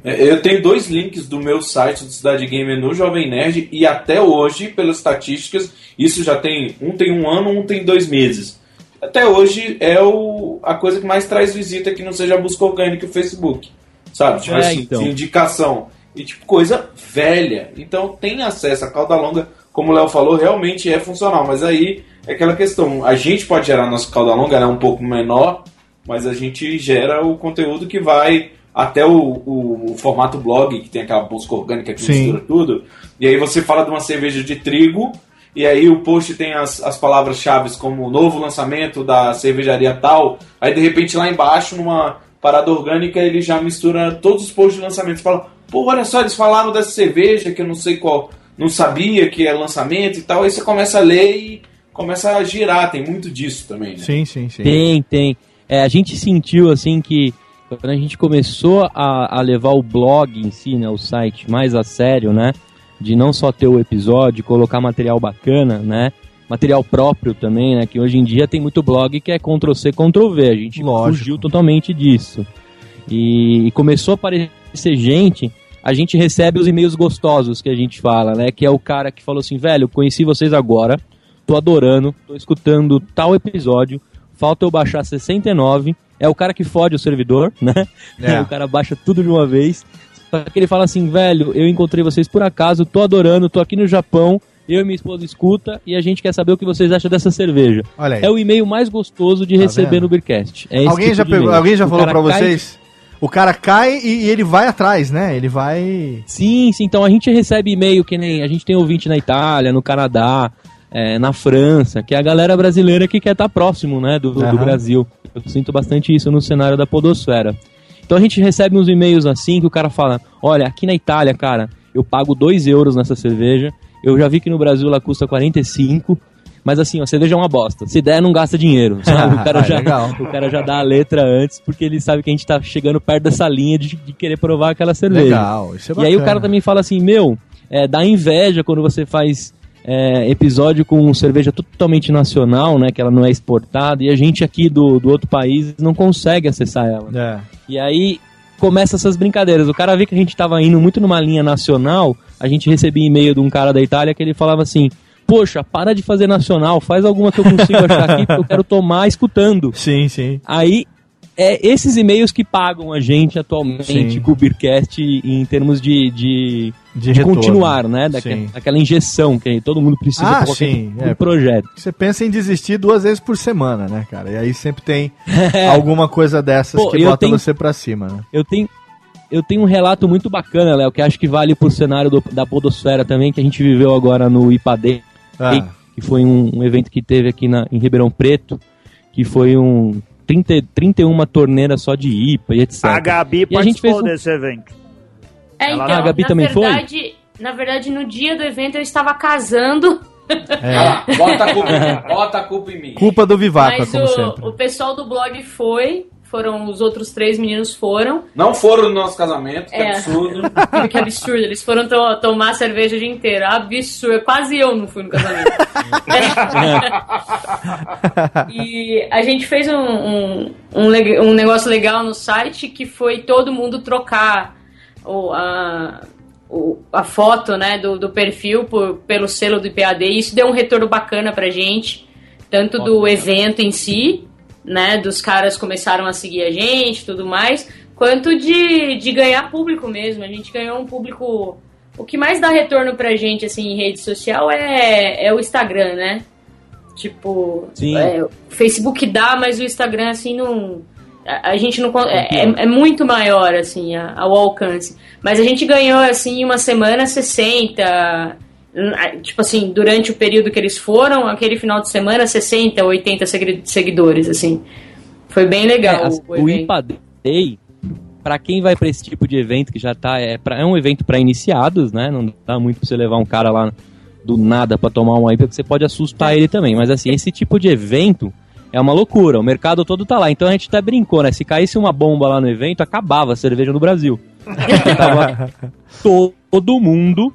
Eu, eu tenho dois links do meu site do Cidade Gamer no Jovem Nerd e até hoje, pelas estatísticas, isso já tem. Um tem um ano, um tem dois meses. até hoje é o, a coisa que mais traz visita que não seja a busca orgânica e o Facebook. Sabe? Tipo É, assim, então. de indicação. E tipo, coisa velha. Então tem acesso. A cauda longa, como o Léo falou, realmente é funcional. Mas aí é aquela questão. A gente pode gerar nossa cauda longa, ela é um pouco menor, mas a gente gera o conteúdo que vai até o, o- o formato blog, que tem aquela busca orgânica que Sim. mistura tudo. E aí você fala de uma cerveja de trigo, e aí o post tem as, as palavras-chave como novo lançamento da cervejaria tal. Aí de repente lá embaixo, numa parada orgânica, ele já mistura todos os posts de lançamento. Você fala, pô, olha só, eles falaram dessa cerveja que eu não sei qual, não sabia que é lançamento e tal. Aí você começa a ler e começa a girar. Tem muito disso também, né? Sim, sim, sim. Tem, tem. É, a gente sentiu assim que quando a gente começou a, a levar o blog em si, né, o site mais a sério, né, de não só ter o episódio, colocar material bacana, né, material próprio também, né, que hoje em dia tem muito blog que é Ctrl C, Ctrl V, a gente fugiu totalmente disso. E, e começou a aparecer gente, a gente recebe os e-mails gostosos que a gente fala, né, que é o cara que falou assim, velho, conheci vocês agora, tô adorando, tô escutando tal episódio, falta eu baixar 69, é o cara que fode o servidor, né? É. o cara baixa tudo de uma vez. Só que ele fala assim, velho, eu encontrei vocês por acaso, tô adorando, tô aqui no Japão, eu e minha esposa escuta e a gente quer saber o que vocês acham dessa cerveja. Olha aí. É o e-mail mais gostoso de Tá receber vendo? no Beercast. É alguém, tipo já pegou- alguém já O falou cai- vocês? O cara cai e, e ele vai atrás, né? Ele vai. Sim, sim. Então a gente recebe e-mail que nem a gente tem ouvinte na Itália, no Canadá, é, na França, que é a galera brasileira que quer estar próximo, né, do, do Aham. Brasil. Eu sinto bastante isso no cenário da podosfera. Então a gente recebe uns e-mails assim que o cara fala: Olha, aqui na Itália, cara, eu pago 2 euros nessa cerveja. Eu já vi que no Brasil ela custa 45. Mas assim, ó, a cerveja é uma bosta. Se der, não gasta dinheiro. Sabe? O, cara Ah, já, legal. o cara já dá a letra antes, porque ele sabe que a gente tá chegando perto dessa linha de, de querer provar aquela cerveja. Legal, isso é E aí o bacana. cara também fala assim, meu, é, dá inveja quando você faz é, episódio com cerveja totalmente nacional, né? Que ela não é exportada, e a gente aqui do, do outro país não consegue acessar ela. É. E aí começa essas brincadeiras. O cara vê que a gente tava indo muito numa linha nacional, a gente recebia e-mail de um cara da Itália que ele falava assim. Poxa, para de fazer nacional, faz alguma que eu consiga achar aqui, porque eu quero tomar escutando. Sim, sim. Aí, é esses e-mails que pagam a gente atualmente Sim. com o Beercast em termos de, de, De de continuar, né? Daquela, daquela injeção que todo mundo precisa Ah, qualquer sim, é. projeto. Você pensa em desistir duas vezes por semana, né, cara? E aí sempre tem alguma coisa dessas Pô, que bota tenho- você pra cima, né? Eu tenho, eu tenho um relato muito bacana, Léo, que acho que vale pro cenário do- da podosfera também, que a gente viveu agora no IPAD, Ah. que foi um, um evento que teve aqui na, em Ribeirão Preto, que foi um 30, 31 torneiras só de IPA e etc. A Gabi e a gente fez participou um- desse evento. É, Ela- então, Ah, a Gabi na também foi? verdade, Na verdade, no dia do evento eu estava casando. É. Lá, bota a culpa em mim. Bota a culpa em mim. Culpa do Vivaca, mas como o, sempre. o pessoal do blog foi. Foram os outros três meninos foram. Não foram no nosso casamento, que É. absurdo. que absurdo. Eles foram to- tomar cerveja o dia inteiro. Absurdo. Quase eu não fui no casamento. e a gente fez um, um, um, um negócio legal no site que foi todo mundo trocar o, a, o- a foto né, do, do perfil por- pelo selo do IPAD. E isso deu um retorno bacana pra gente. Tanto do evento em si, né? Dos caras começaram a seguir a gente e tudo mais, quanto de, de ganhar público mesmo. A gente ganhou um público. O que mais dá retorno pra gente, assim, em rede social é, é o Instagram, né? Tipo, é, o Facebook dá, mas o Instagram, assim, não. A, a gente não. É, é- é muito maior, assim, a- ao alcance. Mas a gente ganhou, assim, em uma semana 60. Tipo assim, durante o período que eles foram, aquele final de semana, 60, 80 segui- seguidores, assim. Foi bem legal. É, o, o. IPA Day, pra quem vai pra esse tipo de evento que já tá. É, pra- é um evento pra iniciados, né? Não dá muito pra você levar um cara lá do nada pra tomar uma IPA, porque você pode assustar ele também. Mas assim, esse tipo de evento é uma loucura. O mercado todo tá lá. Então a gente até brincou, né? Se caísse uma bomba lá no evento, acabava a cerveja no Brasil. Todo mundo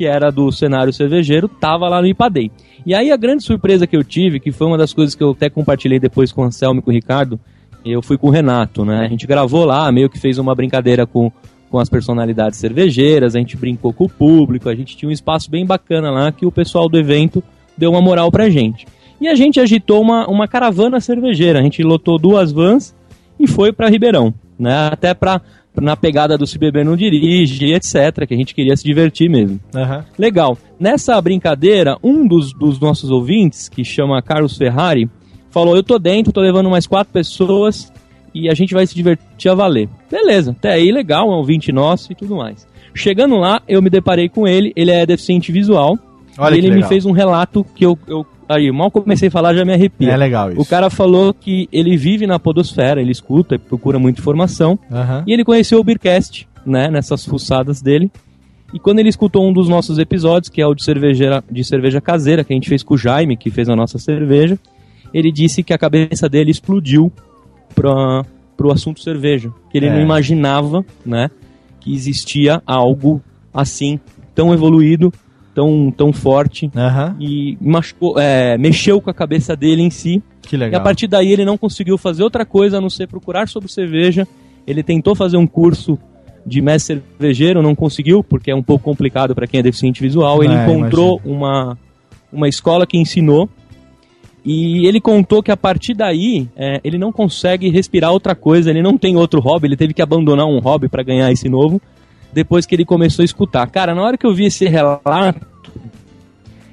que era do cenário cervejeiro tava lá no IPA Day. E aí a grande surpresa que eu tive, que foi uma das coisas que eu até compartilhei depois com o Anselmo e com o Ricardo, eu fui com o Renato, né? A gente gravou lá, meio que fez uma brincadeira com, com as personalidades cervejeiras, a gente brincou com o público, a gente tinha um espaço bem bacana lá que o pessoal do evento deu uma moral pra gente. E a gente agitou uma, uma caravana cervejeira. A gente lotou duas vans e foi para Ribeirão, né? Até pra, na pegada do Se Beber Não Dirige, etc., que a gente queria se divertir mesmo. Aham. Legal. Nessa brincadeira, um dos, dos nossos ouvintes, que chama Carlos Ferrari, falou: Eu tô dentro, tô levando mais quatro pessoas e a gente vai se divertir a valer. Beleza, até aí legal, é um ouvinte nosso e tudo mais. Chegando lá, eu me deparei com ele, ele é deficiente visual. Olha e ele me fez um relato que eu, eu. Aí, mal comecei a falar, já me arrepio. É legal isso. O cara falou que ele vive na podosfera, ele escuta e procura muita informação. Aham. E ele conheceu o Beercast, né, nessas fuçadas dele. E quando ele escutou um dos nossos episódios, que é o de cerveja, de cerveja caseira, que a gente fez com o Jaime, que fez a nossa cerveja, ele disse que a cabeça dele explodiu para pro assunto cerveja. Que ele É. não imaginava, né, que existia algo assim, tão evoluído, tão, tão forte. Aham. E machucou, é, mexeu com a cabeça dele em si. Que E a legal. partir daí ele não conseguiu fazer outra coisa a não ser procurar sobre cerveja. Ele tentou fazer um curso de mestre cervejeiro, não conseguiu, porque é um pouco complicado para quem é deficiente visual. Ele É, encontrou uma, uma escola que ensinou. E ele contou que a partir daí é, ele não consegue respirar outra coisa, ele não tem outro hobby, ele teve que abandonar um hobby para ganhar esse novo, depois que ele começou a escutar. Cara, na hora que eu vi esse relato,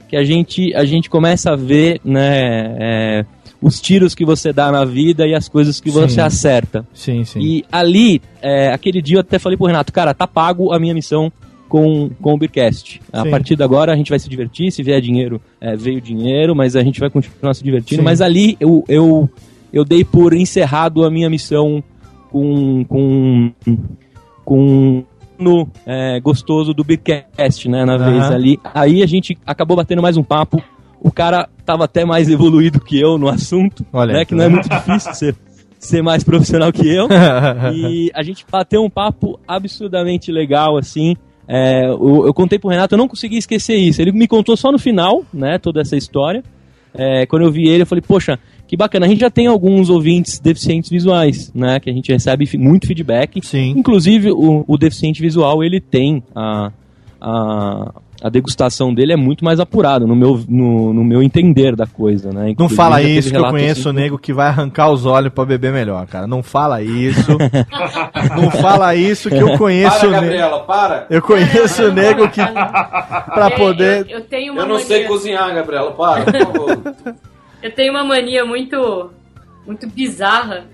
que a gente, a gente começa a ver né, é, os tiros que você dá na vida e as coisas que Sim. você acerta. Sim, sim. E ali, é, aquele dia eu até falei pro Renato, cara, tá pago a minha missão com, com o Beercast. A Sim. partir de agora a gente vai se divertir, se vier dinheiro, é, veio dinheiro, mas a gente vai continuar se divertindo. Sim. Mas ali eu, eu, eu dei por encerrado a minha missão com, com, com no é, gostoso do Beercast, né, na Aham. vez ali. Aí a gente acabou batendo mais um papo. O cara tava até mais evoluído que eu no assunto, Olha né, que não é muito difícil ser, ser mais profissional que eu. e a gente bateu um papo absurdamente legal, assim. É, eu, eu contei pro Renato, eu não consegui esquecer isso. Ele me contou só no final, né, toda essa história. É, quando eu vi ele, eu falei, poxa, que bacana. A gente já tem alguns ouvintes deficientes visuais, né, que a gente recebe muito feedback. Sim. Inclusive, o, o deficiente visual, ele tem a, a, a degustação dele é muito mais apurada, no meu, no, no meu entender da coisa, né. Não Inclusive, fala já teve isso que eu relatos, conheço o assim, nego que vai arrancar os olhos pra beber melhor, cara. Não fala isso. não fala isso que eu conheço Para, o nego. Gabriela, para. Eu conheço o nego que pra É, poder Eu, eu tenho uma Eu não mania, sei cozinhar, Gabriela, para, por favor. eu tenho uma mania muito, muito bizarra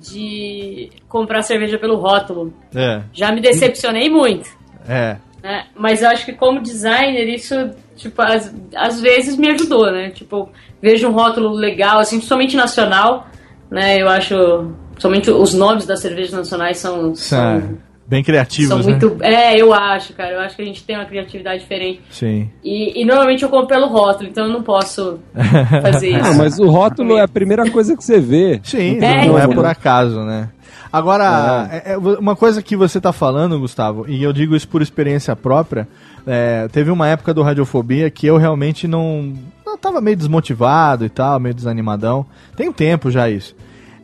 de comprar cerveja pelo rótulo. É, Já me decepcionei muito. é. né? Mas eu acho que como designer isso, tipo, às, às vezes me ajudou, né? Tipo, vejo um rótulo legal, assim, principalmente nacional, né? Eu acho, somente os nomes das cervejas nacionais são, São bem criativos, são né? muito... É, eu acho, cara. Eu acho que a gente tem uma criatividade diferente. Sim. E, e normalmente eu compro pelo rótulo, então eu não posso fazer isso. Ah, mas o rótulo é a primeira coisa que você vê. Sim, É, não é então. por acaso, né? Agora, é, é, uma coisa que você tá falando, Gustavo, e eu digo isso por experiência própria, é, teve uma época do Radiofobia que eu realmente não. Eu tava meio desmotivado e tal, meio desanimadão. Tem um tempo já isso.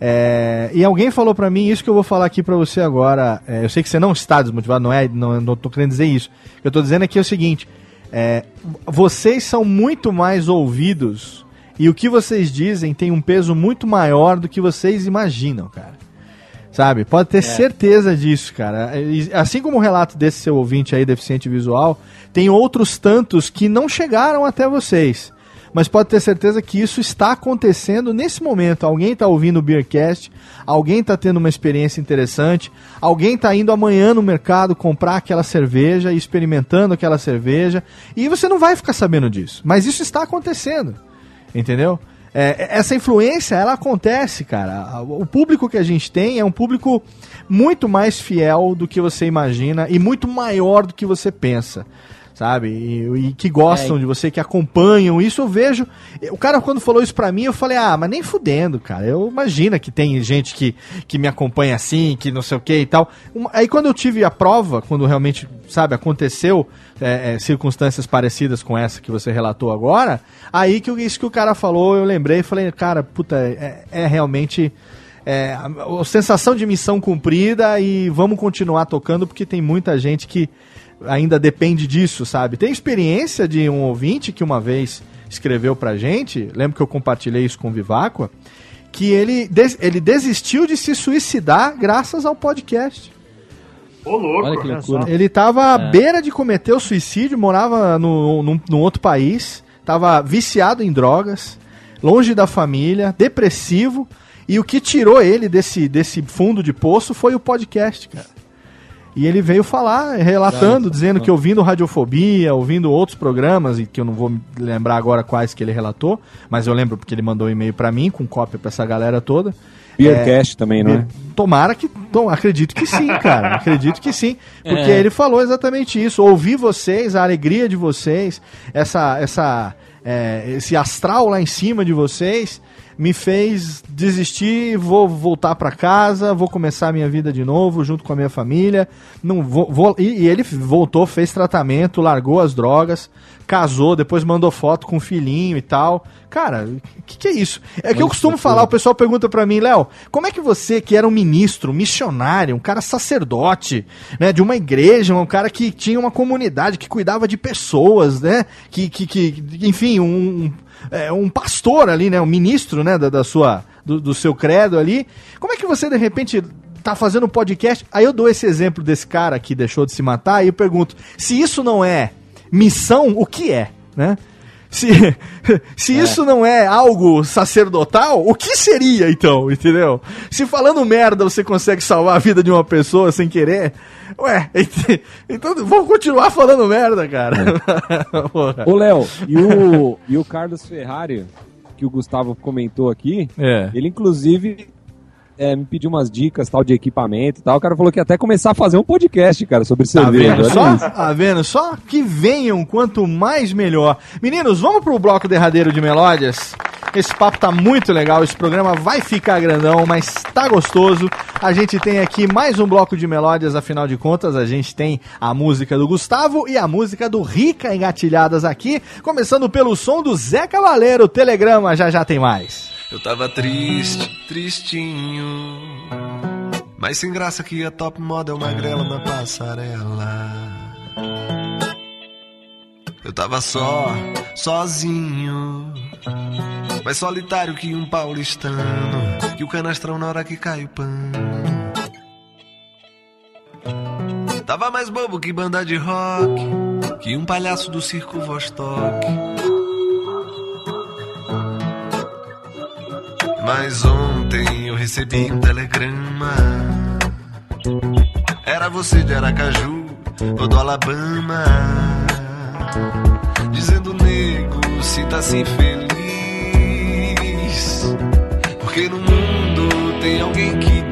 É, e alguém falou pra mim isso que eu vou falar aqui pra você agora. é, eu sei que você não está desmotivado, não é? Não, não tô querendo dizer isso. O que eu tô dizendo aqui é o seguinte: é, vocês são muito mais ouvidos e o que vocês dizem tem um peso muito maior do que vocês imaginam, cara. Sabe? Pode ter certeza disso, cara. E, Assim como o relato desse seu ouvinte aí, deficiente visual, tem outros tantos que não chegaram até vocês. Mas pode ter certeza que isso está acontecendo nesse momento. Alguém está ouvindo o Beercast, alguém está tendo uma experiência interessante, alguém está indo amanhã no mercado comprar aquela cerveja e experimentando aquela cerveja, e você não vai ficar sabendo disso. Mas isso está acontecendo. Entendeu? É, essa influência, ela acontece, cara. O público que a gente tem é um público muito mais fiel do que você imagina e muito maior do que você pensa. Sabe? E, e que gostam É, de você, que acompanham. Isso eu vejo. O cara, quando falou isso pra mim, eu falei, ah, mas nem fudendo, cara. Eu imagino que tem gente que, que me acompanha assim, que não sei o que e tal. Aí quando eu tive a prova, quando realmente, sabe, aconteceu é, é, circunstâncias parecidas com essa que você relatou agora, aí que isso que o cara falou, eu lembrei e falei, cara, puta, é, é realmente. É, a sensação de missão cumprida e vamos continuar tocando porque tem muita gente que ainda depende disso, sabe? Tem experiência de um ouvinte que uma vez escreveu pra gente, lembro que eu compartilhei isso com o Viváqua, que ele, des- ele desistiu de se suicidar graças ao podcast. Ô, louco. Olha que loucura. Ele tava à É. beira de cometer o suicídio, morava no, num, num outro país, tava viciado em drogas, longe da família, depressivo, e o que tirou ele desse, desse fundo de poço foi o podcast, cara. E ele veio falar, relatando, dizendo que ouvindo Radiofobia, ouvindo outros programas, e que eu não vou me lembrar agora quais que ele relatou, mas eu lembro porque ele mandou um e-mail pra mim, com cópia pra essa galera toda. Beercast também, não é? Tomara que. Tom, acredito que sim, cara. acredito que sim. Porque É. ele falou exatamente isso. Ouvir vocês, a alegria de vocês, essa, essa, é, esse astral lá em cima de vocês, me fez desistir. Vou voltar pra casa, vou começar a minha vida de novo, junto com a minha família. Não vou, vou- e, e ele voltou, fez tratamento, largou as drogas, casou, depois mandou foto com o filhinho e tal. Cara, o que, que é isso? É que eu costumo falar, o pessoal pergunta pra mim, Léo, como é que você, que era um ministro, missionário, um cara sacerdote, né, de uma igreja, um cara que tinha uma comunidade, que cuidava de pessoas, né, que, que, que enfim, um, é, um pastor ali, né, um ministro, né, da, da sua, do, do seu credo ali, como é que você, de repente, tá fazendo um podcast, aí eu dou esse exemplo desse cara que deixou de se matar, e eu pergunto, se isso não é missão, o que é, né? Se, se isso não é algo sacerdotal, o que seria então, entendeu? Se falando merda você consegue salvar a vida de uma pessoa sem querer, ué, então vamos continuar falando merda, cara. Porra. Ô, Léo, e o, e o Carlos Ferrari, que o Gustavo comentou aqui, É. ele inclusive é, me pediu umas dicas tal de equipamento e tal. O cara falou que ia até começar a fazer um podcast, cara, sobre Tá cerveja. vendo só? Tá vendo só? Que venham, quanto mais melhor. Meninos, vamos pro bloco derradeiro de melódias? Esse papo tá muito legal, esse programa vai ficar grandão, mas tá gostoso. A gente tem aqui mais um bloco de melódias, afinal de contas, a gente tem a música do Gustavo e a música do Rica engatilhadas aqui, começando pelo som do Zé Cavaleiro, Telegrama, já já tem mais. Eu tava triste, tristinho. Mas sem graça que a top model magrela na passarela. Eu tava só, sozinho. Mais solitário que um paulistano. Que o canastrão na hora que cai o pano. Tava mais bobo que banda de rock. Que um palhaço do circo Vostok. Mas ontem eu recebi um telegrama. Era você de Aracaju ou do Alabama. Dizendo, nego, se tá assim feliz. Porque no mundo tem alguém que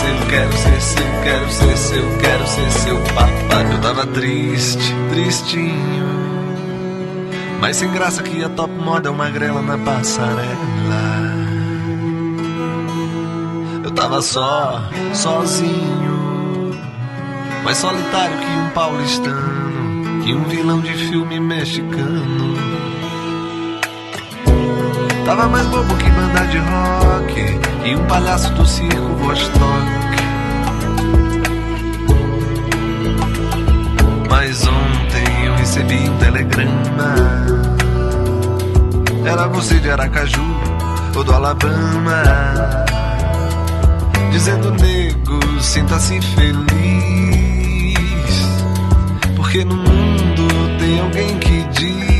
seu, quero ser seu, quero ser seu, quero ser seu papá. Eu tava triste, tristinho. Mas sem graça que a top model magrela na passarela. Eu tava só, sozinho. Mais solitário que um paulistano. Que um vilão de filme mexicano. Tava mais bobo que banda de rock. E um palhaço do circo Vostok. Mas ontem eu recebi um telegrama. Era você de Aracaju ou do Alabama. Dizendo, nego, sinta-se feliz. Porque no mundo tem alguém que diz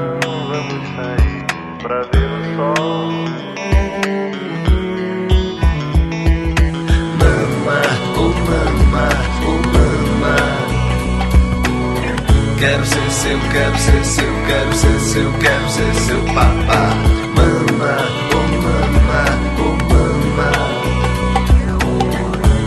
Quero ser seu, quero ser seu, quero ser seu, quero ser seu papá. Mama, oh mama, oh mama.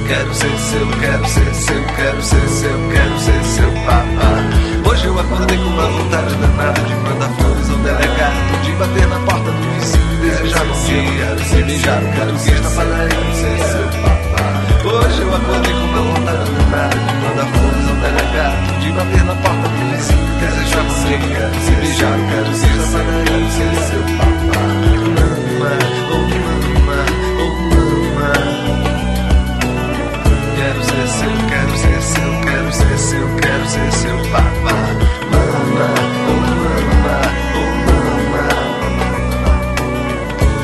Quero ser seu, quero ser seu, quero ser seu, quero ser seu papá. Hoje eu acordei com uma vontade danada de mandar flores ao delegado, é de bater na porta do vizinho, desejar você, quero ser o português da padaria. Quero ser seu papá. Hoje eu acordei com uma vontade na de mandar flores ao delegado, de bater na porta do vizinho, desejar você, quero se beijar, quero ser sapagaio, ser seu papá. Mama, oh mama, oh mama. Quero ser seu, quero ser seu, quero ser seu, quero ser seu papá. Mama, oh mama, oh mama.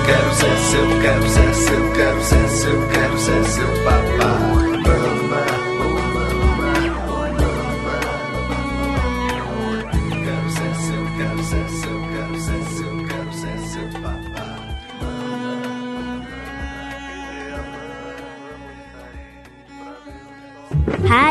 Quero ser seu, quero ser seu, quero ser seu, quero ser seu papá.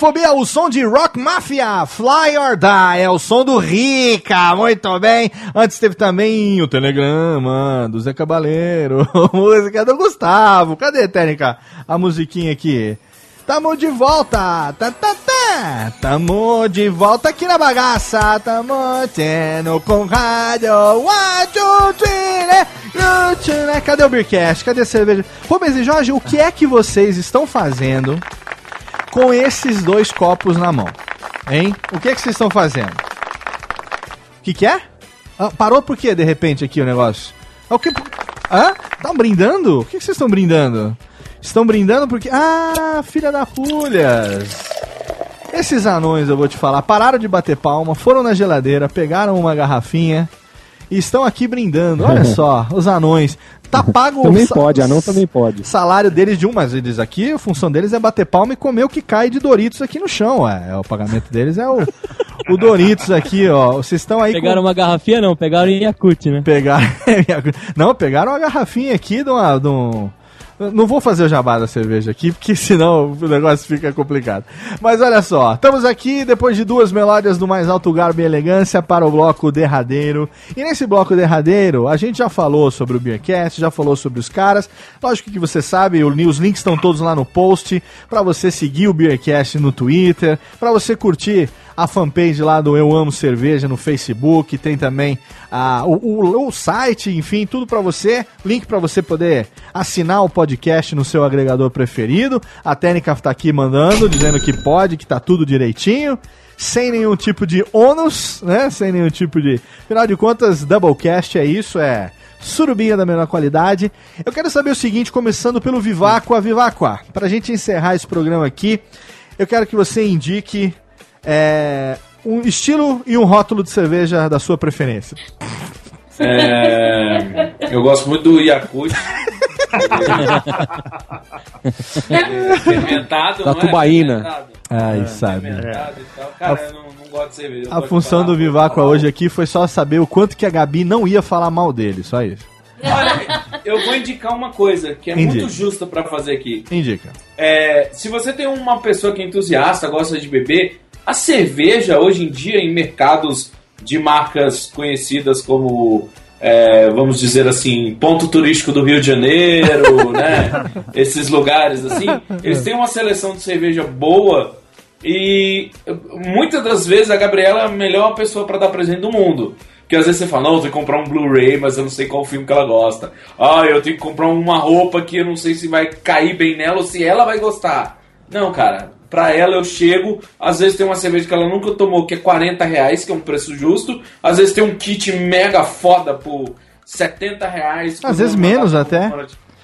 Radiofobia, o som de Rock Mafia, Fly or Die, é o som do Rica, muito bem. Antes teve também o Telegrama do Zé Cabaleiro, música do Gustavo. Cadê, Técnica? A musiquinha aqui. Tamo de volta, tá, tá, tá. Tamo de volta aqui na bagaça, tamo tendo com rádio, one, two, three? Cadê o Beercast? Cadê a cerveja? Rubens e Jorge, o que é que vocês estão fazendo com esses dois copos na mão? Hein? O que é que vocês estão fazendo? O que que é? Ah, parou por quê, de repente, aqui o negócio? É o que... Hã? Estão brindando? O que que vocês estão brindando? Estão brindando porque... Ah, filha da pulhas! Esses anões, eu vou te falar, pararam de bater palma, foram na geladeira, pegaram uma garrafinha e estão aqui brindando. Olha só, os anões. Tá pago Também pode, anão também pode. salário deles de um, mas eles aqui, a função deles é bater palma e comer o que cai de Doritos aqui no chão. É, o pagamento deles é o, o Doritos aqui, ó. Vocês estão aí Pegaram uma garrafinha, não, pegaram em Yakut, né? Pegaram. Não, pegaram uma garrafinha aqui de, uma, de um. Não vou fazer o jabá da cerveja aqui, porque senão o negócio fica complicado. Mas olha só, estamos aqui depois de duas melódias do mais alto garbo e elegância para o bloco derradeiro. E nesse bloco derradeiro, a gente já falou sobre o Beercast, já falou sobre os caras. Lógico que você sabe, os links estão todos lá no post, para você seguir o Beercast no Twitter, para você curtir a fanpage lá do Eu Amo Cerveja no Facebook, tem também ah, o, o- o site, enfim, tudo pra você, link pra você poder assinar o podcast no seu agregador preferido. A técnica tá aqui mandando, dizendo que pode, que tá tudo direitinho. Sem nenhum tipo de ônus, né? Sem nenhum tipo de. Afinal de contas, Doublecast é isso, é surubinha da menor qualidade. Eu quero saber o seguinte, começando pelo Vivacqua, Vivacqua. Pra gente encerrar esse programa aqui, eu quero que você indique é, um estilo e um rótulo de cerveja da sua preferência. É, eu gosto muito do Yakut. É, fermentado, Da não é? tubaína. Fermentado. Ai, sabe. Fermentado e tal. Cara, eu não, não gosto de cerveja. eu A função do falar. hoje aqui foi só saber o quanto que a Gabi não ia falar mal dele, só isso. Olha, eu vou indicar uma coisa que é Indica. muito justa pra fazer aqui. Indica. É, se você tem uma pessoa que é entusiasta, gosta de beber, a cerveja hoje em dia em mercados de marcas conhecidas como, é, vamos dizer assim, ponto turístico do Rio de Janeiro, né? Esses lugares assim, eles têm uma seleção de cerveja boa e muitas das vezes a Gabriela é a melhor pessoa para dar presente do mundo. Porque às vezes você fala, não, eu tenho que comprar um Blu-ray, mas eu não sei qual filme que ela gosta. Ah, eu tenho que comprar uma roupa que eu não sei se vai cair bem nela ou se ela vai gostar. Não, cara, pra ela eu chego, às vezes tem uma cerveja que ela nunca tomou, que é 40 reais, que é um preço justo. Às vezes tem um kit mega foda por 70 reais. Às vezes é menos até.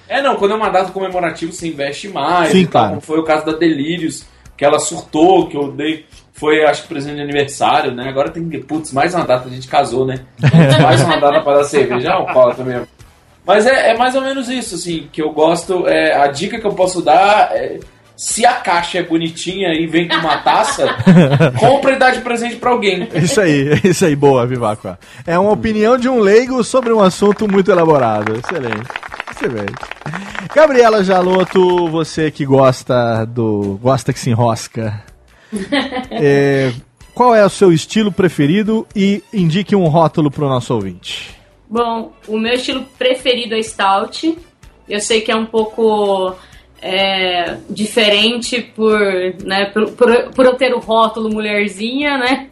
É, não, quando é uma data comemorativa você investe mais. Sim, claro. como foi o caso da Delírios, que ela surtou, que eu dei. Foi, acho que presente de aniversário, né? Agora tem que. Putz, mais uma data, a gente casou, né? mais uma data para dar cerveja. Não, cola também. Mas é, é mais ou menos isso, assim, que eu gosto. É, a dica que eu posso dar é. Se a caixa é bonitinha e vem com uma taça, compra e dá de presente pra alguém. Isso aí, isso aí, boa, Vivacqua. É uma opinião de um leigo sobre um assunto muito elaborado. Excelente. Excelente. Gabriela Jaloto, você que gosta do. gosta que se enrosca. É, qual é o seu estilo preferido e indique um rótulo pro nosso ouvinte. Bom, o meu estilo preferido é Stout. Eu sei que é um pouco é, diferente por, né, por, por, por eu ter o rótulo mulherzinha, né?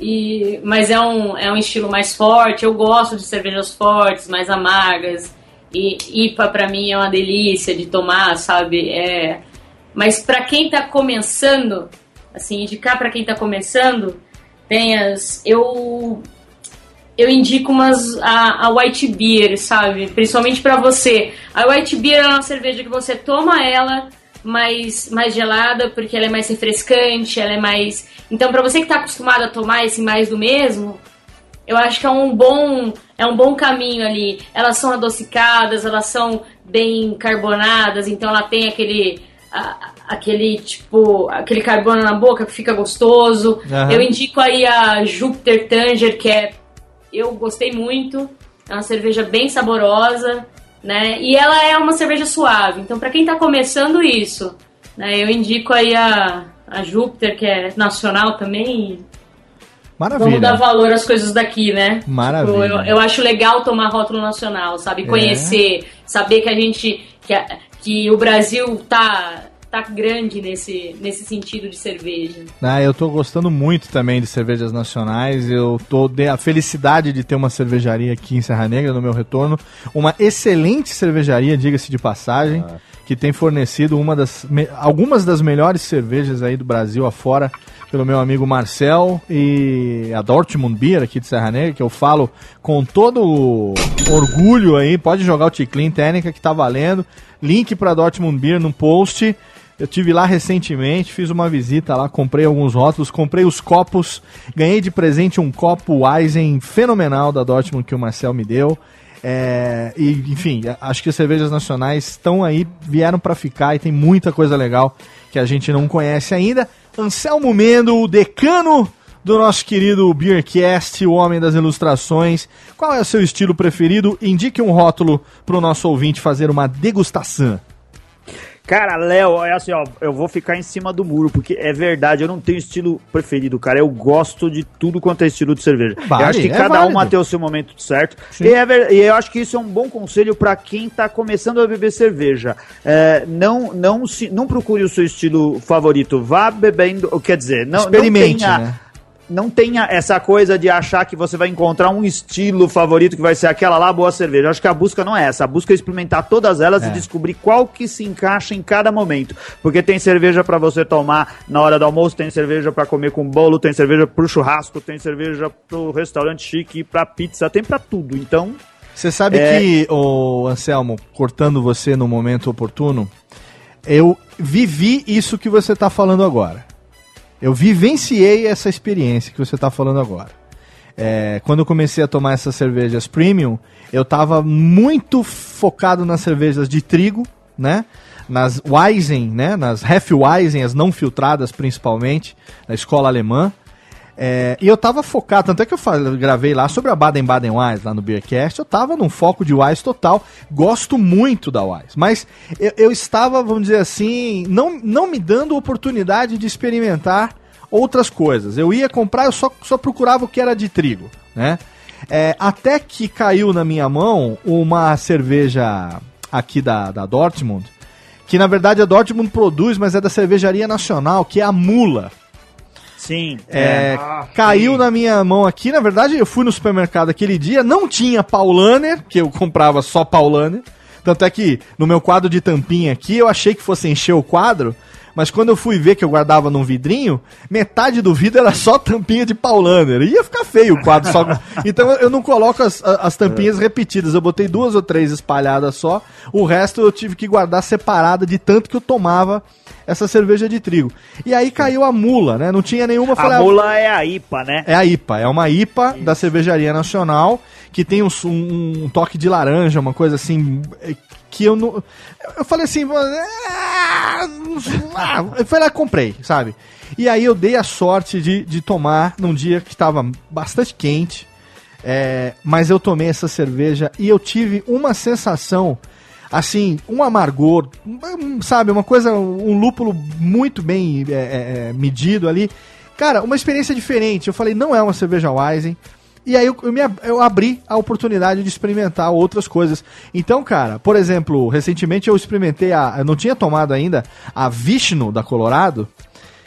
E, mas é um, é um estilo mais forte. Eu gosto de cervejas fortes, mais amargas. E IPA pra mim é uma delícia de tomar, sabe? É, mas pra quem tá começando, assim, indicar pra quem tá começando, tem as. Eu eu indico umas a, a white beer, sabe? Principalmente pra você. A white beer é uma cerveja que você toma ela mais mais gelada porque ela é mais refrescante, ela é mais. Então pra você que tá acostumado a tomar esse mais do mesmo, eu acho que é um bom é um bom caminho ali. Elas são adocicadas, elas são bem carbonadas, então ela tem aquele a- aquele tipo aquele carbono na boca que fica gostoso. Aham. Eu indico aí a Jupiter Tanger, que é eu gostei muito. É uma cerveja bem saborosa, né? E ela é uma cerveja suave. Então, pra quem tá começando isso, né, eu indico aí a, a Júpiter, que é nacional também. Maravilha. Vamos dar valor às coisas daqui, né? Maravilha. Tipo, eu, eu acho legal tomar rótulo nacional, sabe? É. Conhecer, saber que a gente. Que, a- que o Brasil tá, tá grande nesse, nesse sentido de cerveja. Ah, eu tô gostando muito também de cervejas nacionais. Eu tô de a felicidade de ter uma cervejaria aqui em Serra Negra no meu retorno, uma excelente cervejaria, diga-se de passagem, que tem fornecido uma das me- algumas das melhores cervejas aí do Brasil afora pelo meu amigo Marcel e a Dortmund Beer aqui de Serra Negra, que eu falo com todo orgulho aí. Pode jogar o Ticlin Técnica que tá valendo. Link para Dortmund Beer no post. Eu tive lá recentemente, fiz uma visita lá, comprei alguns rótulos, comprei os copos, ganhei de presente um copo Weizen fenomenal da Dortmund que o Marcel me deu. É, e, enfim, acho que as cervejas nacionais estão aí, vieram para ficar e tem muita coisa legal que a gente não conhece ainda. Anselmo Mendo, o decano do nosso querido Beercast, o homem das ilustrações. Qual é o seu estilo preferido? Indique um rótulo para o nosso ouvinte fazer uma degustação. Cara, Léo, é assim, ó, eu vou ficar em cima do muro, porque é verdade, eu não tenho estilo preferido, cara. Eu gosto de tudo quanto é estilo de cerveja. Vale, eu acho que é cada válido. uma tem o seu momento certo. Sim. E, é ver- e eu acho que isso é um bom conselho pra quem tá começando a beber cerveja. É, não, não, se, não procure o seu estilo favorito, vá bebendo, quer dizer, não, Experimente, não tenha, né? Não tenha essa coisa de achar que você vai encontrar um estilo favorito que vai ser aquela lá boa cerveja. Eu acho que a busca não é essa. A busca é experimentar todas elas É. e descobrir qual que se encaixa em cada momento. Porque tem cerveja pra você tomar na hora do almoço, tem cerveja pra comer com bolo, tem cerveja pro churrasco, tem cerveja pro restaurante chique, pra pizza, tem pra tudo. Então, Você sabe É. que, ô Anselmo, cortando você no momento oportuno, eu vivi isso que você está falando agora. Eu vivenciei essa experiência que você está falando agora. É, quando eu comecei a tomar essas cervejas premium, eu estava muito focado nas cervejas de trigo, né? Nas Weizen, né? Nas Hefeweizen, as não filtradas principalmente, da escola alemã. É, e eu tava focado, tanto é que eu falei- gravei lá sobre a Baden-Baden Wise lá no Beercast, eu tava num foco de Wise total, gosto muito da Wise, mas eu, eu estava, vamos dizer assim, não, não me dando oportunidade de experimentar outras coisas. Eu ia comprar, eu só, só procurava o que era de trigo, né? É, até que caiu na minha mão uma cerveja aqui da, da Dortmund, que na verdade a Dortmund produz, mas é da cervejaria nacional, que é a Mula. Sim. É, Ah, caiu na minha mão aqui. Na verdade, eu fui no supermercado aquele dia, não tinha Paulaner, que eu comprava só Paulaner. Tanto é que no meu quadro de tampinha aqui, eu achei que fosse encher o quadro. Mas quando eu fui ver que eu guardava num vidrinho, metade do vidro era só tampinha de Paulaner. Ia ficar feio o quadro só. Então eu não coloco as, as tampinhas repetidas. Eu botei duas ou três espalhadas só. O resto eu tive que guardar separada de tanto que eu tomava essa cerveja de trigo. E aí caiu a mula, né? Não tinha nenhuma. falei, A ah, mula é a IPA, né? é a IPA, é uma IPA da Cervejaria Nacional, que tem um, um- um toque de laranja, uma coisa assim, que eu não... Eu falei assim, ah, ah, eu falei, ah, comprei, sabe? E aí eu dei a sorte de, de tomar num dia que estava bastante quente, é, mas eu tomei essa cerveja e eu tive uma sensação, assim, um amargor, sabe, uma coisa, um lúpulo muito bem é, é, medido ali. Cara, uma experiência diferente. Eu falei, não é uma cerveja Weizen. E aí eu, eu, me, eu abri a oportunidade de experimentar outras coisas. Então, cara, por exemplo, recentemente eu experimentei a. Eu não tinha tomado ainda a Vishnu da Colorado,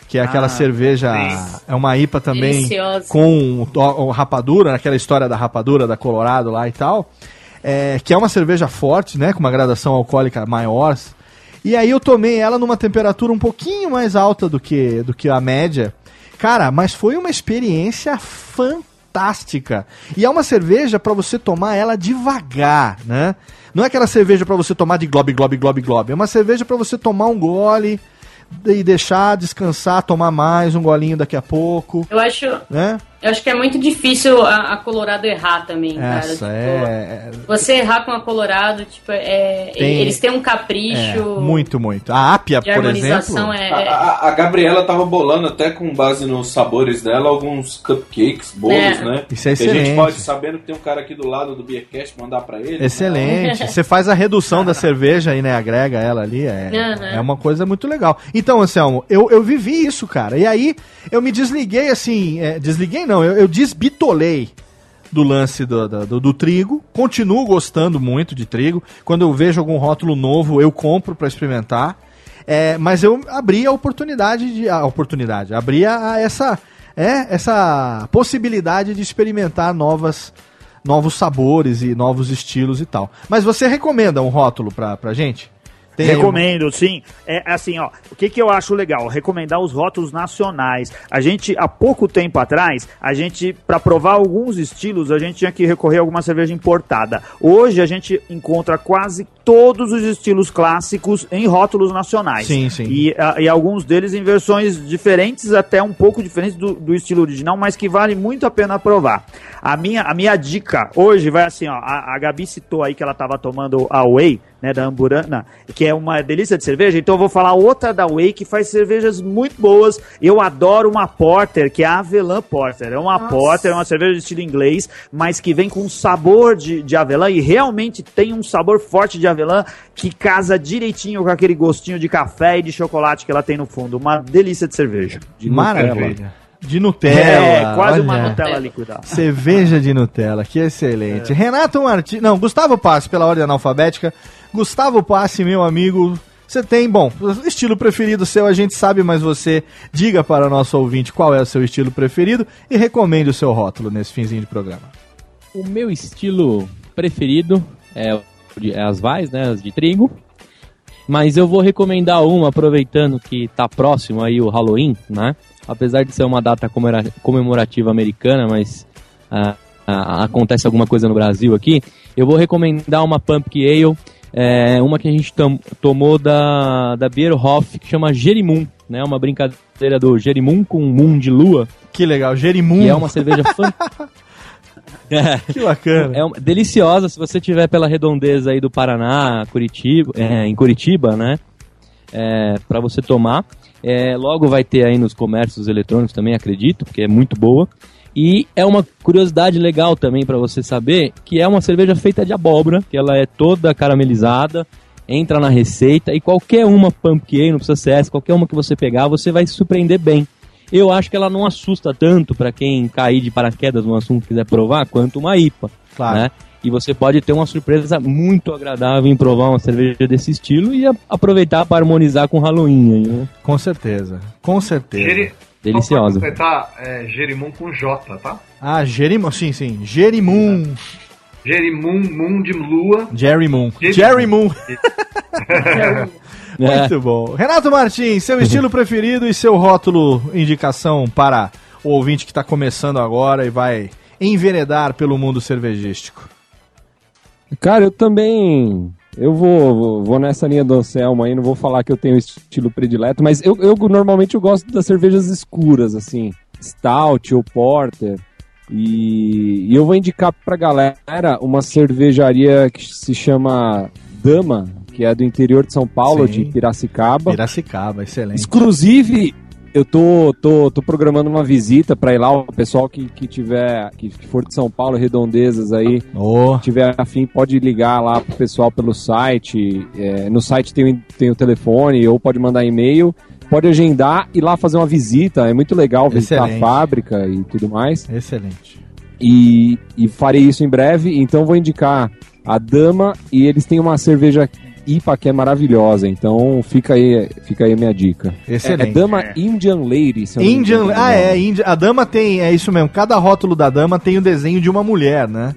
que é aquela Ah, cerveja. É uma IPA também Deliciosa. com o, o rapadura, aquela história da rapadura da Colorado lá e tal. É, que é uma cerveja forte, né? Com uma gradação alcoólica maior. E aí eu tomei ela numa temperatura um pouquinho mais alta do que, do que a média. Cara, mas foi uma experiência fantástica. E é uma cerveja pra você tomar ela devagar, né? Não é aquela cerveja pra você tomar de globe, globe, globe, globe. É uma cerveja pra você tomar um gole e deixar descansar, tomar mais um golinho daqui a pouco, Eu acho, né? Eu acho que é muito difícil a, a Colorado errar também, cara. Essa Tipo, é. Você errar com a Colorado, tipo, é, Tem- eles têm um é, capricho muito, muito. A Ápia, de por exemplo. É, A, é- a- a Gabriela tava bolando até com base nos sabores dela alguns cupcakes, bolos, É. né? Isso é Que a gente excelente. pode, sabendo que tem um cara aqui do lado do Beercast, mandar pra ele. Excelente. Você faz a redução da cerveja e né, agrega ela ali. É, Aham. é uma coisa muito legal. Então, Anselmo, eu, eu vivi isso, cara. E aí eu me desliguei assim. é, desliguei não, eu, eu desbitolei do lance do, do, do- trigo. Continuo gostando muito de trigo. Quando eu vejo algum rótulo novo, eu compro pra experimentar. É, mas eu abri a oportunidade de. A oportunidade. Abri a, a essa. É, essa possibilidade de experimentar novas novos sabores e novos estilos e tal. Mas você recomenda um rótulo pra, pra gente? Tem Recomendo, sim. É assim, ó. O que, que eu acho legal? Recomendar os rótulos nacionais. A gente, há pouco tempo atrás, a gente, para provar alguns estilos, a gente tinha que recorrer a alguma cerveja importada. Hoje a gente encontra quase todos os estilos clássicos em rótulos nacionais. Sim, sim. E, a- e alguns deles em versões diferentes, até um pouco diferentes do, do estilo original, mas que vale muito a pena provar. A minha, a minha dica hoje vai assim, ó. A, a Gabi citou aí que ela tava tomando a Whey, né, da Amburana, que é uma delícia de cerveja. Então eu vou falar outra da Whey que faz cervejas muito boas. Eu adoro uma Porter, que é a Avelã Porter. É uma Porter, é uma cerveja de estilo inglês, mas que vem com sabor de, de avelã e realmente tem um sabor forte de avelã que casa direitinho com aquele gostinho de café e de chocolate que ela tem no fundo. Uma delícia de cerveja. De Maravilha. De Nutella. É, quase uma olha. Nutella líquida. Cerveja de Nutella, que excelente. Renato Martins. Não, Gustavo Passe, pela ordem analfabética. Gustavo Passe, meu amigo. Você tem, bom, estilo preferido seu a gente sabe, mas você diga para o nosso ouvinte qual é o seu estilo preferido e recomende o seu rótulo nesse finzinho de programa. O meu estilo preferido é, é as vais, né? As de trigo. Mas eu vou recomendar uma, aproveitando que tá próximo aí o Halloween, né? Apesar de ser uma data comemora- comemorativa americana, mas ah, ah, acontece alguma coisa no Brasil aqui, eu vou recomendar uma Pumpkin Ale, é, uma que a gente tom- tomou da, da Bierhoff, que chama Jerimum, né? Uma brincadeira do Jerimum com Moon de lua. Que legal, Jerimum. E é uma cerveja fantástica. Que bacana. É uma- deliciosa se você tiver pela redondeza aí do Paraná, Curitiba, é, em Curitiba, né? É, para você tomar. É, logo vai ter aí nos comércios eletrônicos também, acredito, porque é muito boa. E é uma curiosidade legal também para você saber que é uma cerveja feita de abóbora, que ela é toda caramelizada, entra na receita e qualquer uma pumpkin, não precisa ser essa, qualquer uma que você pegar, você vai se surpreender bem. Eu acho que ela não assusta tanto para quem cair de paraquedas no assunto e quiser provar, quanto uma IPA. Claro. Né? E você pode ter uma surpresa muito agradável em provar uma cerveja desse estilo e a- aproveitar para harmonizar com Halloween. aí, Né? Com certeza, com certeza. Geri- Deliciosa. Pra completar, é Jerimum com J, tá? Ah, Jerimum, sim, sim. Jerimum. Jerimum, Moon de lua. Jerry Moon. Jerry Moon. Muito bom. Renato Martins, seu estilo preferido e seu rótulo indicação para o ouvinte que está começando agora e vai enveredar pelo mundo cervejístico. Cara, eu também. Eu vou, vou, nessa linha do Anselmo aí, não vou falar que eu tenho estilo predileto, mas eu, eu normalmente eu gosto das cervejas escuras, assim, Stout ou Porter. E, e eu vou indicar pra galera uma cervejaria que se chama Dama, que é do interior de São Paulo, Sim. de Piracicaba. Piracicaba, excelente. Inclusive, eu tô, tô, tô programando uma visita pra ir lá. O pessoal que, que tiver, que for de São Paulo, redondezas aí, Oh, tiver afim, pode ligar lá pro pessoal pelo site. É, no site tem, o- tem o telefone, ou pode mandar e-mail. Pode agendar e lá fazer uma visita. É muito legal visitar Excelente. a fábrica e tudo mais. excelente. E, e farei isso em breve. Então vou indicar a Dama e eles têm uma cerveja IPA que é maravilhosa. Então fica aí, fica aí a minha dica. Excelente. É, Dama Indian Lady. se eu não me Indian, engano, ah é, a dama tem, é isso mesmo, cada rótulo da dama tem o desenho de uma mulher, né?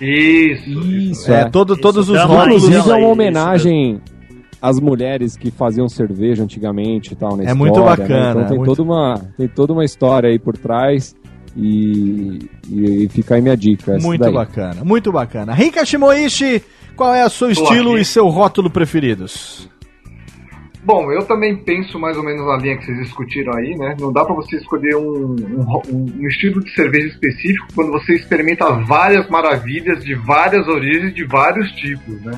Isso. Isso, É, é. todo, todos os Dama rótulos... Inclusive é uma homenagem às mulheres que faziam cerveja antigamente e tal na É história. muito né? bacana, Então tem, muito- toda uma, tem toda uma história aí por trás e, e, e fica aí minha dica. Muito daí. bacana, muito bacana. Rika Shimoishi, qual é o seu estilo e seu rótulo preferidos? Bom, eu também penso mais ou menos na linha que vocês discutiram aí, né? Não dá pra você escolher um, um, um- estilo de cerveja específico quando você experimenta várias maravilhas de várias origens, de vários tipos, né?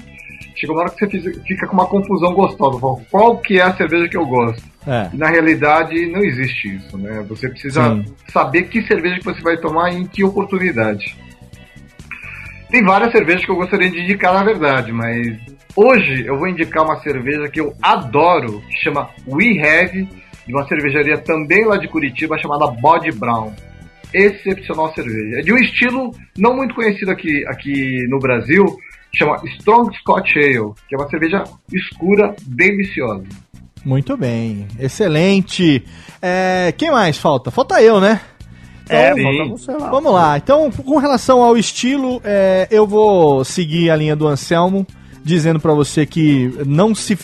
Chega uma hora que você fica com uma confusão gostosa. Qual que é a cerveja que eu gosto? É. Na realidade não existe isso, né? Você precisa Sim. saber que cerveja que você vai tomar e em que oportunidade. Tem várias cervejas que eu gostaria de indicar, na verdade, mas hoje eu vou indicar uma cerveja que eu adoro, que chama We Have, de uma cervejaria também lá de Curitiba, chamada Body Brown. Excepcional cerveja. É de um estilo não muito conhecido aqui, aqui no Brasil, chama Strong Scotch Ale, que é uma cerveja escura, deliciosa. Muito bem, excelente. É, quem mais falta? Falta eu, né? É, Então, lá. Vamos lá. Então, com relação ao estilo, é, eu vou seguir a linha do Anselmo, dizendo pra você que não se.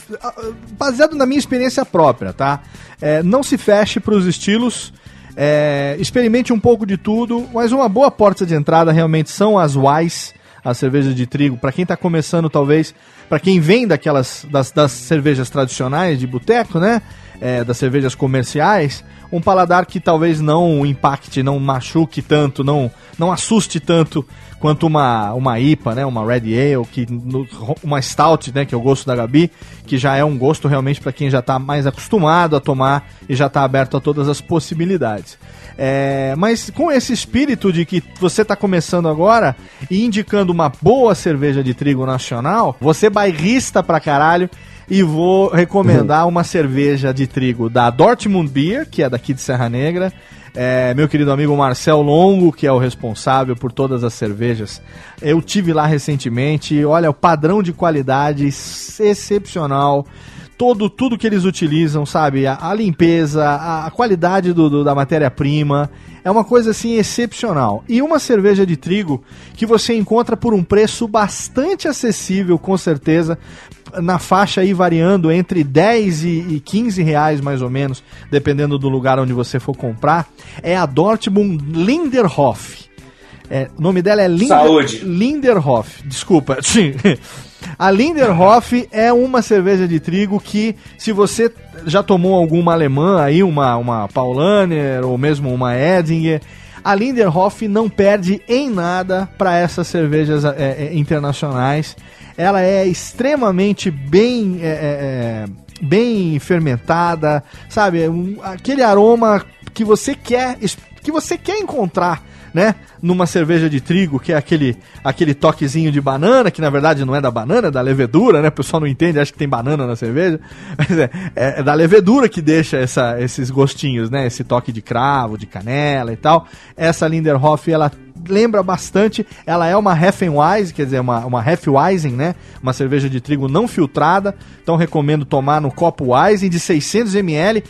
Baseado na minha experiência própria, tá? É, não se feche pros estilos. é, experimente um pouco de tudo, mas uma boa porta de entrada realmente são as Wise, as cervejas de trigo. Pra quem tá começando, talvez, Pra quem vem daquelas das, das cervejas tradicionais de boteco, né? É, das cervejas comerciais, um paladar que talvez não impacte, não machuque tanto, não, não assuste tanto quanto uma, uma IPA, né? Uma Red Ale, que, no- uma Stout, né? Que é o gosto da Gabi, que já é um gosto realmente para quem já está mais acostumado a tomar e já está aberto a todas as possibilidades. É, mas com esse espírito de que você está começando agora e indicando uma boa cerveja de trigo nacional, você bairrista pra caralho e vou recomendar uma cerveja de trigo da Dortmund Beer, que é daqui de Serra Negra. É, meu querido amigo Marcel Longo, que é o responsável por todas as cervejas. Eu tive lá recentemente, olha, o padrão de qualidade excepcional. Todo, tudo que eles utilizam, sabe? A, a limpeza, a, a qualidade do, do- da matéria-prima. É uma coisa assim excepcional. E uma cerveja de trigo que você encontra por um preço bastante acessível, com certeza, na faixa aí variando entre 10 e, e 15 reais mais ou menos, dependendo do lugar onde você for comprar, é a Dortmund Linderhof. É, o nome dela é Linder, Saúde. Linderhof. Desculpa. sim. A Linderhof é uma cerveja de trigo que, se você já tomou alguma alemã aí, uma, uma Paulaner ou mesmo uma Edinger, a Linderhof não perde em nada para essas cervejas é, é, internacionais. Ela é extremamente bem, é, é, é, bem fermentada, sabe? Um- aquele aroma que você quer que você quer encontrar, né? Numa cerveja de trigo, que é aquele, aquele toquezinho de banana, que na verdade não é da banana, é da levedura, né? O pessoal não entende, acha que tem banana na cerveja. Mas é, é- é da levedura que deixa essa, esses gostinhos, né? Esse toque de cravo, de canela e tal. Essa Linderhof, ela lembra bastante, ela é uma Heffenweise, quer dizer, uma, uma Hefeweizen, né? Uma cerveja de trigo não filtrada. Então recomendo tomar no copo Weizen de 600 ml.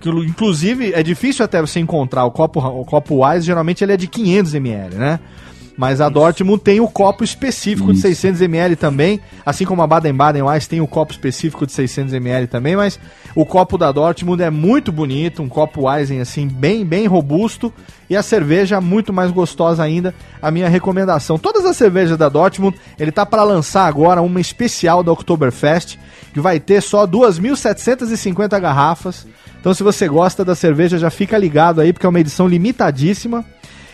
que, Inclusive, é difícil até você encontrar o copo, o copo Wise, geralmente ele é de 500 ml, né? Mas a Dortmund tem o copo específico de 600 ml também, assim como a Baden-Baden Weiss tem o copo específico de 600 ml também, mas o copo da Dortmund é muito bonito, um copo Weizen assim bem bem robusto e a cerveja muito mais gostosa ainda. A minha recomendação, todas as cervejas da Dortmund, ele tá para lançar agora uma especial da Oktoberfest, que vai ter só 2.750 garrafas. Então se você gosta da cerveja, já fica ligado aí, porque é uma edição limitadíssima.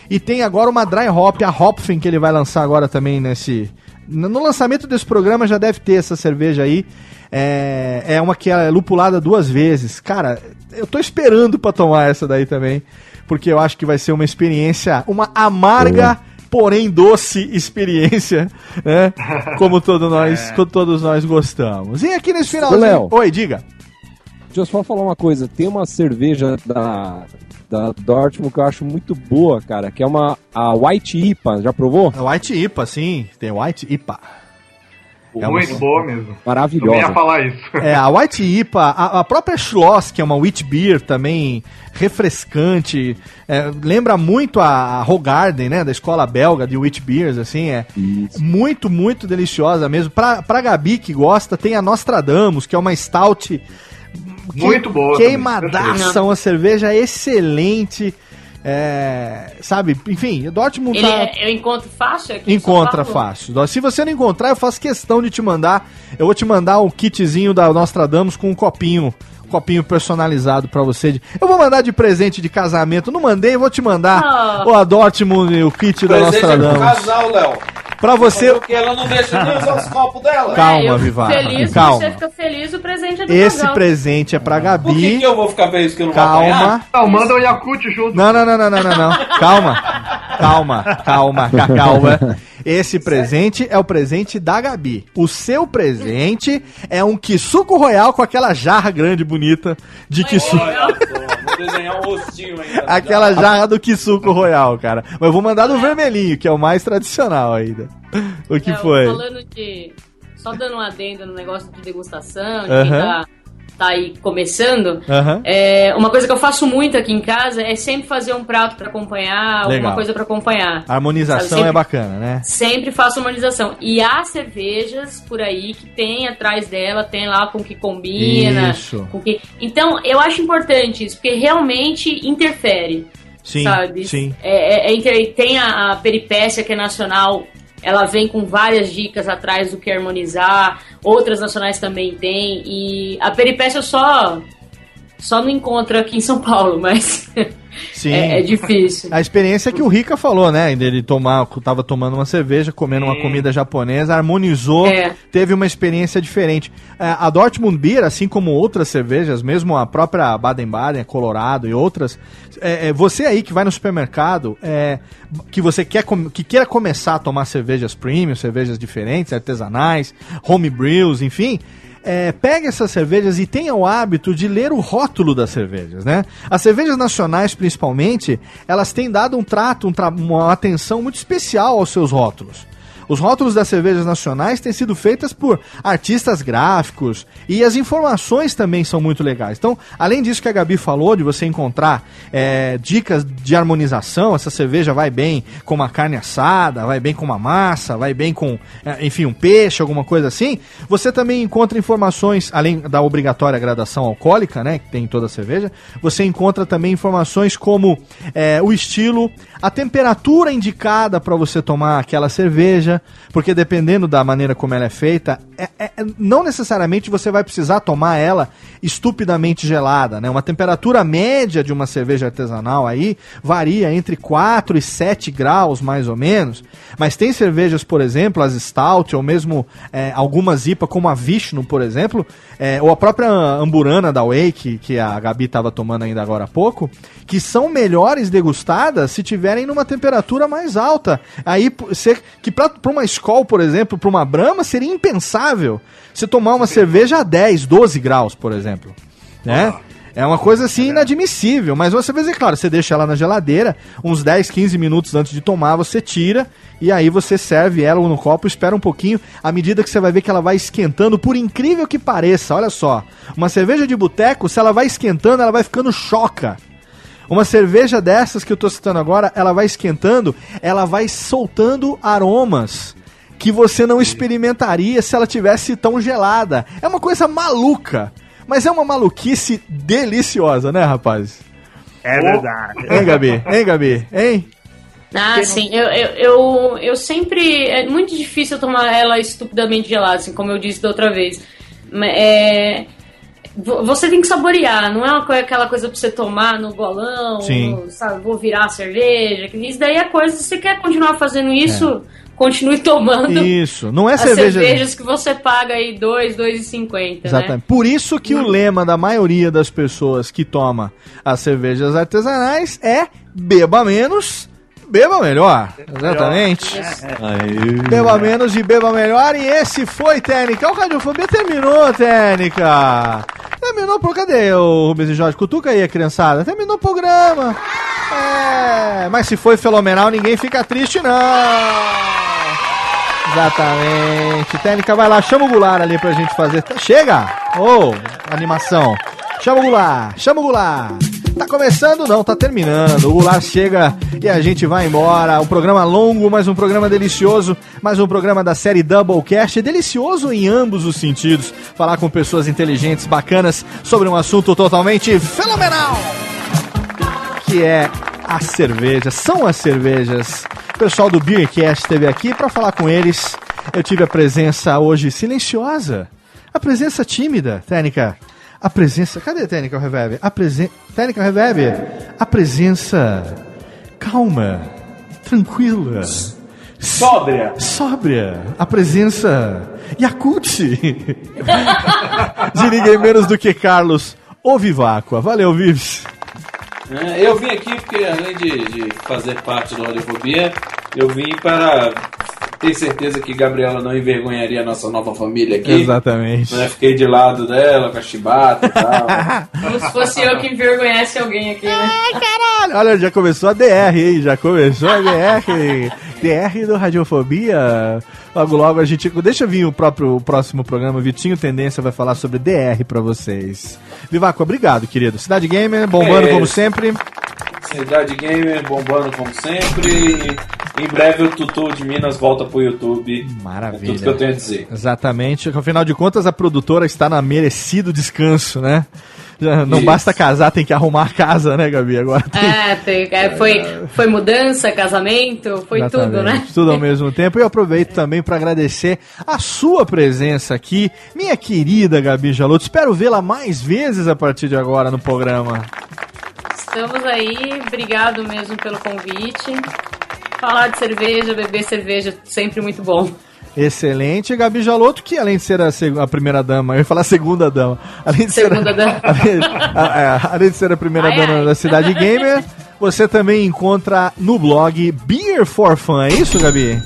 E tem agora uma dry hop, a Hopfen, que ele vai lançar agora também nesse. No lançamento desse programa já deve ter essa cerveja aí. É, é uma que é lupulada duas vezes. Cara, eu tô esperando pra tomar essa daí também. Porque eu acho que vai ser uma experiência, uma amarga, porém doce experiência, né? Como todos nós, como todos nós gostamos. E aqui nesse finalzinho. Oi, diga. Deixa eu só falar uma coisa. Tem uma cerveja da, da Dortmund que eu acho muito boa, cara, que é uma a White IPA. Já provou? A White IPA, sim. Tem White IPA. É uma- Muito boa mesmo. Maravilhosa. Eu ia falar isso. É, a White IPA, a, a própria Schloss, que é uma wheat beer também refrescante, é, lembra muito a, a Hogarden, né, da escola belga de wheat beers, assim, é muito, muito deliciosa mesmo. Pra, pra Gabi que gosta, tem a Nostradamus, que é uma stout Muito boa também, queimadaça, uma cerveja excelente. É, sabe, enfim, o Dortmund Ele tá... é- eu encontro fácil aqui Encontra fácil. Se você não encontrar, eu faço questão de te mandar. Eu vou te mandar um kitzinho da Nostradamus com um copinho. um Copinho personalizado pra você. Eu vou mandar de presente de casamento. Não mandei, eu vou te mandar Ah. o Dortmund e o kit da Presente é pro Nostradamus. casal, Léo. Pra você. Porque ela não deixa nem usar os copos dela. Calma, É, eu Vivar, Feliz, calma. Você fica feliz, o presente é do Esse casal. presente é pra Gabi. Por que, que eu vou ficar feliz que eu não vou Calma. apanhar? Não, manda o Yakut junto. Não, não, não, não, não, não, não. Calma. Calma, calma, ca- calma. Esse presente é o presente da Gabi. O seu presente é um Kisuko Royal com aquela jarra grande bonita de Kisuko. Desenhar um rostinho ainda. Aquela jarra do Kisuko Royal, cara. Mas eu vou mandar do vermelhinho, que é o mais tradicional ainda. O que É, foi? Falando de. Só dando um adendo no negócio de degustação, de Aham. quem tá, tá aí começando. Aham. É, uma coisa que eu faço muito aqui em casa é sempre fazer um prato pra acompanhar, Legal. alguma coisa pra acompanhar. A harmonização Sabe, sempre- é bacana, né? Sempre faço harmonização. E há cervejas por aí que tem atrás dela, tem lá com que combina. Isso. Com que... Então, eu acho importante isso, porque realmente interfere. Sim, sabe? sim. É, é- é tem a, a peripécia que é nacional, ela vem com várias dicas atrás do que harmonizar, outras nacionais também tem, e a peripécia só, só não encontro aqui em São Paulo, mas Sim. é, é difícil. A experiência que o Rika falou, né? Dele tomar, tava tomando uma cerveja, comendo uma comida japonesa, harmonizou, É. teve uma experiência diferente. É, A Dortmund Beer, assim como outras cervejas, mesmo a própria Baden-Baden, Colorado e outras, é, é, você aí que vai no supermercado, é, que você quer que queira começar a tomar cervejas premium, cervejas diferentes, artesanais, home brews, enfim, é, pegue essas cervejas e tenha o hábito de ler o rótulo das cervejas, né? As cervejas nacionais, principalmente, elas têm dado um trato, um tra- uma atenção muito especial aos seus rótulos. Os rótulos das cervejas nacionais têm sido feitas por artistas gráficos e as informações também são muito legais. Então, além disso que a Gabi falou, de você encontrar é, dicas de harmonização, essa cerveja vai bem com uma carne assada, vai bem com uma massa, vai bem com, é, enfim, um peixe, alguma coisa assim. Você também encontra informações, além da obrigatória gradação alcoólica, né, que tem em toda a cerveja, você encontra também informações como é, o estilo, a temperatura indicada para você tomar aquela cerveja, porque dependendo da maneira como ela é feita, é- é- é- não necessariamente você vai precisar tomar ela estupidamente gelada, né? Uma temperatura média de uma cerveja artesanal aí varia entre 4 e 7 graus, mais ou menos. Mas tem cervejas, por exemplo, as Stout, ou mesmo é, algumas IPA, como a Vishnu, por exemplo, é, ou a própria Amburana da Wake, que a Gabi estava tomando ainda agora há pouco, que são melhores degustadas se tiverem numa temperatura mais alta. Aí, que para uma Skol, por exemplo, para uma Brahma, seria impensável você tomar uma cerveja a 10, 12 graus, por exemplo. Né? É uma coisa assim inadmissível, mas você vê, é claro, você deixa ela na geladeira, uns 10, 15 minutos antes de tomar, você tira e aí você serve ela no copo, espera um pouquinho, à medida que você vai ver que ela vai esquentando, por incrível que pareça, olha só, uma cerveja de boteco, se ela vai esquentando, ela vai ficando choca. Uma cerveja dessas que eu tô citando agora, ela vai esquentando, ela vai soltando aromas que você não experimentaria se ela tivesse tão gelada. É uma coisa maluca, mas é uma maluquice deliciosa, né, rapaz? É verdade. Hein, Gabi? Hein, Gabi? Hein? Ah, sim. Eu, eu, eu, eu sempre. É muito difícil eu tomar ela estupidamente gelada, assim, como eu disse da outra vez. É, você tem que saborear, não é aquela coisa pra você tomar no golão, Sim. sabe, vou virar a cerveja. Isso daí é coisa, se você quer continuar fazendo isso, continue tomando. Isso, não é as cerveja. cervejas que você paga aí 2, 2,50, né? Exatamente. Por isso que o lema da maioria das pessoas que toma as cervejas artesanais é beba menos, beba melhor. Exatamente. Beba menos e beba melhor. E esse foi, Técnica. O Radiofobia terminou, Técnica. Terminou por cadê o Rubens e Jorge? Cutuca aí a criançada. Terminou o programa. É, mas se foi fenomenal, ninguém fica triste, não. Exatamente. Técnica, vai lá, chama o Goulart ali pra gente fazer. Chega! Ô, animação. Chama o Goulart, chama o Goulart. Tá começando? Não, tá terminando. O Goulart chega e a gente vai embora. Um programa longo, mas um programa delicioso. Mais um programa da série Doublecast. Delicioso em ambos os sentidos. Falar com pessoas inteligentes, bacanas, sobre um assunto totalmente fenomenal. Que é a cerveja, são as cervejas. O pessoal do Beercast esteve aqui para falar com eles. Eu tive a presença hoje silenciosa, a presença tímida, técnica. A presença. Cadê a técnica o reverb? A presença. Técnica reverb? A presença calma, tranquila. Sóbria. Sóbria. A presença Yakult. De ninguém menos do que Carlos Oviváqua. Valeu, Vives. É, eu vim aqui porque, além de, de fazer parte do Radiofobia, eu vim para ter certeza que Gabriela não envergonharia a nossa nova família aqui. Exatamente. Né, Fiquei de lado dela, com a chibata e tal. Como se fosse eu que envergonhasse alguém aqui, né? Caralho, olha, já começou a DR, hein? Já começou a DR. DR do Radiofobia. Logo, logo a gente. Deixa vir o próprio o próximo programa. Vitinho Tendência vai falar sobre DR pra vocês. Vivaco, obrigado, querido. Cidade Gamer, bombando É como sempre. Cidade Gamer bombando como sempre. Em breve o Tutu de Minas volta pro YouTube. Maravilha. É tudo que eu tenho a dizer. Exatamente. Afinal de contas, a produtora está na merecido descanso, né? Já não Isso. basta casar, tem que arrumar a casa, né, Gabi? Agora tem É, tem- é, foi, foi mudança, casamento, foi tudo, né? Exatamente, Tudo ao mesmo tempo. E eu aproveito também para agradecer a sua presença aqui, minha querida Gabi Jaloto. Espero vê-la mais vezes a partir de agora no programa. Estamos aí, obrigado mesmo pelo convite. Falar de cerveja, beber cerveja, sempre muito bom. Excelente, Gabi Jaloto, que além de ser a, a primeira dama, eu ia falar segunda dama, além de Segunda ser dama. além, a- é, além de ser a primeira Ai, dama ai. da Cidade Gamer, você também encontra no blog Beer for Fun, é isso, Gabi?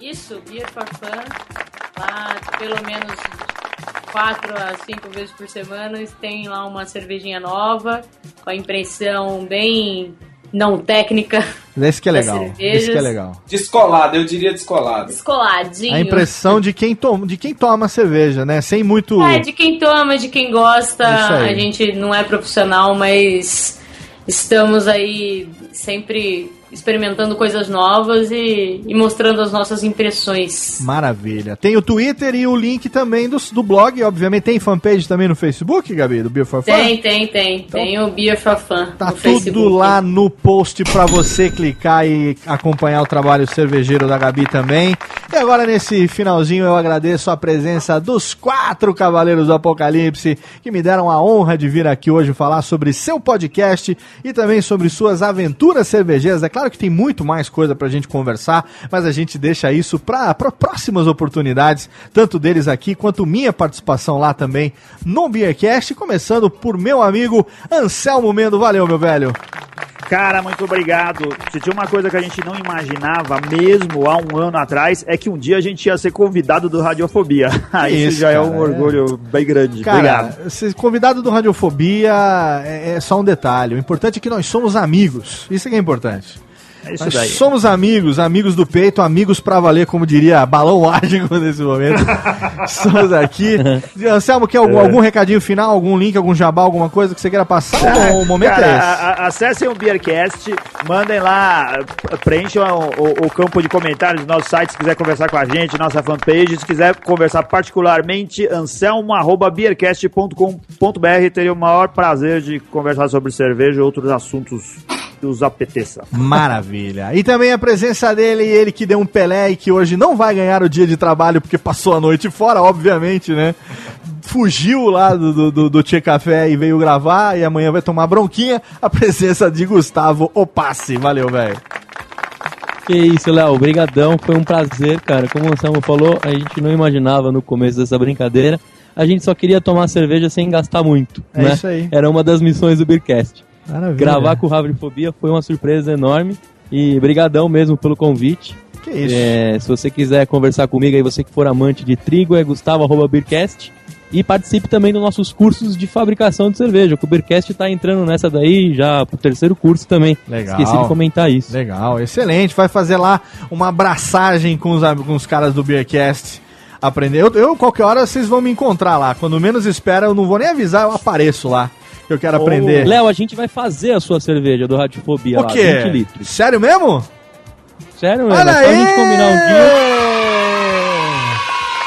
Isso, Beer for Fun, lá pelo menos quatro a cinco vezes por semana tem lá uma cervejinha nova, com a impressão bem não técnica. Esse que é legal. Esse que é legal. Descolado, eu diria descolado. Descoladinho. A impressão de quem toma, de quem toma cerveja, né? Sem muito. É, de quem toma, de quem gosta. A gente não é profissional, mas estamos aí sempre experimentando coisas novas e, e mostrando as nossas impressões. Maravilha. Tem o Twitter e o link também do, do blog, obviamente. Tem fanpage também no Facebook, Gabi, do Beer for Fun? Tem, tem, tem. tem o Beer for Fun Tá tudo Facebook. lá no post pra você clicar e acompanhar o trabalho cervejeiro da Gabi também. E agora nesse finalzinho eu agradeço a presença dos quatro cavaleiros do Apocalipse que me deram a honra de vir aqui hoje falar sobre seu podcast e também sobre suas aventuras cervejeiras. É claro que tem muito mais coisa pra gente conversar, mas a gente deixa isso pra, pra próximas oportunidades, tanto deles aqui quanto minha participação lá também no Beercast, começando por meu amigo Anselmo Mendo. Valeu, meu velho. Cara, muito obrigado. Se tinha uma coisa que a gente não imaginava, mesmo há um ano atrás, é que um dia a gente ia ser convidado do Radiofobia. Isso, Isso, já é cara, um orgulho bem grande. Cara, obrigado. ser convidado do Radiofobia é, é só um detalhe. O importante é que nós somos amigos. Isso é que é importante. É isso nós daí. somos amigos, amigos do peito, amigos pra valer, como diria Balão Mágico nesse momento. Estamos aqui. Anselmo, quer algum, É. algum recadinho final, algum link, algum jabá, alguma coisa que você queira passar? Ou o momento Cara, é esse? a- a- acessem o Beercast, mandem lá, preencham o, o- o campo de comentários do nosso site se quiser conversar com a gente, nossa fanpage. Se quiser conversar particularmente, anselmo.beercast.com.br. Teria o maior prazer de conversar sobre cerveja e outros assuntos que os apeteça. Maravilha. E também a presença dele, ele que deu um Pelé e que hoje não vai ganhar o dia de trabalho porque passou a noite fora, obviamente, né? Fugiu lá do, do, do, do Tchê Café e veio gravar e amanhã vai tomar bronquinha. A presença de Gustavo Opassi. Valeu, velho. Que isso, Léo. Obrigadão. Foi um prazer, cara. Como o Anselmo falou, a gente não imaginava no começo dessa brincadeira. A gente só queria tomar cerveja sem gastar muito. É né? isso aí. Era uma das missões do Beercast. Maravilha. Gravar com o Radiofobia foi uma surpresa enorme. E brigadão mesmo pelo convite. Que isso. É, se você quiser conversar comigo aí, você que for amante de trigo, é gustavo.beercast. E participe também dos nossos cursos de fabricação de cerveja. O Beercast tá entrando nessa daí já pro terceiro curso também. Legal. Esqueci de comentar isso. Legal, excelente. Vai fazer lá uma abraçagem com os, com os caras do Beercast. Aprender. Eu, eu, qualquer hora, vocês vão me encontrar lá. Quando menos espera, eu não vou nem avisar, eu apareço lá. Que eu quero aprender. Léo, a gente vai fazer a sua cerveja do Radiofobia O lá, quê? 20 litros. Sério mesmo? Sério mesmo, Olha é só a gente aí! combinar um dia.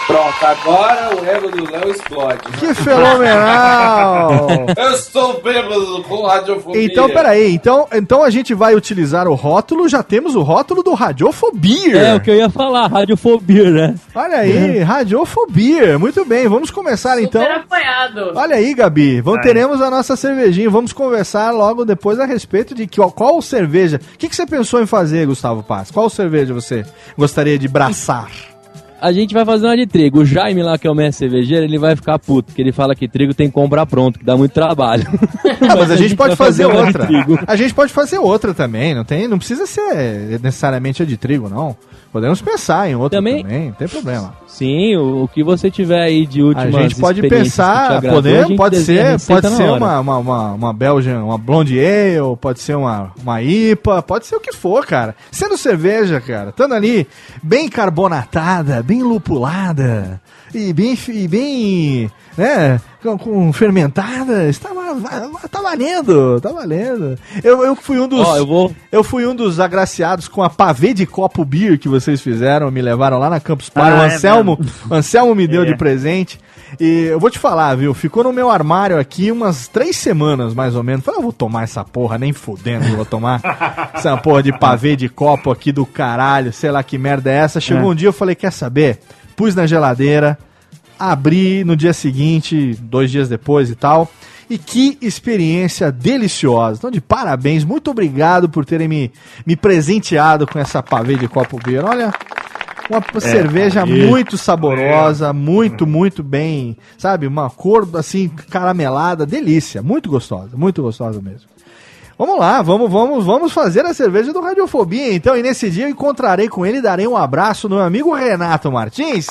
Pronto, agora o ego do Léo explode. Que fenomenal! Eu estou bêbado com radiofobia. Então, peraí, então, então a gente vai utilizar o rótulo, já temos o rótulo do Radiofobia. É, o que eu ia falar, radiofobia, né? Olha aí, Radiofobia. Muito bem, vamos começar então. Super apoiado. Olha aí, Gabi, vamos, teremos a nossa cervejinha. Vamos conversar logo depois a respeito de que, qual cerveja. O que, que você pensou em fazer, Gustavo Paz? Qual cerveja você gostaria de braçar? A gente vai fazer uma de trigo. O Jaime lá, que é o mestre cervejeiro, ele vai ficar puto, porque ele fala que trigo tem que comprar pronto, que dá muito trabalho. Ah, mas a gente pode vai fazer de outra. A gente pode fazer outra também, não tem, não precisa ser necessariamente a de trigo, não. Podemos pensar em outra também, Também- não tem problema. Sim, o, o que você tiver aí de A última gente pode pensar, pode, pode ser, pode ser uma, uma, uma, uma Belgian, uma Blonde Ale, pode ser uma, uma IPA, pode ser o que for, cara. Sendo cerveja, cara, estando ali bem carbonatada, bem lupulada e bem, e bem, né, com, com fermentada, está, tá valendo, tá valendo. Eu, eu fui um dos, Ó, eu vou- eu fui um dos agraciados com a pavê de copo beer que vocês fizeram, me levaram lá na Campus Party, Ah, o é Anselmo, o Anselmo me deu É. de presente. E eu vou te falar, viu? Ficou no meu armário aqui umas três semanas, mais ou menos. Falei, eu vou tomar essa porra, nem fudendo eu vou tomar. essa porra de pavê de copo aqui do caralho, sei lá que merda é essa. Chegou É. um dia eu falei, quer saber? Pus na geladeira, abri no dia seguinte, dois dias depois e tal. E que experiência deliciosa. Então, de parabéns, muito obrigado por terem me, me presenteado com essa pavê de copo beer. Olha, uma cerveja aí. muito saborosa, muito, muito bem, sabe? Uma cor assim caramelada, delícia, muito gostosa, muito gostosa mesmo. Vamos lá, vamos, vamos, vamos fazer a cerveja do Radiofobia, então. E nesse dia eu encontrarei com ele e darei um abraço no meu amigo Renato Martins.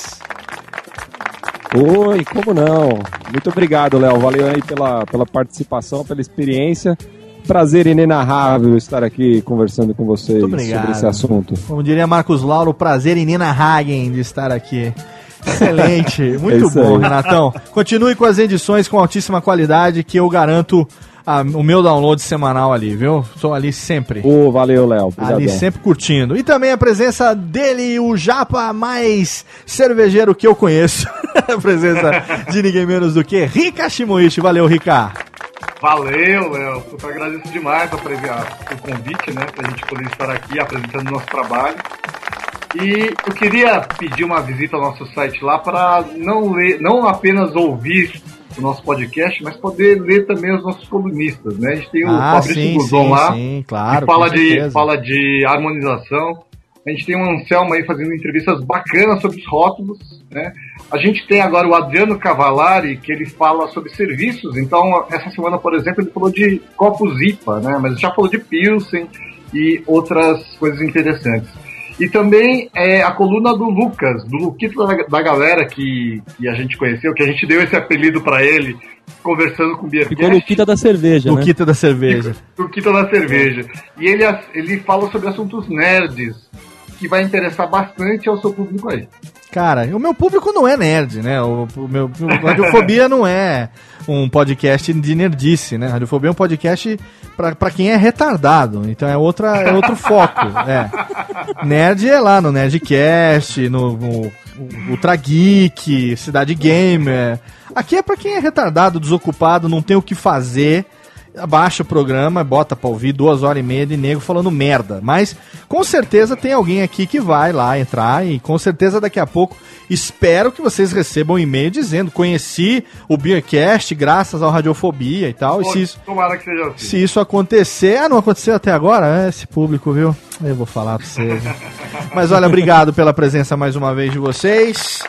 Oi, como não? Muito obrigado, Léo. Valeu aí pela, pela participação, pela experiência. Prazer inenarrável estar aqui conversando com vocês sobre esse assunto. Como diria Marcos Lauro, prazer em Nina Hagen de estar aqui. Excelente, muito É bom, aí. Renatão. Continue com as edições com altíssima qualidade que eu garanto a- o meu download semanal ali, viu? Sou ali sempre. Ô, valeu, Léo. Ali sempre curtindo. E também a presença dele, o japa mais cervejeiro que eu conheço. a presença de ninguém menos do que Rika Shimoishi. Valeu, Rika. Valeu, Léo. Eu agradeço demais a- o convite, né? Pra gente poder estar aqui apresentando nosso trabalho. E eu queria pedir uma visita ao nosso site lá para não ler, não apenas ouvir o nosso podcast, mas poder ler também os nossos colunistas, né? A gente tem o Ah, Fabrício sim, Guzon sim, lá, sim, claro, que fala de, fala de harmonização. A gente tem o Anselmo aí fazendo entrevistas bacanas sobre os rótulos, né? A gente tem agora o Adriano Cavalari, que ele fala sobre serviços. Então, essa semana, por exemplo, ele falou de copos IPA, né? Mas já falou de Pilsen e outras coisas interessantes. E também é, a coluna do Lucas, do Luquito da, da galera que, que a gente conheceu, que a gente deu esse apelido pra ele, conversando com o Ficou no Beercast. quita da cerveja, né? Luquita da cerveja. Luquita da cerveja. E ele, ele fala sobre assuntos nerds, que vai interessar bastante ao seu público aí. Cara, o meu público não é nerd, né? O, o meu o Radiofobia não é um podcast de nerdice, né? Radiofobia é um podcast pra quem é retardado. Então é, outra, é outro foco. É. Nerd é lá no Nerdcast, no, no Ultra Geek, Cidade Gamer. Aqui é pra quem é retardado, desocupado, não tem o que fazer. Abaixa o programa, bota pra ouvir duas horas e meia de nego falando merda. Mas com certeza tem alguém aqui que vai lá entrar e com certeza daqui a pouco espero que vocês recebam um e-mail dizendo conheci o Beercast graças ao Radiofobia e tal. E se isso, Tomara que seja assim. se isso acontecer, ah, não aconteceu até agora? É, esse público, viu? Eu vou falar pra vocês. Mas olha, obrigado pela presença mais uma vez de vocês.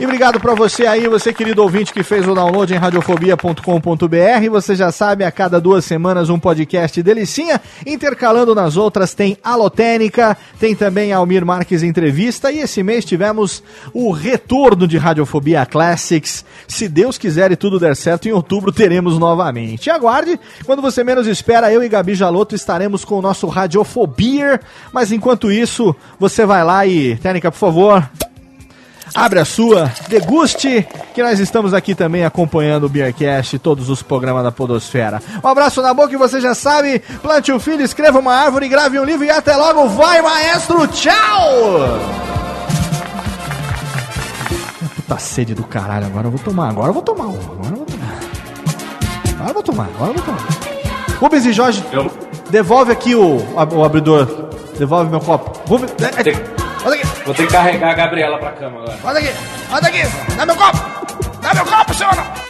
E obrigado pra você aí, você querido ouvinte que fez o download em radiofobia.com.br. Você já sabe, a cada duas semanas um podcast delicinha. Intercalando nas outras tem Alotênica, tem também Almir Marques Entrevista. E esse mês tivemos o retorno de Radiofobia Classics. Se Deus quiser e tudo der certo, em outubro teremos novamente. E aguarde, quando você menos espera, eu e Gabi Jaloto estaremos com o nosso Radiofobia. Mas enquanto isso, você vai lá e, Técnica, por favor, Abre a sua, deguste, que nós estamos aqui também acompanhando o Beercast e todos os programas da Podosfera. Um abraço na boca e você já sabe, plante um filho, escreva uma árvore, grave um livro e até logo, vai maestro, tchau! Puta sede do caralho, agora eu vou tomar, agora eu vou tomar um, agora eu vou tomar. Agora eu vou tomar, agora eu vou tomar. Rubens e Jorge, devolve aqui o, o abridor. Devolve meu copo. Rubens, é, é, Vou ter que carregar a Gabriela pra cama agora. olha aqui, olha aqui, dá meu copo! Dá meu copo, senhor!